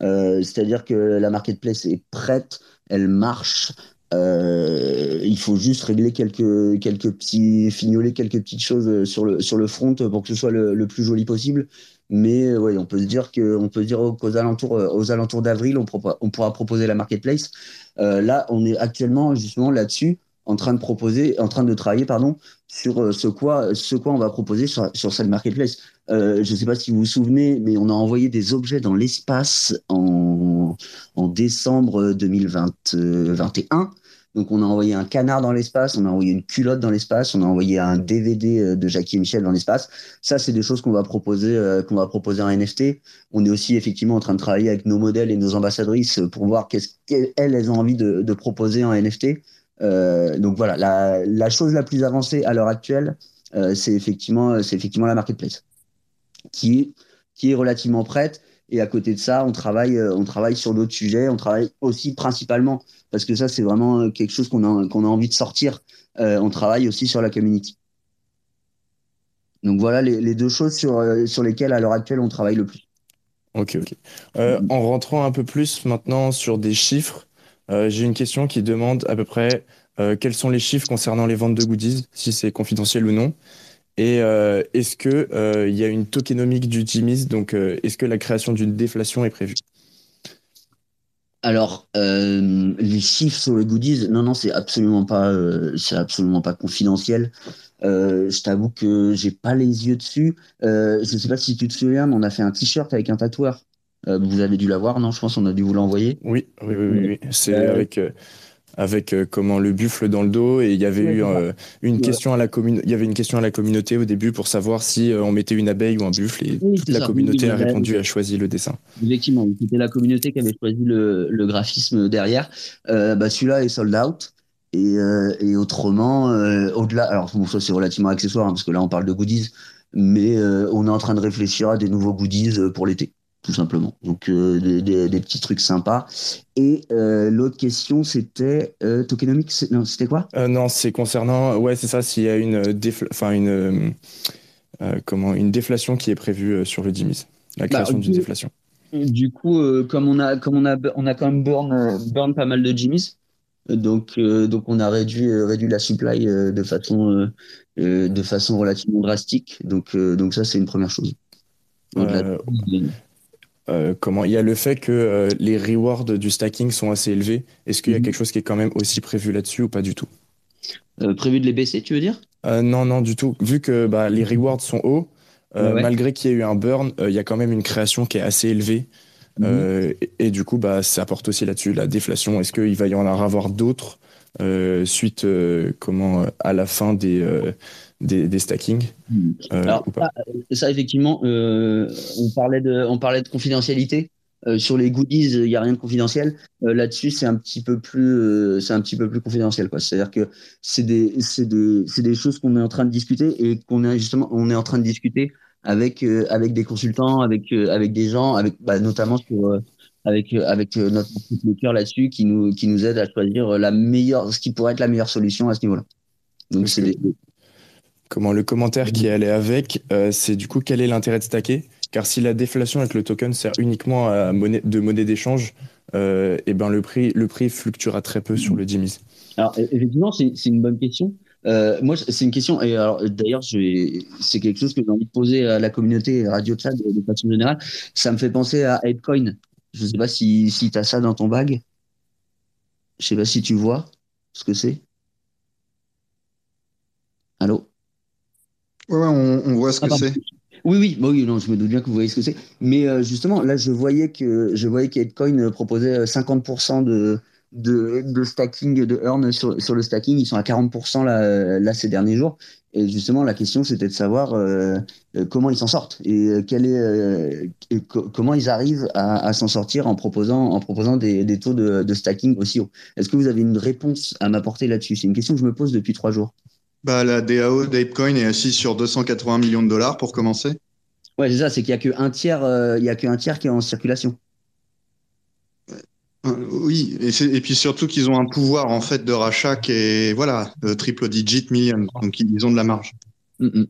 C'est-à-dire que la marketplace est prête, elle marche, euh, il faut juste régler quelques, quelques petits, fignoler quelques petites choses sur le, front pour que ce soit le, plus joli possible. Mais on peut se dire qu'aux alentours, aux alentours d'avril, on, pourra proposer la marketplace. Euh, là, on est actuellement justement là-dessus, en train de proposer, en train de travailler, pardon, sur ce quoi, ce quoi on va proposer sur, cette marketplace. Euh, je ne sais pas si vous vous souvenez, mais on a envoyé des objets dans l'espace en, décembre 2021 donc on a envoyé un canard dans l'espace, on a envoyé une culotte dans l'espace, on a envoyé un DVD euh, de Jackie et Michel dans l'espace. Ça, c'est des choses qu'on va proposer, euh, qu'on va proposer en NFT. On est aussi effectivement en train de travailler avec nos modèles et nos ambassadrices pour voir qu'est-ce qu'elles elles ont envie de proposer en NFT. Euh, donc voilà, la, chose la plus avancée à l'heure actuelle, euh, c'est effectivement, c'est effectivement la marketplace, qui est, relativement prête. Et à côté de ça, on travaille, euh, sur d'autres sujets. On travaille aussi principalement, parce que ça, c'est vraiment euh, quelque chose qu'on a, envie de sortir. Euh, on travaille aussi sur la community. Donc voilà les, deux choses sur, sur lesquelles, à l'heure actuelle, on travaille le plus. Ok, ok. en rentrant un peu plus maintenant sur des chiffres, j'ai une question qui demande à peu près quels sont les chiffres concernant les ventes de goodies, si c'est confidentiel ou non. Et euh, est-ce qu'il euh, il y a une tokenomique du Jimmy's Donc, euh, est-ce que la création d'une déflation est prévue? Alors, euh, les chiffres sur les goodies, non, non, c'est absolument pas, euh, c'est absolument pas confidentiel. Euh, je t'avoue que j'ai pas les yeux dessus. Euh, je sais pas si tu te souviens, mais on a fait un t-shirt avec un tatoueur. Euh, vous avez dû l'avoir, non? Je pense qu'on a dû vous l'envoyer. Oui, oui, oui, oui, oui. C'est avec avec euh, comment le buffle dans le dos et il y avait eu euh, une question à la commune il y avait une question à la communauté au début pour savoir si euh, on mettait une abeille ou un buffle et toute la communauté a répondu a choisi le dessin. Effectivement c'était la communauté qui avait choisi le, le graphisme derrière. Bah, celui-là est sold out et, et autrement au-delà alors bon, ça c'est relativement accessoire hein, parce que là on parle de goodies mais on est en train de réfléchir à des nouveaux goodies pour l'été tout simplement. Donc euh, des, des, petits trucs sympas. Et euh, l'autre question, c'était euh, tokenomics. Non, c'était quoi? Euh, Non, c'est concernant. Ouais, c'est ça. S'il y a une enfin une comment une déflation qui est prévue sur le DIMIS, la bah, création d'une déflation. Du coup, comme on a comme on a on a quand même burn burn pas mal de DIMIS. Donc, donc on a réduit, réduit la supply de façon de façon relativement drastique. Donc, donc ça c'est une première chose. Euh, comment il y a le fait que euh, les rewards du stacking sont assez élevés. Est-ce qu'il y a mhm. quelque chose qui est quand même aussi prévu là-dessus ou pas du tout? Euh, Prévu de les baisser, tu veux dire? Non, non, du tout. Vu que bah, les rewards sont hauts, malgré qu'il y ait eu un burn, il y a quand même une création qui est assez élevée. Mhm. et, du coup, bah, ça apporte aussi là-dessus la déflation. Est-ce qu'il va y en avoir d'autres suite comment, à la fin des des, des stackings hmm. euh, Alors, ça, effectivement, euh, on, parlait de, on parlait de confidentialité. Euh, sur les goodies, il n'y a rien de confidentiel. Euh, là-dessus, c'est un petit peu plus, euh, c'est un petit peu plus confidentiel, quoi. C'est-à-dire que c'est des, c'est des, c'est des choses qu'on est en train de discuter et qu'on est justement, on est en train de discuter avec, avec des consultants, avec, avec des gens, avec, bah, notamment sur, avec, avec notre maker là-dessus, qui nous, qui nous aide à choisir la meilleure, ce qui pourrait être la meilleure solution à ce niveau-là. Donc, c'est des, Comment le commentaire qui allait avec, euh, c'est du coup quel est l'intérêt de stacker? Car si la déflation avec le token sert uniquement à monnaie, de monnaie d'échange, euh, et eh ben le prix, le prix fluctuera très peu sur le DIMIS. Alors effectivement, c'est une bonne question. Euh, moi, c'est une question, et alors d'ailleurs, c'est quelque chose que j'ai envie de poser à la communauté Radio Chat de, de, façon générale. Ça me fait penser à Apecoin. Je ne sais pas si, si tu as ça dans ton bag. Je ne sais pas si tu vois ce que c'est. Allô? Ouais, on, voit ce que ah, c'est. Oui, oui, bah oui, non, je me doute bien que vous voyez ce que c'est. Mais euh, justement, là, je voyais que je voyais qu'Edcoin proposait 50% euh, de, de, de, stacking de earn sur, sur, le stacking. Ils sont à 40% là, là ces derniers jours. Et justement, la question, c'était de savoir euh, comment ils s'en sortent et quel est, comment ils arrivent à, à s'en sortir en proposant, en proposant des, des taux de, de stacking aussi hauts. Est-ce que vous avez une réponse à m'apporter là-dessus? C'est une question que je me pose depuis trois jours. Bah, la DAO d'Apecoin est assise sur 280 millions de dollars pour commencer. Ouais, c'est ça, c'est qu'il n'y a qu'un tiers, euh, il y a qu'un tiers qui est en circulation. Euh, oui, et, et, puis surtout qu'ils ont un pouvoir en fait de rachat qui est voilà triple digit million, donc ils ont de la marge. Mm.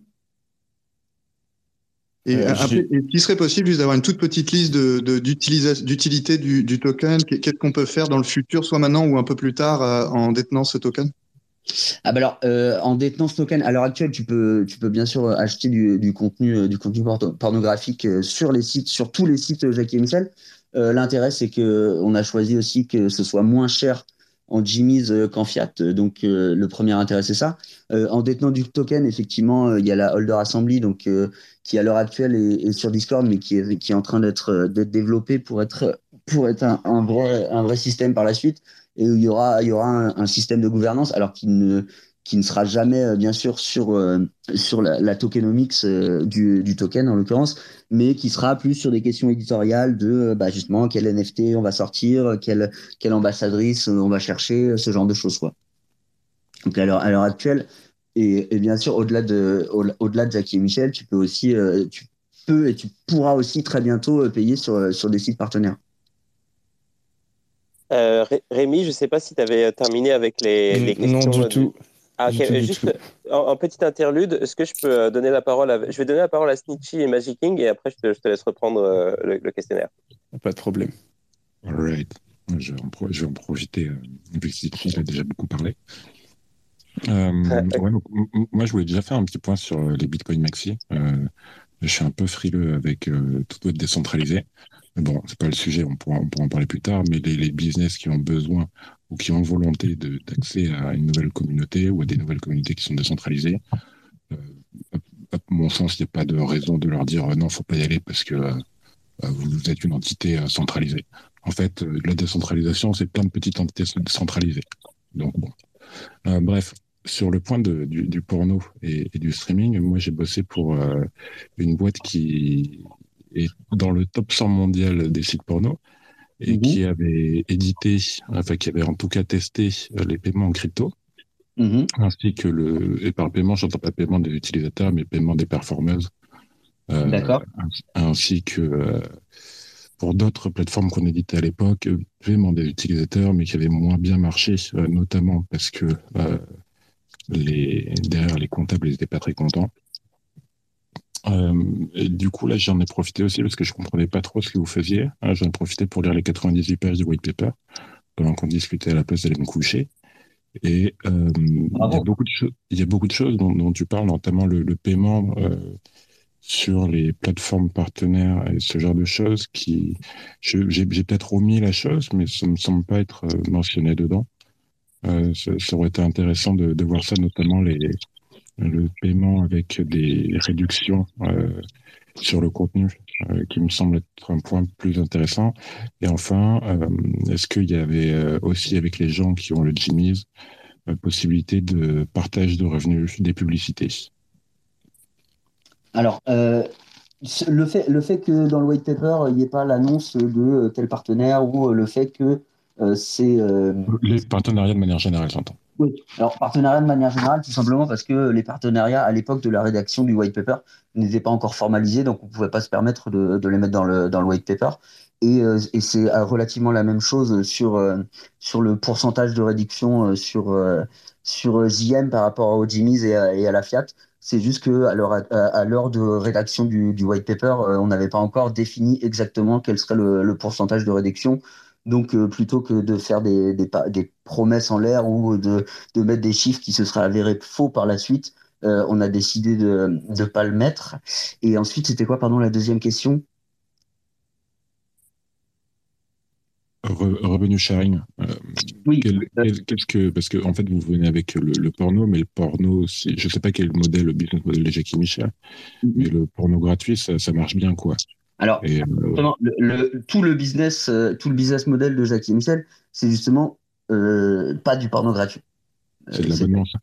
Et, euh, il serait possible juste d'avoir une toute petite liste d'utilité de, du, du, token Qu'est-ce qu'on peut faire dans le futur, soit maintenant ou un peu plus tard, en détenant ce token? Ah bah alors, euh, en détenant ce token, à l'heure actuelle, tu peux, tu peux bien sûr acheter du, contenu, euh, du contenu pornographique euh, sur les sites, sur tous les sites Jackie et Michel. Euh, L'intérêt, c'est que on a choisi aussi que ce soit moins cher en Jimmy's qu'en Fiat. Donc, le premier intérêt, c'est ça. en détenant du token, effectivement, il y a la Holder Assembly, donc qui à l'heure actuelle est, sur Discord, mais qui est, qui est en train d'être d'être développé pour être pour être un, vrai un vrai système par la suite et où il y aura, il y aura un, système de gouvernance, alors qu'il ne, qui ne sera jamais, euh, bien sûr, sur, euh, sur la, tokenomics euh, du, du, token, en l'occurrence, mais qui sera plus sur des questions éditoriales de, bah, justement, quel NFT on va sortir, quelle, quelle ambassadrice on va chercher, ce genre de choses, quoi. Donc, à l'heure actuelle, et, bien sûr, au-delà de, au-delà de Jackie et Michel, tu peux aussi, tu et tu pourras aussi très bientôt payer sur, sur des sites partenaires. Euh, Rémi, je ne sais pas si tu avais euh, terminé avec les, les questions. Non, du tout. Ah, Juste En, petit interlude, est-ce que je peux euh, donner la parole à... Je vais donner la parole à Snitchy et Magic King et après je te, laisse reprendre le, questionnaire. Pas de problème. All right. Je vais en, je vais en profiter. Vu que Snitchy a déjà beaucoup parlé. ouais, moi, je voulais déjà faire un petit point sur les Bitcoin Maxi. je suis un peu frileux avec tout votre décentralisé. Bon, c'est pas le sujet, on pourra, en parler plus tard, mais les, business qui ont besoin ou qui ont volonté d'accès à une nouvelle communauté ou à des nouvelles communautés qui sont décentralisées, euh, à mon sens, il n'y a pas de raison de leur dire euh, non, faut pas y aller parce que euh, vous êtes une entité centralisée. En fait, la décentralisation, c'est plein de petites entités centralisées. Donc bon. bref, sur le point du, porno et, du streaming, moi j'ai bossé pour une boîte qui est dans le top 100 mondial des sites porno et Mhm. qui avait édité, enfin qui avait en tout cas testé euh, les paiements en crypto, Mhm. ainsi que le, et par paiement, j'entends pas paiement des utilisateurs, mais paiement des performeuses, euh, D'accord. ainsi- que euh, pour d'autres plateformes qu'on éditait à l'époque, paiement des utilisateurs, mais qui avaient moins bien marché, euh, notamment parce que les, derrière les comptables, ils n'étaient pas très contents. Euh, et du coup, là, j'en ai profité aussi parce que je comprenais pas trop ce que vous faisiez. Euh, J'en ai profité pour lire les 98 pages de white paper pendant qu'on discutait à la place d'aller me coucher. Et euh, il y a beaucoup de choses, il y a beaucoup de choses dont, dont tu parles, notamment le, le paiement euh, sur les plateformes partenaires et ce genre de choses qui, j'ai peut-être omis la chose, mais ça me semble pas être euh, mentionné dedans. Euh, ça, ça aurait été intéressant de, de voir ça, notamment les, le paiement avec des réductions euh, sur le contenu, euh, qui me semble être un point plus intéressant. Et enfin, euh, est-ce qu'il y avait aussi avec les gens qui ont le Jimmy's possibilité de partage de revenus des publicités? Alors, le fait, le fait que dans le white paper, il n'y ait pas l'annonce de tel partenaire ou le fait que c'est. Les partenariats de manière générale, j'entends. Alors partenariat de manière générale, tout simplement parce que les partenariats à l'époque de la rédaction du white paper n'étaient pas encore formalisés, donc on ne pouvait pas se permettre de, les mettre dans le, white paper. Et, euh, c'est euh, relativement la même chose sur, euh, le pourcentage de réduction sur, sur JM par rapport au Jimmy's et à, à la Fiat. C'est juste que à l'heure à, à de rédaction du, white paper, on n'avait pas encore défini exactement quel serait le pourcentage de réduction. Donc, euh, plutôt que de faire des, des, promesses en l'air ou de, de mettre des chiffres qui se seraient avérés faux par la suite, euh, on a décidé de ne pas le mettre. Et ensuite, c'était quoi, pardon, la deuxième question? Re- revenu sharing. euh, Oui. quel- quel- Qu'est-ce que parce que en fait vous venez avec le, le porno, mais le porno, je sais pas quel modèle, le business model de Jackie Michel, mais le porno gratuit, ça, ça marche bien quoi. Alors, Et, euh, justement, le, le- tout le business, euh, tout le business model de Jackie Michel, c'est justement euh, pas du porno gratuit. c'est de l'abonnement, ça.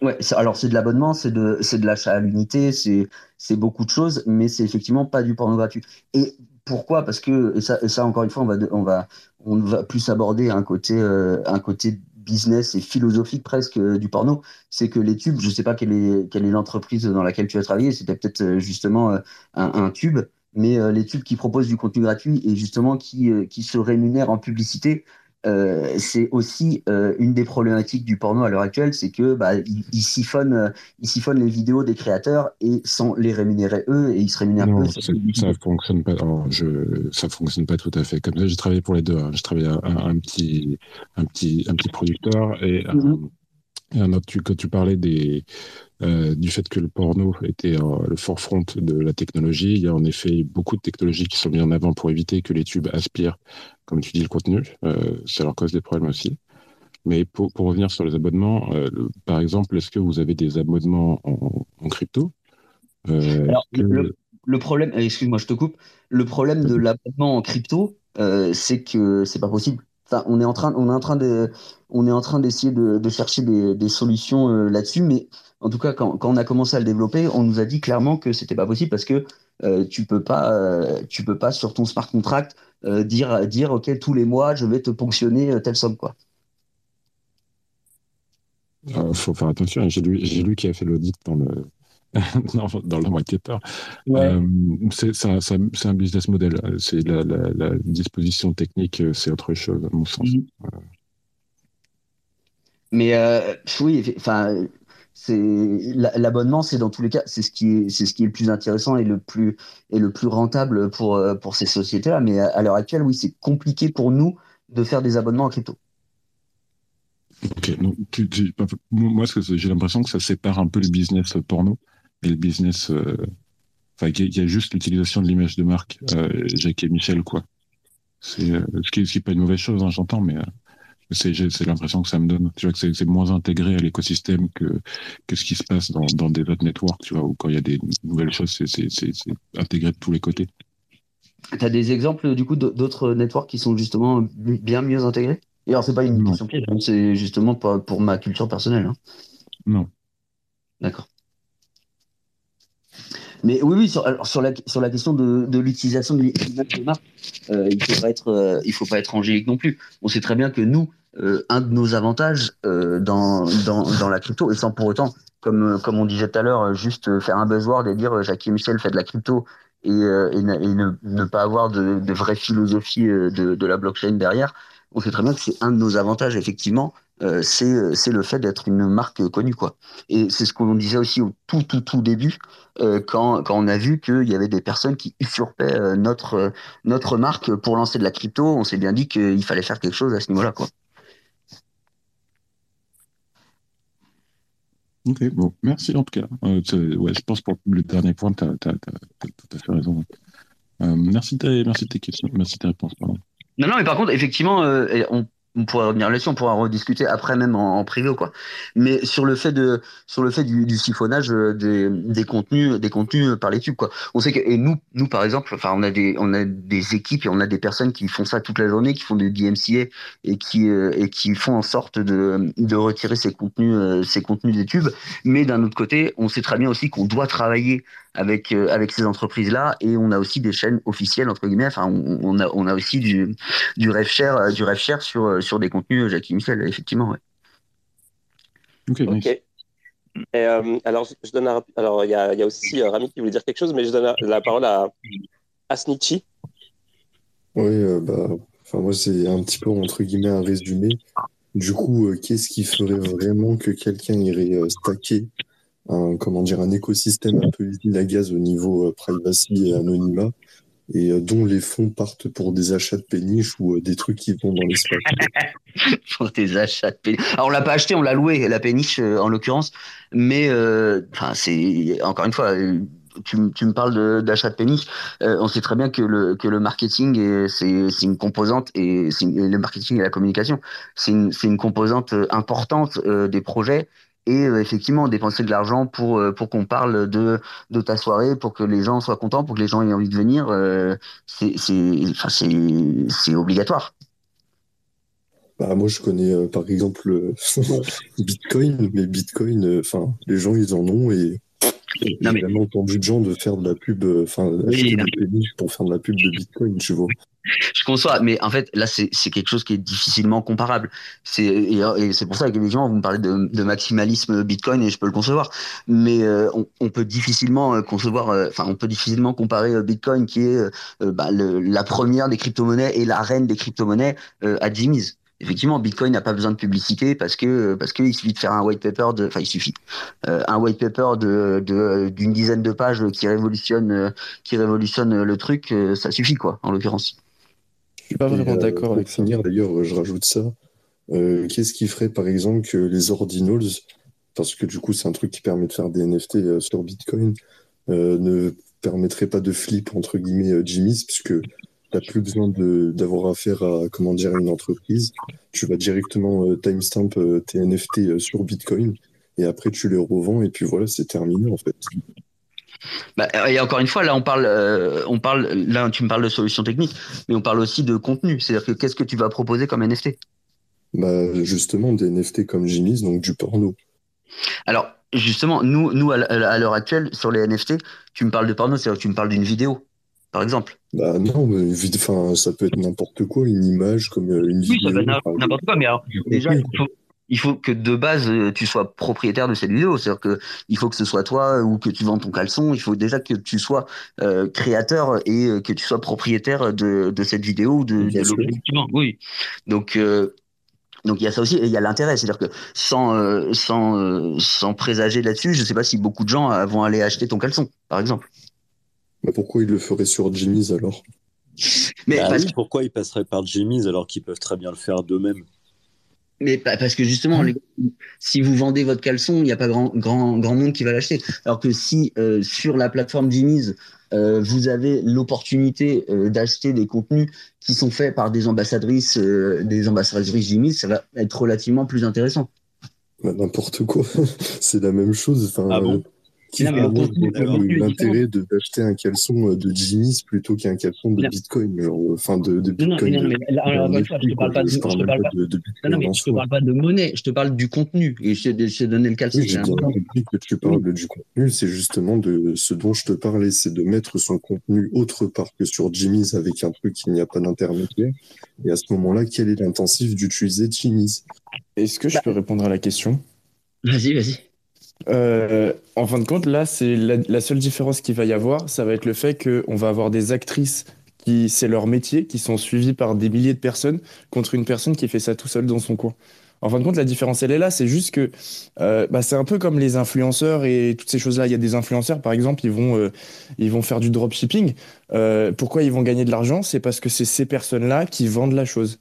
Ouais, c'est- alors c'est de l'abonnement, c'est de, c'est de l'achat à l'unité, c'est, beaucoup de choses, mais c'est effectivement pas du porno gratuit. Et pourquoi? Parce que, et ça, et ça encore une fois, on va, on va, on va plus aborder un côté, euh, un côté business et philosophique presque euh, du porno. C'est que les tubes, je sais pas quelle est, quelle est l'entreprise dans laquelle tu as travaillé, c'était peut-être justement un, un tube, mais euh, les tubes qui proposent du contenu gratuit et justement qui, euh, qui se rémunèrent en publicité, euh, c'est aussi une des problématiques du porno à l'heure actuelle, c'est que bah, ils, ils siphonnent, ils siphonnent les vidéos des créateurs et sans les rémunérer eux, et ils se rémunèrent Non, eux. ça, ça fonctionne pas. je, ça fonctionne pas tout à fait comme ça. J'ai travaillé pour les deux. hein. J'ai travaillé à un, un petit, un petit, un petit producteur et un, Mhm. et un autre. Tu, quand tu parlais des, euh, du fait que le porno était euh, le forefront de la technologie, il y a en effet beaucoup de technologies qui sont mises en avant pour éviter que les tubes aspirent, comme tu dis, le contenu. Euh, ça leur cause des problèmes aussi. Mais pour, pour revenir sur les abonnements, le- par exemple, est-ce que vous avez des abonnements en, en crypto? Alors, que- le, le problème, excuse-moi, je te coupe. Le problème de l'abonnement en crypto, c'est que c'est pas possible. On est en train, d'essayer de, chercher des, solutions euh, là-dessus, mais en tout cas, quand, on a commencé à le développer, on nous a dit clairement que c'était pas possible parce que euh, tu peux euh, peux pas sur ton smart contract dire, dire, ok, tous les mois, je vais te ponctionner telle somme, quoi. Euh, faut faire attention. J'ai lu, lu qui a fait l'audit dans le dans, dans. Ouais. Euh, c'est un, business model. C'est la, la, la disposition technique, euh, c'est autre chose à mon sens. Mhm. Mais euh, oui, enfin, c'est la- l'abonnement, c'est dans tous les cas, c'est ce qui est, c'est ce qui est le plus intéressant et le plus et le plus rentable pour euh, pour ces sociétés-là. Mais à, à l'heure actuelle, oui, c'est compliqué pour nous de faire des abonnements en crypto. Ok. Donc, tu, tu- moi, j'ai l'impression que ça sépare un peu le business porno et le business euh, Enfin, il y, a juste l'utilisation de l'image de marque, euh, Jacques et Michel, quoi. C'est euh, ce qui n'est pas une mauvaise chose, hein, j'entends, mais c'est l'impression que ça me donne. Tu vois que c'est moins intégré à l'écosystème que, que ce qui se passe dans, dans des autres networks, tu vois, où quand il y a des nouvelles choses, c'est intégré de tous les côtés. Tu as des exemples du coup d'autres networks qui sont justement bien mieux intégrés? Et alors, c'est pas une question piège, hein, c'est justement pour, pour, ma culture personnelle. Hein. Non. D'accord. Mais oui, oui, sur, sur, la, sur la question de, de l'utilisation de l'image de marque, euh, il faut pas être, euh, il faut pas être angélique non plus. On sait très bien que nous, euh, un de nos avantages euh, dans, dans, dans, la crypto, et sans pour autant, comme, comme on disait tout à l'heure, juste faire un buzzword et dire Jackie Michel fait de la crypto et, et, ne, ne, pas avoir de, de vraie philosophie de, de la blockchain derrière, on sait très bien que c'est un de nos avantages, effectivement, euh, euh, c'est le fait d'être une marque connue quoi. Et c'est ce qu'on disait aussi au tout tout tout début euh, quand, quand on a vu qu'il y avait des personnes qui usurpaient notre notre marque pour lancer de la crypto, on s'est bien dit qu'il fallait faire quelque chose à ce niveau-là. Ok, bon, merci en tout cas. ouais, je pense pour le dernier point, tu as, tout à fait raison. merci, de, merci de tes questions, merci de tes réponses. Pardon. Non, non, mais par contre, effectivement, on on pourra revenir là-dessus, on pourra rediscuter après même en, privé quoi. Mais sur le fait de sur le fait du, du siphonnage euh, des, des, contenus des contenus par les tubes quoi. On sait que et nous nous par exemple, enfin on a des on a des équipes et on a des personnes qui font ça toute la journée, qui font du DMCA et qui euh, et qui font en sorte de de retirer ces contenus euh, ces contenus des tubes. Mais d'un autre côté, on sait très bien aussi qu'on doit travailler avec euh, avec ces entreprises là et on a aussi des chaînes officielles entre guillemets. Enfin on, on a on a aussi du du rev share euh, du rev share sur euh, sur des contenus Jackie Michel effectivement ouais. ok, Et, alors je donne alors il y a, y a aussi Rami qui voulait dire quelque chose mais je donne la, parole à à Snitchy. Oui bah enfin moi c'est un petit peu entre guillemets un résumé. Du coup qu'est-ce qui ferait vraiment que quelqu'un irait stacker un, comment dire, un écosystème un peu usine à gaz au niveau euh, privacy et anonymat, et euh, dont les fonds partent pour des achats de péniches ou euh, des trucs qui vont dans l'espace. pour des achats de péniches. Alors on l'a pas acheté, on l'a loué, la péniche en l'occurrence, mais enfin c'est encore une fois. Tu, me parles d'achat de, péniches. on sait très bien que le, que le marketing, c'est une composante, et, le marketing et la communication, c'est une, une, composante importante des projets et euh, effectivement dépenser de l'argent pour euh, pour qu'on parle de de ta soirée pour que les gens soient contents pour que les gens aient envie de venir euh, c'est c'est obligatoire. Bah, moi je connais par exemple Bitcoin mais Bitcoin enfin les gens ils en ont et j'ai jamais entendu de gens de faire de la pub enfin acheter des pour faire de la pub de Bitcoin tu vois. Je conçois, mais en fait, là, c'est quelque chose qui est difficilement comparable. C'est et, c'est pour ça que les gens, vous me parlez de, de, maximalisme Bitcoin et je peux le concevoir, mais euh, on, on, peut difficilement euh, concevoir, euh, enfin, on peut difficilement comparer Bitcoin, qui est bah, le, la première des crypto-monnaies et la reine des crypto-monnaies, à Jimmy's effectivement, Bitcoin n'a pas besoin de publicité parce que parce qu'il suffit de faire un white paper de, enfin il suffit, un white paper de d'une dizaine de pages qui révolutionne qui révolutionne le truc, ça suffit quoi, en l'occurrence. Je suis pas vraiment euh, d'accord avec finir, d'ailleurs, je rajoute ça. Euh, qu'est-ce qui ferait, par exemple, que les ordinals, parce que du coup, c'est un truc qui permet de faire des NFT euh, sur Bitcoin, ne permettrait pas de flip, entre guillemets, Jimmy's, puisque n'as plus besoin d'avoir affaire à comment dire une entreprise. Tu vas directement timestamp tes NFT sur Bitcoin et après tu les revends et puis voilà, c'est terminé en fait. Bah, et encore une fois, là, on parle, euh, on parle, là, tu me parles de solutions techniques, mais on parle aussi de contenu. C'est-à-dire que qu'est-ce que tu vas proposer comme NFT bah, Justement, des NFT comme Jimmy's, donc du porno. Alors, justement, nous, nous à l'heure actuelle, sur les NFT, tu me parles de porno, c'est-à-dire que tu me parles d'une vidéo, par exemple. Bah non, mais enfin, ça peut être n'importe quoi, une image comme euh, une vidéo. Oui, n'importe quoi, mais alors, déjà, il faut, il faut que de base euh, tu sois propriétaire de cette vidéo, c'est-à-dire que il faut que ce soit toi ou que tu vends ton caleçon, il faut déjà que tu sois euh, créateur et que tu sois propriétaire de, de cette vidéo ou de, de Oui. Donc donc il y a ça aussi et il y a l'intérêt, c'est-à-dire que sans sans sans présager là-dessus, je sais pas si beaucoup de gens vont aller acheter ton caleçon, par exemple. Mais pourquoi ils le feraient sur Jimmy's alors? Mais bah pourquoi ils passeraient par Jimmy's alors qu'ils peuvent très bien le faire d'eux-mêmes? Mais parce que justement, les, si vous vendez votre caleçon, il n'y a pas grand, grand, grand monde qui va l'acheter. Alors que si euh, sur la plateforme Jimmy's, euh, vous avez l'opportunité euh, d'acheter des contenus qui sont faits par des ambassadrices, des ambassadrices Jimmy's, ça va être relativement plus intéressant. Bah, N'importe quoi, c'est la même chose. Enfin, Ah bon? Qui Non, l'intérêt de- d'acheter un caleçon euh, de Jimmy's plutôt qu'un caleçon de Non. Bitcoin, genre, enfin de, de Non, non, Bitcoin. mais, non, de- mais là, je te parle pas de, Je te parle pas de, de non, Bitcoin non, mais en je te parle pas de monnaie, je te parle du contenu. Et je t'ai donné le caleçon. Oui, j'ai compris que tu parles du contenu, c'est justement de ce dont je te parlais, c'est de mettre son contenu autre part que sur Jimmy's avec un truc qui n'y a pas d'intermédiaire. Et à ce moment-là, quel est l'intensif d'utiliser Jimmy's? Est-ce que je peux répondre à la question? Vas-y, vas-y. Euh, en fin de compte, là, c'est la, seule différence qu'il va y avoir, ça va être le fait qu'on va avoir des actrices qui, c'est leur métier, qui sont suivies par des milliers de personnes, contre une personne qui fait ça tout seul dans son coin. En fin de compte, la différence, elle est là. C'est juste que euh, bah, c'est un peu comme les influenceurs et toutes ces choses-là. Il y a des influenceurs, par exemple, ils vont, euh, ils vont faire du dropshipping. Pourquoi ils vont gagner de l'argent? C'est parce que c'est ces personnes-là qui vendent la chose.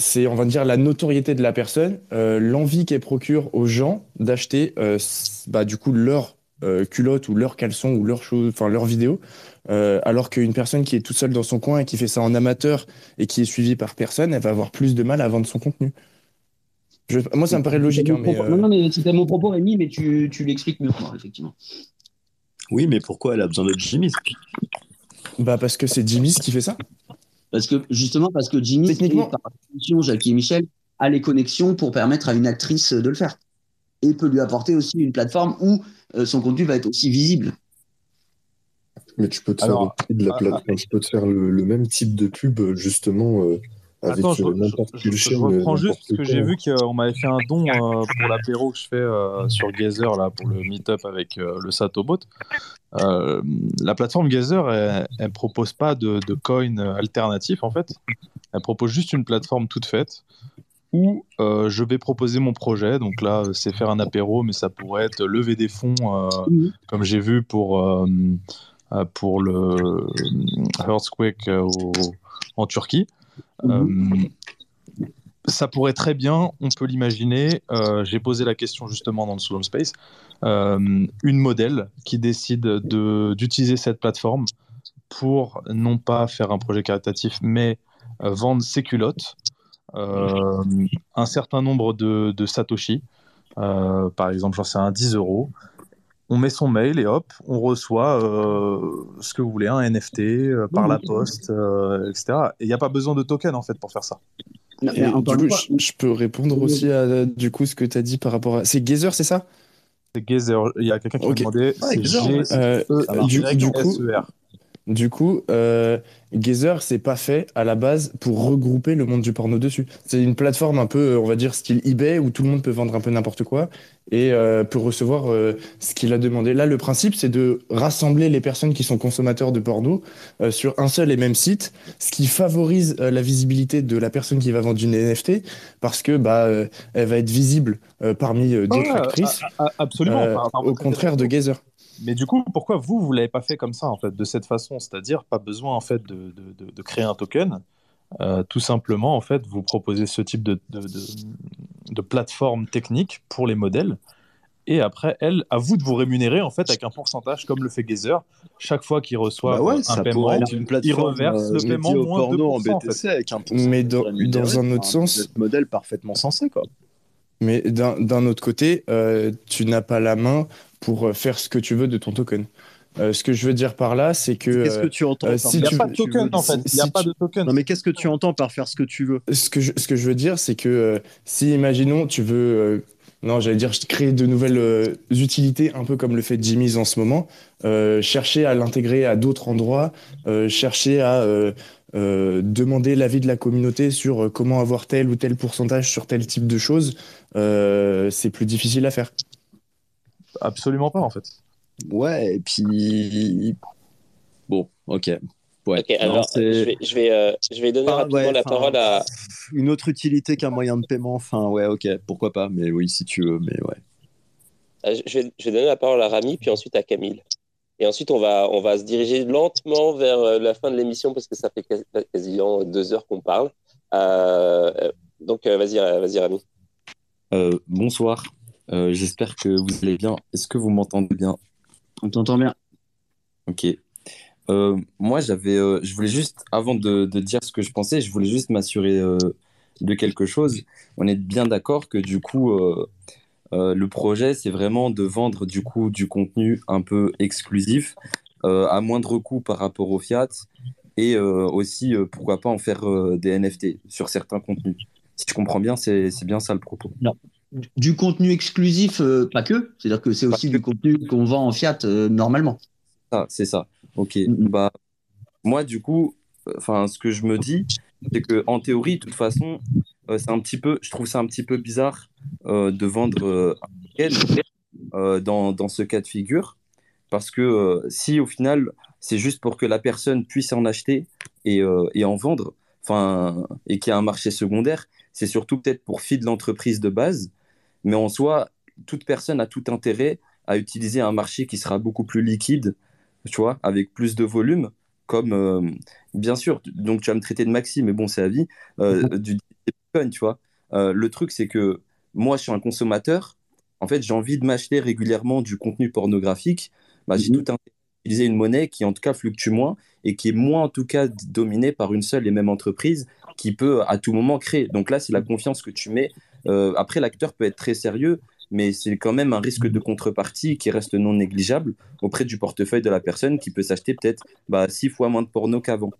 C'est, on va dire, la notoriété de la personne, euh, l'envie qu'elle procure aux gens d'acheter, euh, bah, du coup, leur euh, culotte ou leur caleçon ou leur chose, enfin, leur vidéo. Euh, alors qu'une personne qui est toute seule dans son coin et qui fait ça en amateur et qui est suivie par personne, elle va avoir plus de mal à vendre son contenu. Je- moi, ça me paraît logique, hein, mais, Non, euh, non, mais c'était mon propos, Rémi, mais tu, tu l'expliques mieux que moi, effectivement. Oui, mais pourquoi elle a besoin de Jimmy's? Bah, parce que c'est Jimmy's qui fait ça. Parce que, justement, parce que Jimmy, Techniquement- par définition, Jackie et Michel, a les connexions pour permettre à une actrice de le faire. Et peut lui apporter aussi une plateforme où euh, son contenu va être aussi visible. Mais tu peux te Alors, faire de la ah, plateforme, tu peux te faire le, le même type de pub justement euh, avec Attends, je, euh, je- n'importe je- reprends euh, juste parce que j'ai vu qu'on m'avait fait un don euh, pour l'apéro que je fais euh, sur Gazer là, pour le meet-up avec euh, le Satobot. Euh, la plateforme Gazer, elle, elle propose pas de, de coin alternatif en fait. Elle propose juste une plateforme toute faite où euh, je vais proposer mon projet. Donc là, c'est faire un apéro, mais ça pourrait être lever des fonds, euh, comme j'ai vu pour, pour le Earthquake au- en Turquie. Euh, ça pourrait très bien, on peut l'imaginer. euh, J'ai posé la question justement dans le Soul Space. euh, une modèle qui décide de- d'utiliser cette plateforme pour non pas faire un projet caritatif, mais euh, vendre ses culottes, un certain nombre de, de Satoshi, par exemple, j'en sais un 10 euros. On met son mail et hop, on reçoit ce que vous voulez, un NFT par la poste, etc. Et il n'y a pas besoin de token en fait pour faire ça. Et du coup, je, je peux répondre aussi à du coup ce que tu as dit par rapport à. C'est Gazer, c'est ça? C'est Gazer. Il y a quelqu'un qui m'a Ok. demandé. c'est G- Euh, du, du coup. Du coup, euh, Gazer, c'est pas fait à la base pour regrouper le monde du porno dessus. C'est une plateforme un peu, on va dire, style eBay où tout le monde peut vendre un peu n'importe quoi et euh, peut recevoir euh, ce qu'il a demandé. Là, le principe, c'est de rassembler les personnes qui sont consommateurs de porno euh, sur un seul et même site, ce qui favorise euh, la visibilité de la personne qui va vendre une NFT parce que bah, euh, elle va être visible euh, parmi euh, d'autres Ouais, actrices. absolument. euh, Enfin, enfin, au contraire de Gazer. Mais du coup, pourquoi vous, vous l'avez pas fait comme ça, en fait, de cette façon? C'est-à-dire, pas besoin, en fait, de, de- de- de créer un token. Euh, tout simplement, en fait, vous proposez ce type de, de, de- de plateforme technique pour les modèles. Et après, elle, à vous de vous rémunérer, en fait, avec un pourcentage, comme le fait Gazer. Chaque fois qu'il reçoit Bah ouais, un ça paiement, être une il reverse euh, le paiement au moins porno en 2%, en BTC fait. avec un Mais dans, dans un autre sens, êtes modèle parfaitement sensé quoi. Mais d'un d'un autre côté, euh, tu n'as pas la main pour euh, faire ce que tu veux de ton token. Euh, ce que je veux dire par là, c'est que. Qu'est-ce que tu entends euh, par si faire tu- ce que tu veux si- si tu- Non mais qu'est-ce que tu entends par faire ce que tu veux? Ce que je, ce que je veux dire, c'est que euh, si, imaginons, tu veux. euh, non, j'allais dire créer de nouvelles euh, utilités, un peu comme le fait Jimmy's en ce moment, euh, chercher à l'intégrer à d'autres endroits, euh, chercher à euh, euh, demander l'avis de la communauté sur comment avoir tel ou tel pourcentage sur tel type de choses, euh, c'est plus difficile à faire. Absolument pas, en fait. Ouais, et puis bon, ok. Ouais. Ok, Non, alors je vais, je vais, euh, je vais donner Ah, rapidement ouais, la parole à. une autre utilité qu'un moyen de paiement. Enfin, ouais, ok, pourquoi pas. Mais oui, si tu veux, mais ouais. Euh, Je vais, je vais donner la parole à Rami, puis ensuite à Camille. Et ensuite, on va, on va se diriger lentement vers euh, la fin de l'émission parce que ça fait quasi- quasiment deux heures qu'on parle. Euh, Donc, vas-y, vas-y, Rami. bonsoir. J'espère que vous allez bien. Est-ce que vous m'entendez bien? On t'entend bien. Ok. Euh, moi, j'avais, euh, je voulais juste, avant de, de, dire ce que je pensais, je voulais juste m'assurer euh, de quelque chose. On est bien d'accord que du coup, le projet, c'est vraiment de vendre du coup du contenu un peu exclusif à moindre coût par rapport au Fiat et aussi, pourquoi pas en faire des NFT sur certains contenus. Si je comprends bien, c'est bien ça le propos. Non. Du contenu exclusif, pas que. C'est-à-dire que c'est aussi du contenu qu'on vend en Fiat normalement. Ah, c'est ça. Ok. Bah, moi, du coup, enfin, ce que je me dis, c'est que en théorie, de toute façon, euh, c'est un petit peu, je trouve ça un petit peu bizarre euh, de vendre euh, un dans, dans, ce cas de figure, parce que si au final, c'est juste pour que la personne puisse en acheter et, et en vendre, enfin, et qu'il y a un marché secondaire, c'est surtout peut-être pour de l'entreprise de base, mais en soi, toute personne a tout intérêt à utiliser un marché qui sera beaucoup plus liquide tu vois, avec plus de volume, comme, euh, bien sûr, donc tu vas me traiter de Maxi, mais bon, c'est la vie, euh, mhm. du Bitcoin, tu vois. Euh, le truc, c'est que moi, je suis un consommateur, en fait, j'ai envie de m'acheter régulièrement du contenu pornographique, bah, j'ai mhm. tout intérêt à utiliser une monnaie qui, en tout cas, fluctue moins et qui est moins, en tout cas, dominée par une seule et même entreprise qui peut à tout moment créer. Donc là, c'est la confiance que tu mets. Après, l'acteur peut être très sérieux, mais c'est quand même un risque de contrepartie qui reste non négligeable auprès du portefeuille de la personne qui peut s'acheter peut-être bah, six fois moins de porno qu'avant.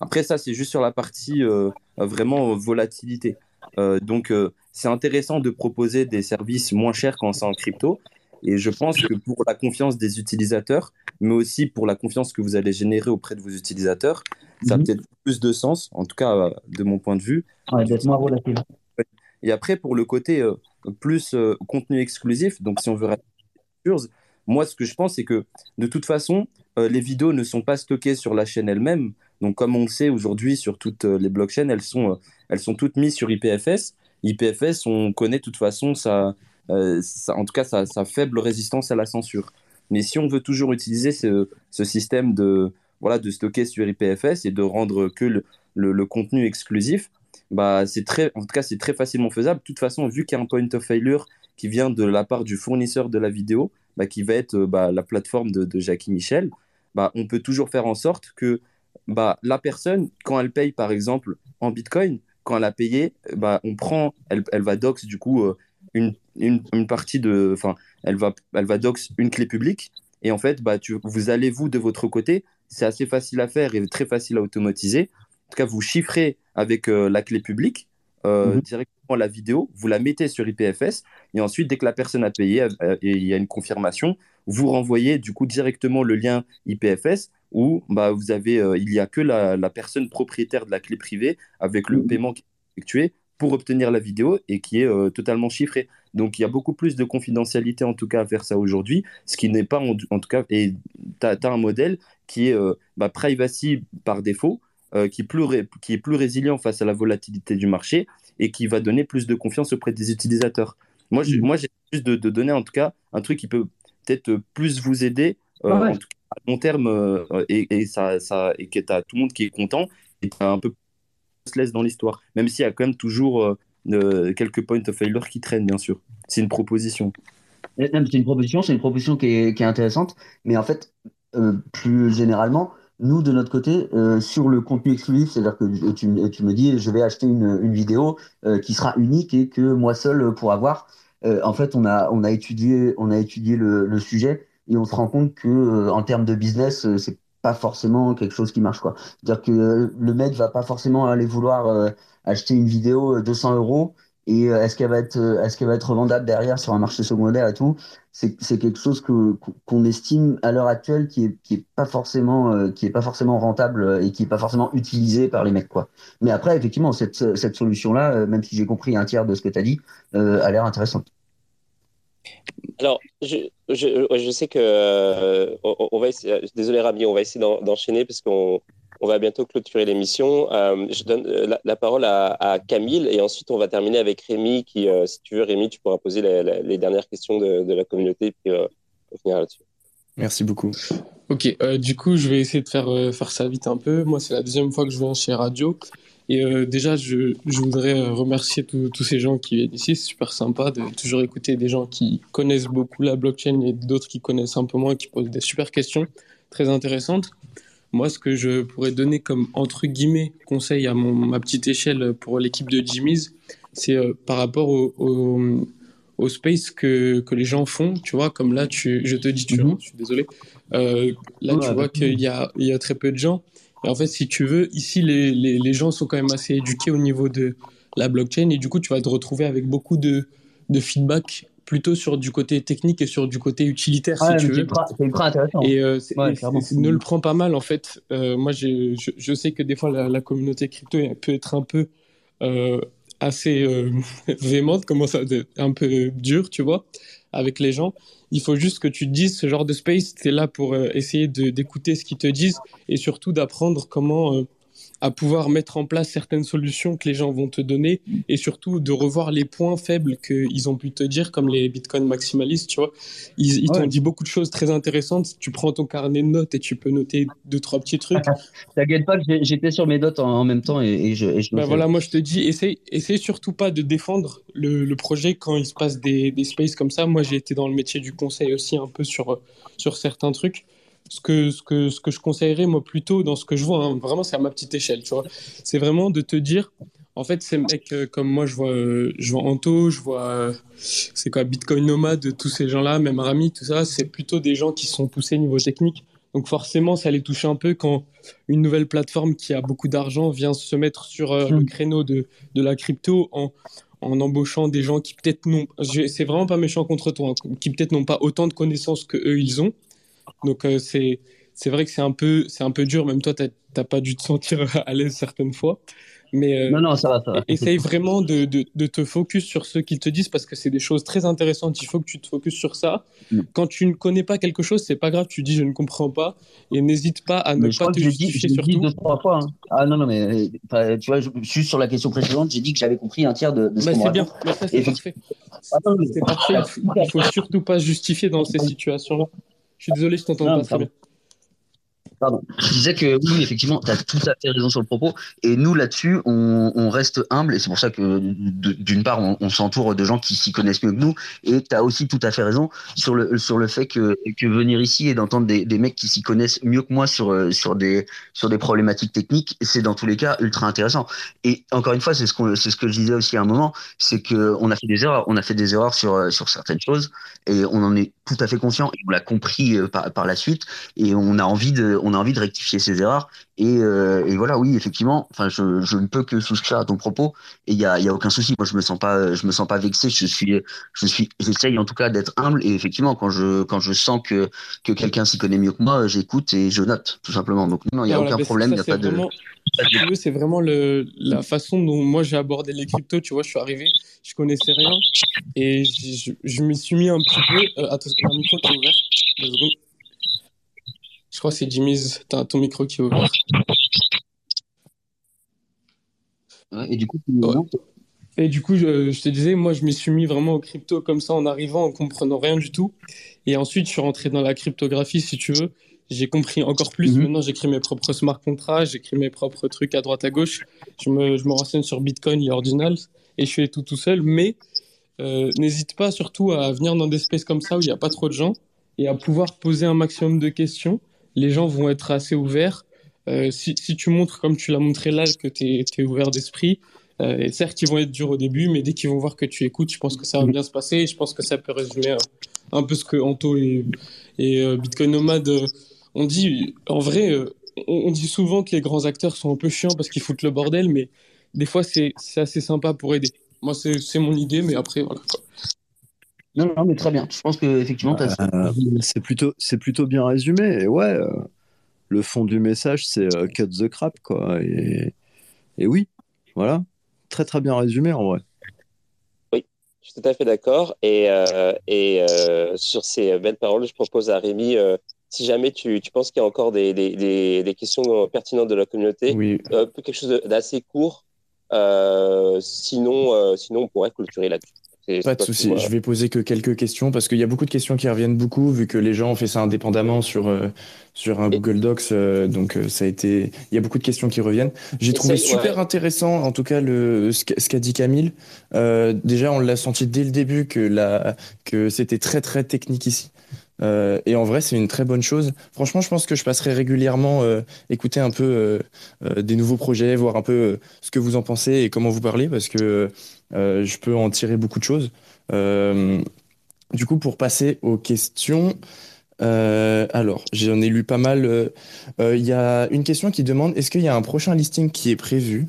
Après ça, c'est juste sur la partie euh, vraiment volatilité. Euh, donc, euh, c'est intéressant de proposer des services moins chers quand c'est en crypto. Et je pense que pour la confiance des utilisateurs, mais aussi pour la confiance que vous allez générer auprès de vos utilisateurs, ça a Mhm. peut-être plus de sens, en tout cas euh, de mon point de vue. Ouais, d'être moins volatile. Et après, pour le côté euh, plus euh, contenu exclusif, donc si on veut moi, ce que je pense, c'est que de toute façon, euh, les vidéos ne sont pas stockées sur la chaîne elle-même. Donc, comme on le sait aujourd'hui sur toutes les blockchains, elles sont, elles sont toutes mises sur IPFS. IPFS, on connaît de toute façon sa, en tout cas sa, faible résistance à la censure. Mais si on veut toujours utiliser ce, système de, voilà, de stocker sur IPFS et de rendre que le contenu exclusif, bah, c'est très, en tout cas, c'est très facilement faisable. De toute façon, vu qu'il y a un point of failure qui vient de la part du fournisseur de la vidéo, bah, qui va être bah, la plateforme de, de Jackie Michel, bah, on peut toujours faire en sorte que bah, la personne, quand elle paye par exemple en Bitcoin, quand elle a payé, bah, on prend, elle, elle va dox du coup euh, une, une, une partie de, enfin, elle va, elle va dox une clé publique et en fait, bah, tu, vous allez vous de votre côté, c'est assez facile à faire et très facile à automatiser. En tout cas, vous chiffrez avec euh, la clé publique euh, Mhm. directement la vidéo, vous la mettez sur IPFS et ensuite, dès que la personne a payé euh, et il y a une confirmation, vous renvoyez du coup directement le lien IPFS où bah, vous avez, euh, il y a que la, la personne propriétaire de la clé privée avec le Mhm. paiement qui est effectué pour obtenir la vidéo et qui est euh, totalement chiffré. Donc il y a beaucoup plus de confidentialité en tout cas à faire ça aujourd'hui, ce qui n'est pas en, en tout cas, et tu as, un modèle qui est euh, bah, privacy par défaut, euh, qui, est plus ré- qui est plus résilient face à la volatilité du marché et qui va donner plus de confiance auprès des utilisateurs. Moi, j'ai juste de, de donner en tout cas un truc qui peut peut-être plus vous aider euh, Ah ouais. en tout cas à long terme euh, et, et ça, ça, et que tu as tout le monde qui est content et as un peu plus laisse dans l'histoire, même s'il y a quand même toujours euh, euh, quelques points of failure qui traînent, bien sûr. C'est une proposition. Euh, non, mais C'est une proposition, c'est une proposition qui est, qui est intéressante, mais en fait, euh, plus généralement, nous de notre côté, euh, sur le contenu exclusif, c'est-à-dire que tu, tu me dis, je vais acheter une, une vidéo euh, qui sera unique et que moi seul pourra voir. Euh, en fait, on a, on a étudié, on a étudié le, sujet et on se rend compte que euh, en termes de business, euh, c'est pas forcément quelque chose qui marche quoi. C'est-à-dire que euh, le mec va pas forcément aller vouloir euh, acheter une vidéo euh, 200 euros et euh, est-ce qu'elle va être, euh, est-ce qu'elle va être revendable derrière sur un marché secondaire et tout? C'est, quelque chose que, qu'on estime à l'heure actuelle qui est, qui est pas forcément, euh, qui est pas forcément rentable et qui est pas forcément utilisé par les mecs, quoi. Mais après, effectivement, cette, cette solution-là, euh, même si j'ai compris un tiers de ce que tu as dit, a l'air intéressante. Alors, je, je, je sais que on, va essayer, désolé Rami, on va essayer d'en- d'enchaîner parce qu'on on va bientôt clôturer l'émission. Euh, je donne euh, la, la parole à, à Camille et ensuite on va terminer avec Rémi qui, euh, si tu veux, Rémi, tu pourras poser la- la- les dernières questions de, de la communauté et puis euh, on finira là-dessus. Merci beaucoup. Ok, euh, du coup, je vais essayer de faire, euh, faire ça vite un peu. Moi, c'est la deuxième fois que je viens chez Radio. Et euh, déjà, je, je voudrais remercier tous tous ces gens qui viennent ici. C'est super sympa de toujours écouter des gens qui connaissent beaucoup la blockchain et d'autres qui connaissent un peu moins, qui posent des super questions très intéressantes. Moi, ce que je pourrais donner comme entre guillemets conseil à mon, ma petite échelle pour l'équipe de Jimmy's, c'est euh, par rapport au, au, au space que, que les gens font. Tu vois, comme là, tu, je te dis, tu vois, je suis désolé. Euh, là, Ouais, tu vois qu'il y a, il y a très peu de gens. Et en fait, si tu veux, ici, les, les, les gens sont quand même assez éduqués au niveau de la blockchain. Et du coup, tu vas te retrouver avec beaucoup de, de feedback plutôt sur du côté technique et sur du côt utilitaire, Ouais, si tu veux. c'est ultra intéressant. Et, euh, Ouais, et ne le prends pas mal, en fait. Euh, moi, je, je sais que des fois, la, la communauté crypto elle peut être un peu euh, assez euh, véhémente, commence à être un peu dur, tu vois, avec les gens. Il faut juste que tu te dises, ce genre de space, tu es là pour essayer d'écouter ce qu'ils te disent et surtout d'apprendre comment à pouvoir mettre en place certaines solutions que les gens vont te donner et surtout de revoir les points faibles qu'ils ont pu te dire, comme les bitcoins maximalistes, tu vois. Ils, ils t'ont dit beaucoup de choses très intéressantes. Tu prends ton carnet de notes et tu peux noter deux, trois petits trucs. T'inquiète pas que j'étais sur mes notes en, en même temps et, et je, et je Ben notais. voilà, moi je te dis, essaye, essaye surtout pas de défendre le, le projet quand il se passe des, des spaces comme ça. Moi j'ai été dans le métier du conseil aussi un peu sur, sur certains trucs. Ce que, ce, que, ce que je conseillerais moi plutôt dans ce que je vois, hein, vraiment c'est à ma petite échelle, tu vois, c'est vraiment de te dire, en fait ces mecs euh, comme moi je vois, euh, je vois Anto, je vois, euh, c'est quoi, Bitcoin Nomad, tous ces gens-là, même Rami, tout ça, c'est plutôt des gens qui sont poussés niveau technique. Donc forcément, ça les touche un peu quand une nouvelle plateforme qui a beaucoup d'argent vient se mettre sur le créneau de, de la crypto en, en embauchant des gens qui peut-être n'ont... C'est vraiment pas méchant contre toi, hein, qui peut-être n'ont pas autant de connaissances que eux ils ont. Donc euh, c'est c'est vrai que c'est un peu c'est un peu dur. Même toi, t'as pas dû te sentir à l'aise certaines fois. Mais euh, Non, non, ça va, ça va. essaye vraiment de, de, de te focus sur ce qu'ils te disent parce que c'est des choses très intéressantes. Il faut que tu te focuses sur ça. Mm. Quand tu ne connais pas quelque chose, c'est pas grave. Tu dis je ne comprends pas et n'hésite pas à ne Mais pas te justifier j'ai dit surtout. deux, trois fois. hein. Ah non, non, mais euh, tu vois, je, juste sur la question précédente, j'ai dit que j'avais compris un tiers de, de ce Bah, c'est bien, mais ça c'est parfait. C'est parfait. Il faut, surtout pas justifier dans ces situations-là. Je suis désolé, je t'entends pas très bien. Pardon. Je disais que oui, effectivement, tu as tout à fait raison sur le propos. Et nous, là-dessus, on, reste humble. Et c'est pour ça que, d'une part, on, s'entoure de gens qui s'y connaissent mieux que nous. Et tu as aussi tout à fait raison sur le, sur le fait que, que venir ici et d'entendre des, mecs qui s'y connaissent mieux que moi sur, euh, sur, des, sur des problématiques techniques, c'est dans tous les cas ultra intéressant. Et encore une fois, c'est ce, qu'on ce que je disais aussi à un moment, c'est que on a fait des erreurs. On a fait des erreurs sur, euh, sur certaines choses. Et on en est tout à fait conscient. Et on l'a compris euh, par, par la suite. Et on a envie de, a envie de rectifier ces erreurs. Et, euh, et voilà, oui, effectivement, enfin, je, je ne peux que souscrire à ton propos. Et il y a, y a aucun souci. Moi, je me sens pas, je me sens pas vexé. Je suis, je suis, j'essaye en tout cas d'être humble. Et effectivement, quand je, quand je sens que, que quelqu'un s'y connaît mieux que moi, j'écoute et je note, tout simplement. Donc, non, il n'y a Voilà, aucun problème. Il ça, n'y a c'est pas vraiment, c'est le, la façon dont moi j'ai abordé les cryptos. Tu vois, je suis arrivé, je connaissais rien et je, je, je m'y suis mis un petit peu. Euh, attends, un micro qui est ouvert. Deux secondes. Je crois que c'est Jimmy's. T'as ton micro qui est ouvert. Ouais, et du coup, tu- Ouais. Et du coup, je, je te disais, moi, je m'y suis mis vraiment au crypto comme ça en arrivant, en comprenant rien du tout. Et ensuite, je suis rentré dans la cryptographie, si tu veux. J'ai compris encore plus. Mhm. Maintenant, j'écris mes propres smart contracts, j'écris mes propres trucs à droite à gauche. Je me, je me renseigne sur Bitcoin, les ordinals, et je fais tout tout seul. Mais euh, n'hésite pas surtout à venir dans des spaces comme ça où il n'y a pas trop de gens et à pouvoir poser un maximum de questions. Les gens vont être assez ouverts. Euh, si, si tu montres, comme tu l'as montré là, que tu es, ouvert d'esprit, euh, et certes, ils vont être durs au début, mais dès qu'ils vont voir que tu écoutes, je pense que ça va bien se passer. Et je pense que ça peut résumer euh, un peu ce que Anto et, et euh, Bitcoin Nomad ont dit. En vrai, on, on dit souvent que les grands acteurs sont un peu chiants parce qu'ils foutent le bordel, mais des fois, c'est assez sympa pour aider. Moi, c'est c'est mon idée, mais après, voilà. quoi. Non, non, mais très bien. Je pense que effectivement, Euh, c'est plutôt, c'est plutôt bien résumé. Et ouais, euh, le fond du message, c'est euh, cut the crap, quoi. Et, et oui, voilà. Très, très bien résumé, en vrai. Oui, je suis tout à fait d'accord. Et, euh, et euh, sur ces belles paroles, je propose à Rémi, euh, si jamais tu, tu penses qu'il y a encore des, des, des, des questions pertinentes de la communauté, Oui. euh, quelque chose d'assez court. Euh, sinon, euh, sinon, on pourrait clôturer là-dessus. Pas de souci. Je vais poser que quelques questions parce qu'il y a beaucoup de questions qui reviennent beaucoup vu que les gens ont fait ça indépendamment sur euh, sur un Google Docs. euh, donc euh, ça a été. Il y a beaucoup de questions qui reviennent. J'ai trouvé super ouais. intéressant en tout cas le ce qu'a ce qu'a dit Camille. Euh, déjà on l'a senti dès le début que la que c'était très très technique ici. Euh, et en vrai, c'est une très bonne chose. Franchement, je pense que je passerai régulièrement euh, écouter un peu euh, des nouveaux projets, voir un peu ce que vous en pensez et comment vous parlez, parce que je peux en tirer beaucoup de choses. Du coup, pour passer aux questions, alors, j'en ai lu pas mal. Il y a une question qui demande, est-ce qu'il y a un prochain listing qui est prévu?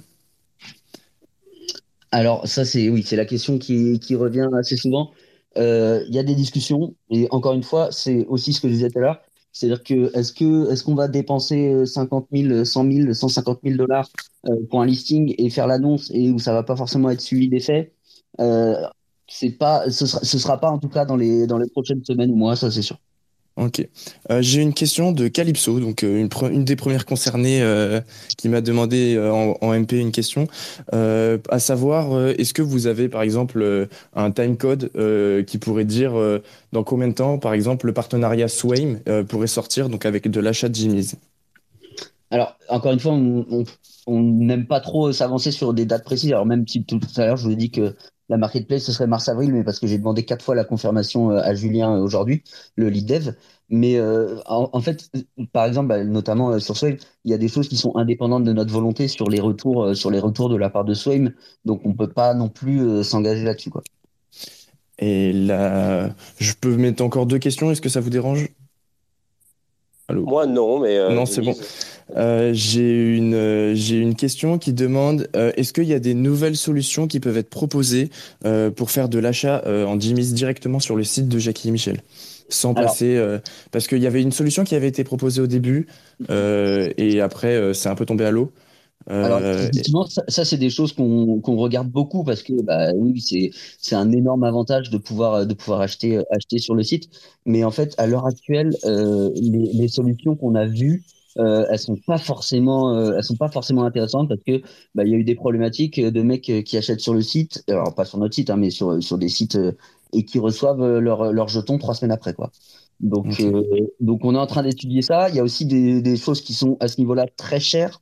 Alors, ça, c'est oui, c'est la question qui revient assez souvent. Euh, Il y a des discussions, et encore une fois, c'est aussi ce que je disais tout à l'heure. C'est-à-dire que est-ce que est-ce qu'on va dépenser euh, 50 000, 100 000, 150 000 dollars euh, pour un listing et faire l'annonce et où ça va pas forcément être suivi des faits? Euh, c'est pas, ce sera, ce sera pas en tout cas dans les dans les prochaines semaines ou mois, ça c'est sûr. Ok. Euh, j'ai une question de Calypso, donc euh, une, des premières concernées euh, qui m'a demandé en, MP une question, à savoir, est-ce que vous avez par exemple un timecode qui pourrait dire dans combien de temps, par exemple, le partenariat Swaim pourrait sortir donc avec de l'achat de Jimmy's? Alors, encore une fois, on n'aime pas trop s'avancer sur des dates précises. Alors, même si tout, tout à l'heure, je vous ai dit que la marketplace, ce serait mars-avril, mais parce que j'ai demandé quatre fois la confirmation euh, à Julien euh, aujourd'hui, le lead dev. Mais euh, en, fait, par exemple, bah, notamment sur Swaim, il y a des choses qui sont indépendantes de notre volonté sur les retours, sur les retours de la part de Swaim. Donc, on peut pas non plus s'engager là-dessus. Et là, je peux mettre encore deux questions, est-ce que ça vous dérange? Allô? Moi, non, mais. euh, Non, c'est bon. Euh, j'ai une, euh, j'ai une question qui demande euh, est-ce qu'il y a des nouvelles solutions qui peuvent être proposées pour faire de l'achat en Jimmy's directement sur le site de Jackie et Michel? Sans Alors- passer parce qu'il y avait une solution qui avait été proposée au début et après c'est un peu tombé à l'eau. Alors, Euh, effectivement, ça, ça, c'est des choses qu'on regarde beaucoup parce que bah, oui, c'est un énorme avantage de pouvoir de pouvoir acheter acheter sur le site. Mais en fait, à l'heure actuelle, euh, les, les solutions qu'on a vues, euh, elles sont pas forcément euh, elles sont pas forcément intéressantes parce que bah, il y a eu des problématiques de mecs qui achètent sur le site, alors pas sur notre site, hein, mais sur sur des sites et qui reçoivent euh, leur leur jeton trois semaines après quoi. Donc donc on est en train d'étudier ça. Il y a aussi des des choses qui sont à ce niveau-là très chères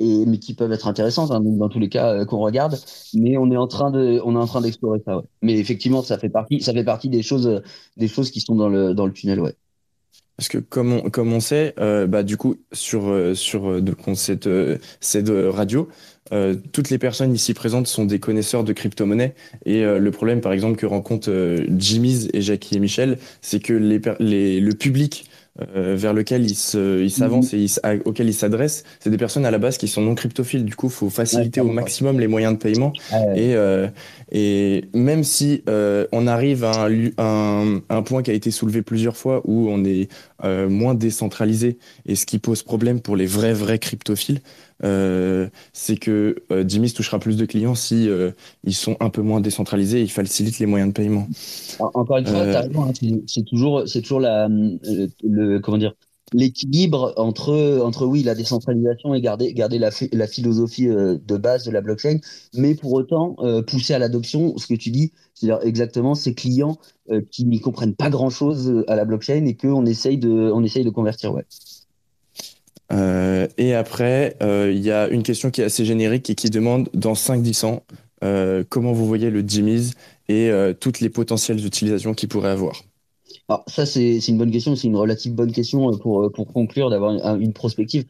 mais qui peuvent être intéressantes hein, donc dans tous les cas euh, qu'on regarde. Mais on est en train de on est en train d'explorer ça mais effectivement ça fait partie ça fait partie des choses des choses qui sont dans le dans le tunnel ouais. Parce que comme on, comme on sait, euh, bah, du coup, sur, euh, sur on- cette, cette radio, toutes les personnes ici présentes sont des connaisseurs de crypto-monnaies. Et le problème, par exemple, que rencontrent Jimmy's et Jackie et Michel, c'est que les, les, le public euh, vers lequel ils s'avancent et ils s- à- auquel ils s'adressent, c'est des personnes à la base qui sont non cryptophiles. Du coup, il faut faciliter au ouais. maximum les moyens de paiement. Ouais. Et, euh, et même si euh, on arrive à un, un point qui a été soulevé plusieurs fois où on est euh, moins décentralisé et ce qui pose problème pour les vrais vrais cryptophiles, euh, c'est que euh, Jimmy touchera plus de clients si euh, ils sont un peu moins décentralisés et ils facilitent les moyens de paiement. En- encore une fois hein, c'est toujours c'est toujours la le comment dire l'équilibre entre entre oui la décentralisation et garder garder la la philosophie euh, de base de la blockchain mais pour autant euh, pousser à l'adoption ce que tu dis c'est-à-dire exactement ces clients euh, qui n'y comprennent pas grand-chose à la blockchain et que on essaye de on essaye de convertir ouais et après, il y a une question qui est assez générique et qui demande dans 5-10 ans, comment vous voyez le Jimmy's et toutes les potentielles utilisations qu'il pourrait avoir? Alors ça c'est une bonne question, c'est une relative bonne question euh, pour euh, pour conclure d'avoir une, prospective.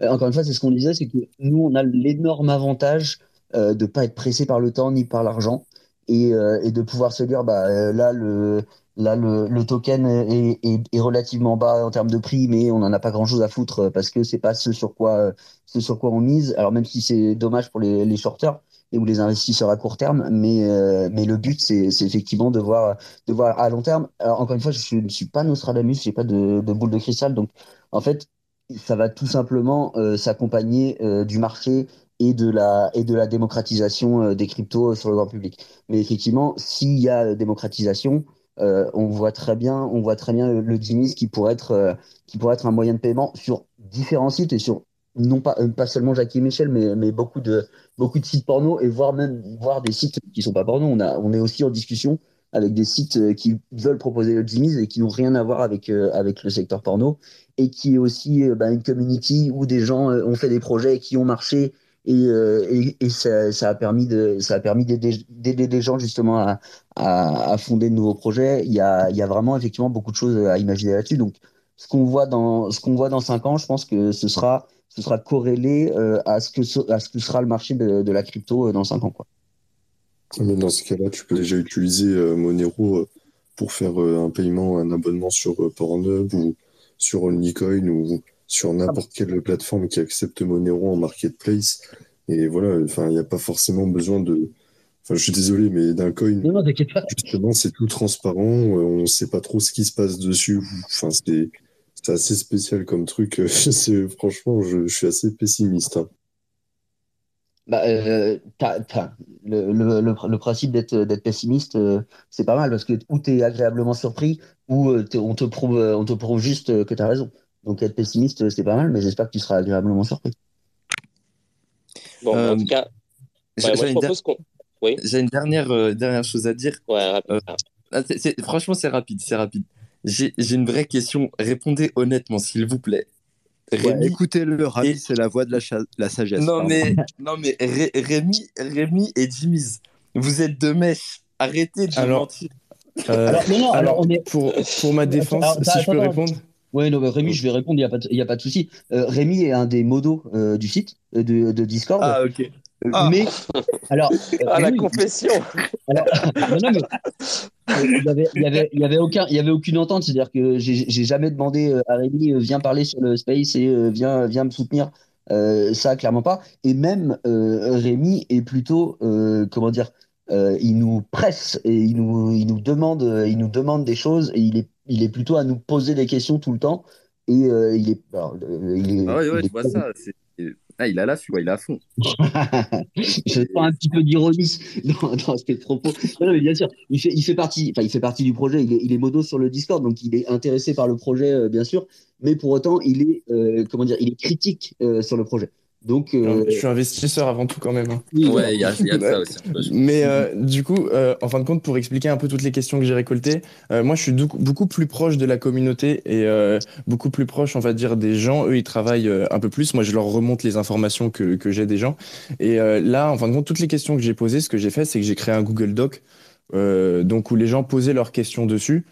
Euh, encore une fois, c'est ce qu'on disait, c'est que nous on a l'énorme avantage de pas être pressé par le temps ni par l'argent et et de pouvoir se dire bah là le là le, le token est, est relativement bas en termes de prix, mais on n'en a pas grand-chose à foutre parce que pas ce sur quoi ce sur quoi on mise. Alors même si c'est dommage pour les les shorters et ou les investisseurs à court terme, mais euh, mais le but c'est effectivement de voir de voir à long terme. Alors, encore une fois, je ne suis pas Nostradamus, j'ai pas de, boule de cristal, donc en fait, ça va tout simplement euh, s'accompagner euh, du marché et de la et de la démocratisation des cryptos sur le grand public. Mais effectivement, s'il y a démocratisation, on voit très bien, on voit très bien le, le qui pourrait être qui pourrait être un moyen de paiement sur différents sites et sur non pas, euh, pas seulement Jackie et Michel, mais, mais beaucoup, de, beaucoup de sites porno et voire même voir des sites qui sont pas porno. On, a, on est aussi en discussion avec des sites euh, qui veulent proposer le Jimmy's et qui n'ont rien à voir avec, euh, avec le secteur porno et qui est aussi bah, une community où des gens ont fait des projets qui ont marché et, et, ça, a permis de d'aider des gens justement à, à, à, fonder de nouveaux projets. Il y a, il y a vraiment effectivement beaucoup de choses à imaginer là-dessus. Donc ce qu'on voit dans ce qu'on voit dans cinq ans, je pense que ce sera ce sera corrélé euh, à ce que à ce que sera le marché de, de la crypto euh, dans cinq ans quoi. Mais dans ce cas-là, tu peux déjà utiliser euh, Monero pour faire un paiement, un abonnement sur Pornhub ou sur OnlyCoin ou sur n'importe quelle plateforme qui accepte Monero en marketplace. Et voilà, enfin, il n'y a pas forcément besoin de. Enfin, je suis désolé, mais d'un coin, non, non, pas. justement, c'est tout transparent. On ne sait pas trop ce qui se passe dessus. Enfin, c'est c'est assez spécial comme truc. franchement, je, suis assez pessimiste. Hein. Bah, euh, le, le, le, principe d'être pessimiste, euh, c'est pas mal parce que ou tu es agréablement surpris ou euh, on, te prouve, on te prouve juste que tu as raison. Donc être pessimiste, c'est pas mal, mais j'espère que tu seras agréablement surpris. Bon, en tout cas, j'ai une, dernière, dernière chose à dire. Ouais, ah, franchement, c'est rapide, c'est rapide. J'ai une vraie question. Répondez honnêtement, s'il vous plaît. Rémi écoutez-le, Rémi, c'est la voix de la, la sagesse. Non, mais, non, mais Rémi, Rémi et Jimmy's, vous êtes deux mèches. Arrêtez de alors, mentir. Euh, alors, non, non, alors, on est... pour, pour ma défense, si je peux répondre. Oui, non, Rémi, je vais répondre, il n'y a, pas de, a pas de souci. Euh, Rémi est un des modos euh, du site, de, de, Discord. Ah, ok. Ah. Mais, alors. Ah, la confession alors, non, mais, il y avait, il y avait, il y avait aucun, il y avait aucune entente. C'est-à-dire que j'ai jamais demandé à Rémi, viens parler sur le space et viens, viens me soutenir. ça, clairement pas. Et même Rémi est plutôt, comment dire, il nous presse et il nous, il nous demande, il nous demande des choses et il est, il est plutôt à nous poser des questions tout le temps. Et il est, alors, il est, ah ouais, ouais, je vois ça. Ah, il a la il est à fond. je sens un petit peu d'ironie dans, dans ces propos. Non, mais bien sûr, il fait, il fait partie, enfin, il fait partie du projet. Il est, il sur le Discord, donc il est intéressé par le projet, euh, bien sûr. Mais pour autant, il est, euh, comment dire, il est critique euh, sur le projet. Donc, euh, Je suis investisseur avant tout quand même. Hein. Ouais, il y, a de ça aussi. Mais euh, du coup, euh, en fin de compte, pour expliquer un peu toutes les questions que j'ai récoltées, moi je suis beaucoup plus proche de la communauté et beaucoup plus proche, on va dire, des gens. Eux, ils travaillent un peu plus. Moi, je leur remonte les informations que, que j'ai des gens. Et là, en fin de compte, toutes les questions que j'ai posées, ce que j'ai fait, c'est que j'ai créé un Google Doc donc où les gens posaient leurs questions dessus.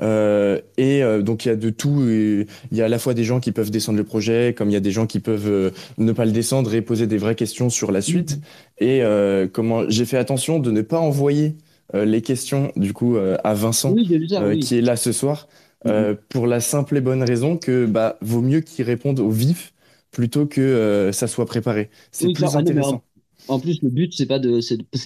Euh, et euh, donc il y a de tout. Il y a à la fois des gens qui peuvent descendre le projet, comme il y a des gens qui peuvent euh, ne pas le descendre et poser des vraies questions sur la suite. Mm-hmm. Et euh, comment j'ai fait attention de ne pas envoyer les questions du coup à Vincent, qui est là ce soir, mm-hmm. pour la simple et bonne raison que bah vaut mieux qu'il réponde au vif plutôt que ça soit préparé. C'est plus intéressant. En plus, le but, c'est pas de,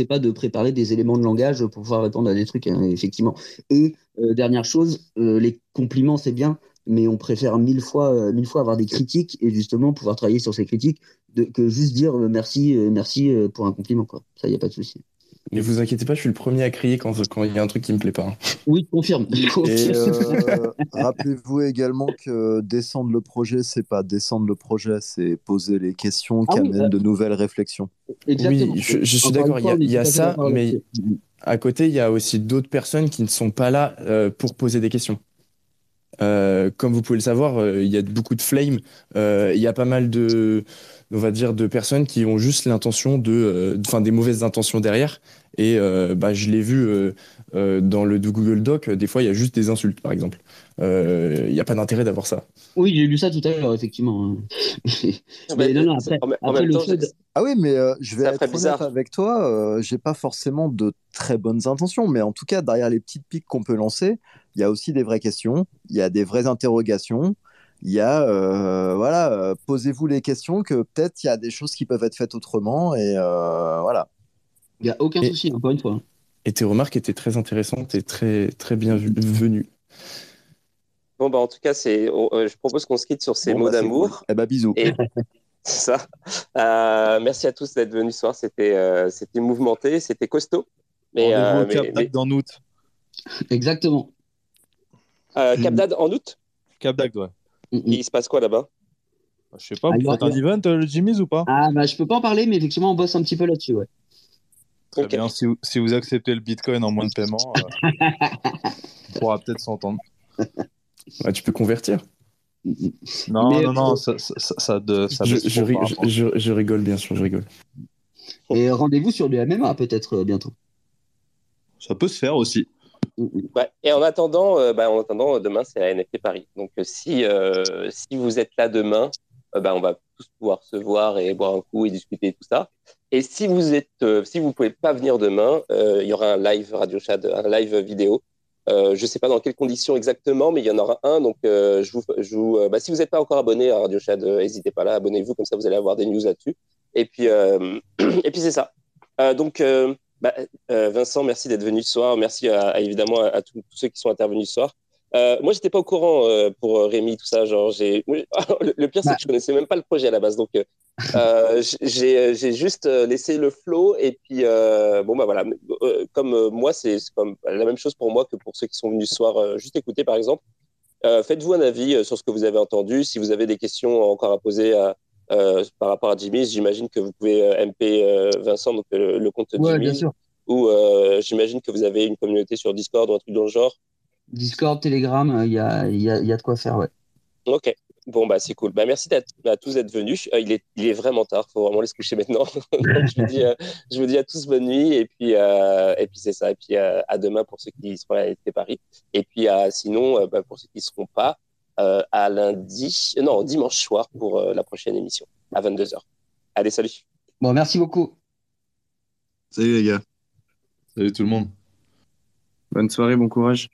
pas de préparer des éléments de langage pour pouvoir répondre à des trucs, hein, effectivement. Et euh, dernière chose, euh, les compliments, c'est bien, mais on préfère mille fois, euh, mille fois avoir des critiques et justement pouvoir travailler sur ces critiques que juste dire merci, merci pour un compliment, quoi. Ça, il n'y a pas de souci. Mais vous inquiétez pas, je suis le premier à crier quand il y a un truc qui me plaît pas. Hein. Oui, confirme. Euh, rappelez-vous également que descendre le projet, c'est pas descendre le projet, c'est poser les questions qui ah amènent de nouvelles réflexions. Oui, je, suis d'accord, il y a, ça, mais à côté, il y a aussi d'autres personnes qui ne sont pas là euh, pour poser des questions. Euh, comme vous pouvez le savoir, il y a beaucoup de flames, il y a pas mal de on va dire, de personnes qui ont juste l'intention de, euh, enfin, des mauvaises intentions derrière. Et euh, bah, je l'ai vu euh, dans le Google Doc, des fois, il y a juste des insultes, par exemple. Il n'y a pas d'intérêt d'avoir ça. Oui, j'ai lu ça tout à l'heure, effectivement. mais non, non, après, après le Ah oui, mais je vais être honnête avec toi, j'ai pas forcément de très bonnes intentions, mais en tout cas, derrière les petites piques qu'on peut lancer, il y a aussi des vraies questions, il y a des vraies interrogations il y a, euh, voilà, euh, posez-vous les questions que peut-être il y a des choses qui peuvent être faites autrement et euh, voilà. Il n'y a aucun souci, encore une fois. Et tes remarques étaient très intéressantes et très, très bienvenues. Bon, bah, en tout cas, c'est, je propose qu'on se quitte sur ces mots bah, d'amour. Eh bah, bisous. c'est ça. merci à tous d'être venus ce soir. C'était, c'était mouvementé, c'était costaud. Mais, euh, mais, mais... en août. Exactement. Cap en août? Cap d'Agde, ouais. Il se passe quoi là-bas? Je sais pas, vous faites un event, le Jimmy's ou pas? Ah, bah, je peux pas en parler, mais effectivement, on bosse un petit peu là-dessus, ouais. Très bien, si vous, si vous, acceptez le Bitcoin en moins de paiement, euh, on pourra peut-être s'entendre. Ouais, tu peux convertir. Non, non, non, ça, ça, ça, de, ça je, je, je, rigole, bien sûr, je rigole. Et rendez-vous sur du MMA peut-être euh, bientôt. Ça peut se faire aussi. Ouais, et en attendant, euh, bah, en attendant demain, c'est la NFT Paris. Donc, si, si vous êtes là demain, bah, on va tous pouvoir se voir et boire un coup et discuter tout ça. Et si vous êtes, euh, si vous pouvez pas venir demain, euh, il y aura un live Radio Chat, un live vidéo. Euh, je sais pas dans quelles conditions exactement, mais il y en aura un. Donc, euh, je vous, je vous bah, si vous n'êtes pas encore abonné à Radio Chat, n'hésitez pas là, abonnez-vous, comme ça vous allez avoir des news là-dessus. Et puis, et puis c'est ça. donc, bah, Vincent, merci d'être venu ce soir. Merci à, évidemment à, tous, ceux qui sont intervenus ce soir. Euh, moi, j'étais pas au courant euh, pour Rémi, tout ça. Genre, j'ai... le pire, c'est que je connaissais même pas le projet à la base. Donc, euh, j'ai, j'ai juste laissé le flow. Et puis, bon, bah voilà. comme moi, c'est, comme la même chose pour moi que pour ceux qui sont venus ce soir juste écouter, par exemple. faites-vous un avis sur ce que vous avez entendu. Si vous avez des questions encore à poser par rapport à Jimmy, j'imagine que vous pouvez MP Vincent, donc le, compte ouais, Jimmy. Bien sûr. Ou j'imagine que vous avez une communauté sur Discord ou un truc dans le genre. Discord, Telegram, il euh, y a, y, a, y a, de quoi faire, ouais. Ok. Bon, bah, c'est cool. Bah, merci à tous d'être venus. Euh, il, est, il est vraiment tard. Il faut vraiment aller se coucher maintenant. je, vous dis, euh, je vous dis à tous bonne nuit. Et puis, et puis c'est ça. Et puis, à demain pour ceux qui seront à l'été Paris. Et puis, sinon, bah, pour ceux qui ne seront pas, à lundi, non, dimanche soir pour la prochaine émission, à 22h. Allez, salut. Bon, merci beaucoup. Salut les gars. Salut tout le monde. Bonne soirée, bon courage.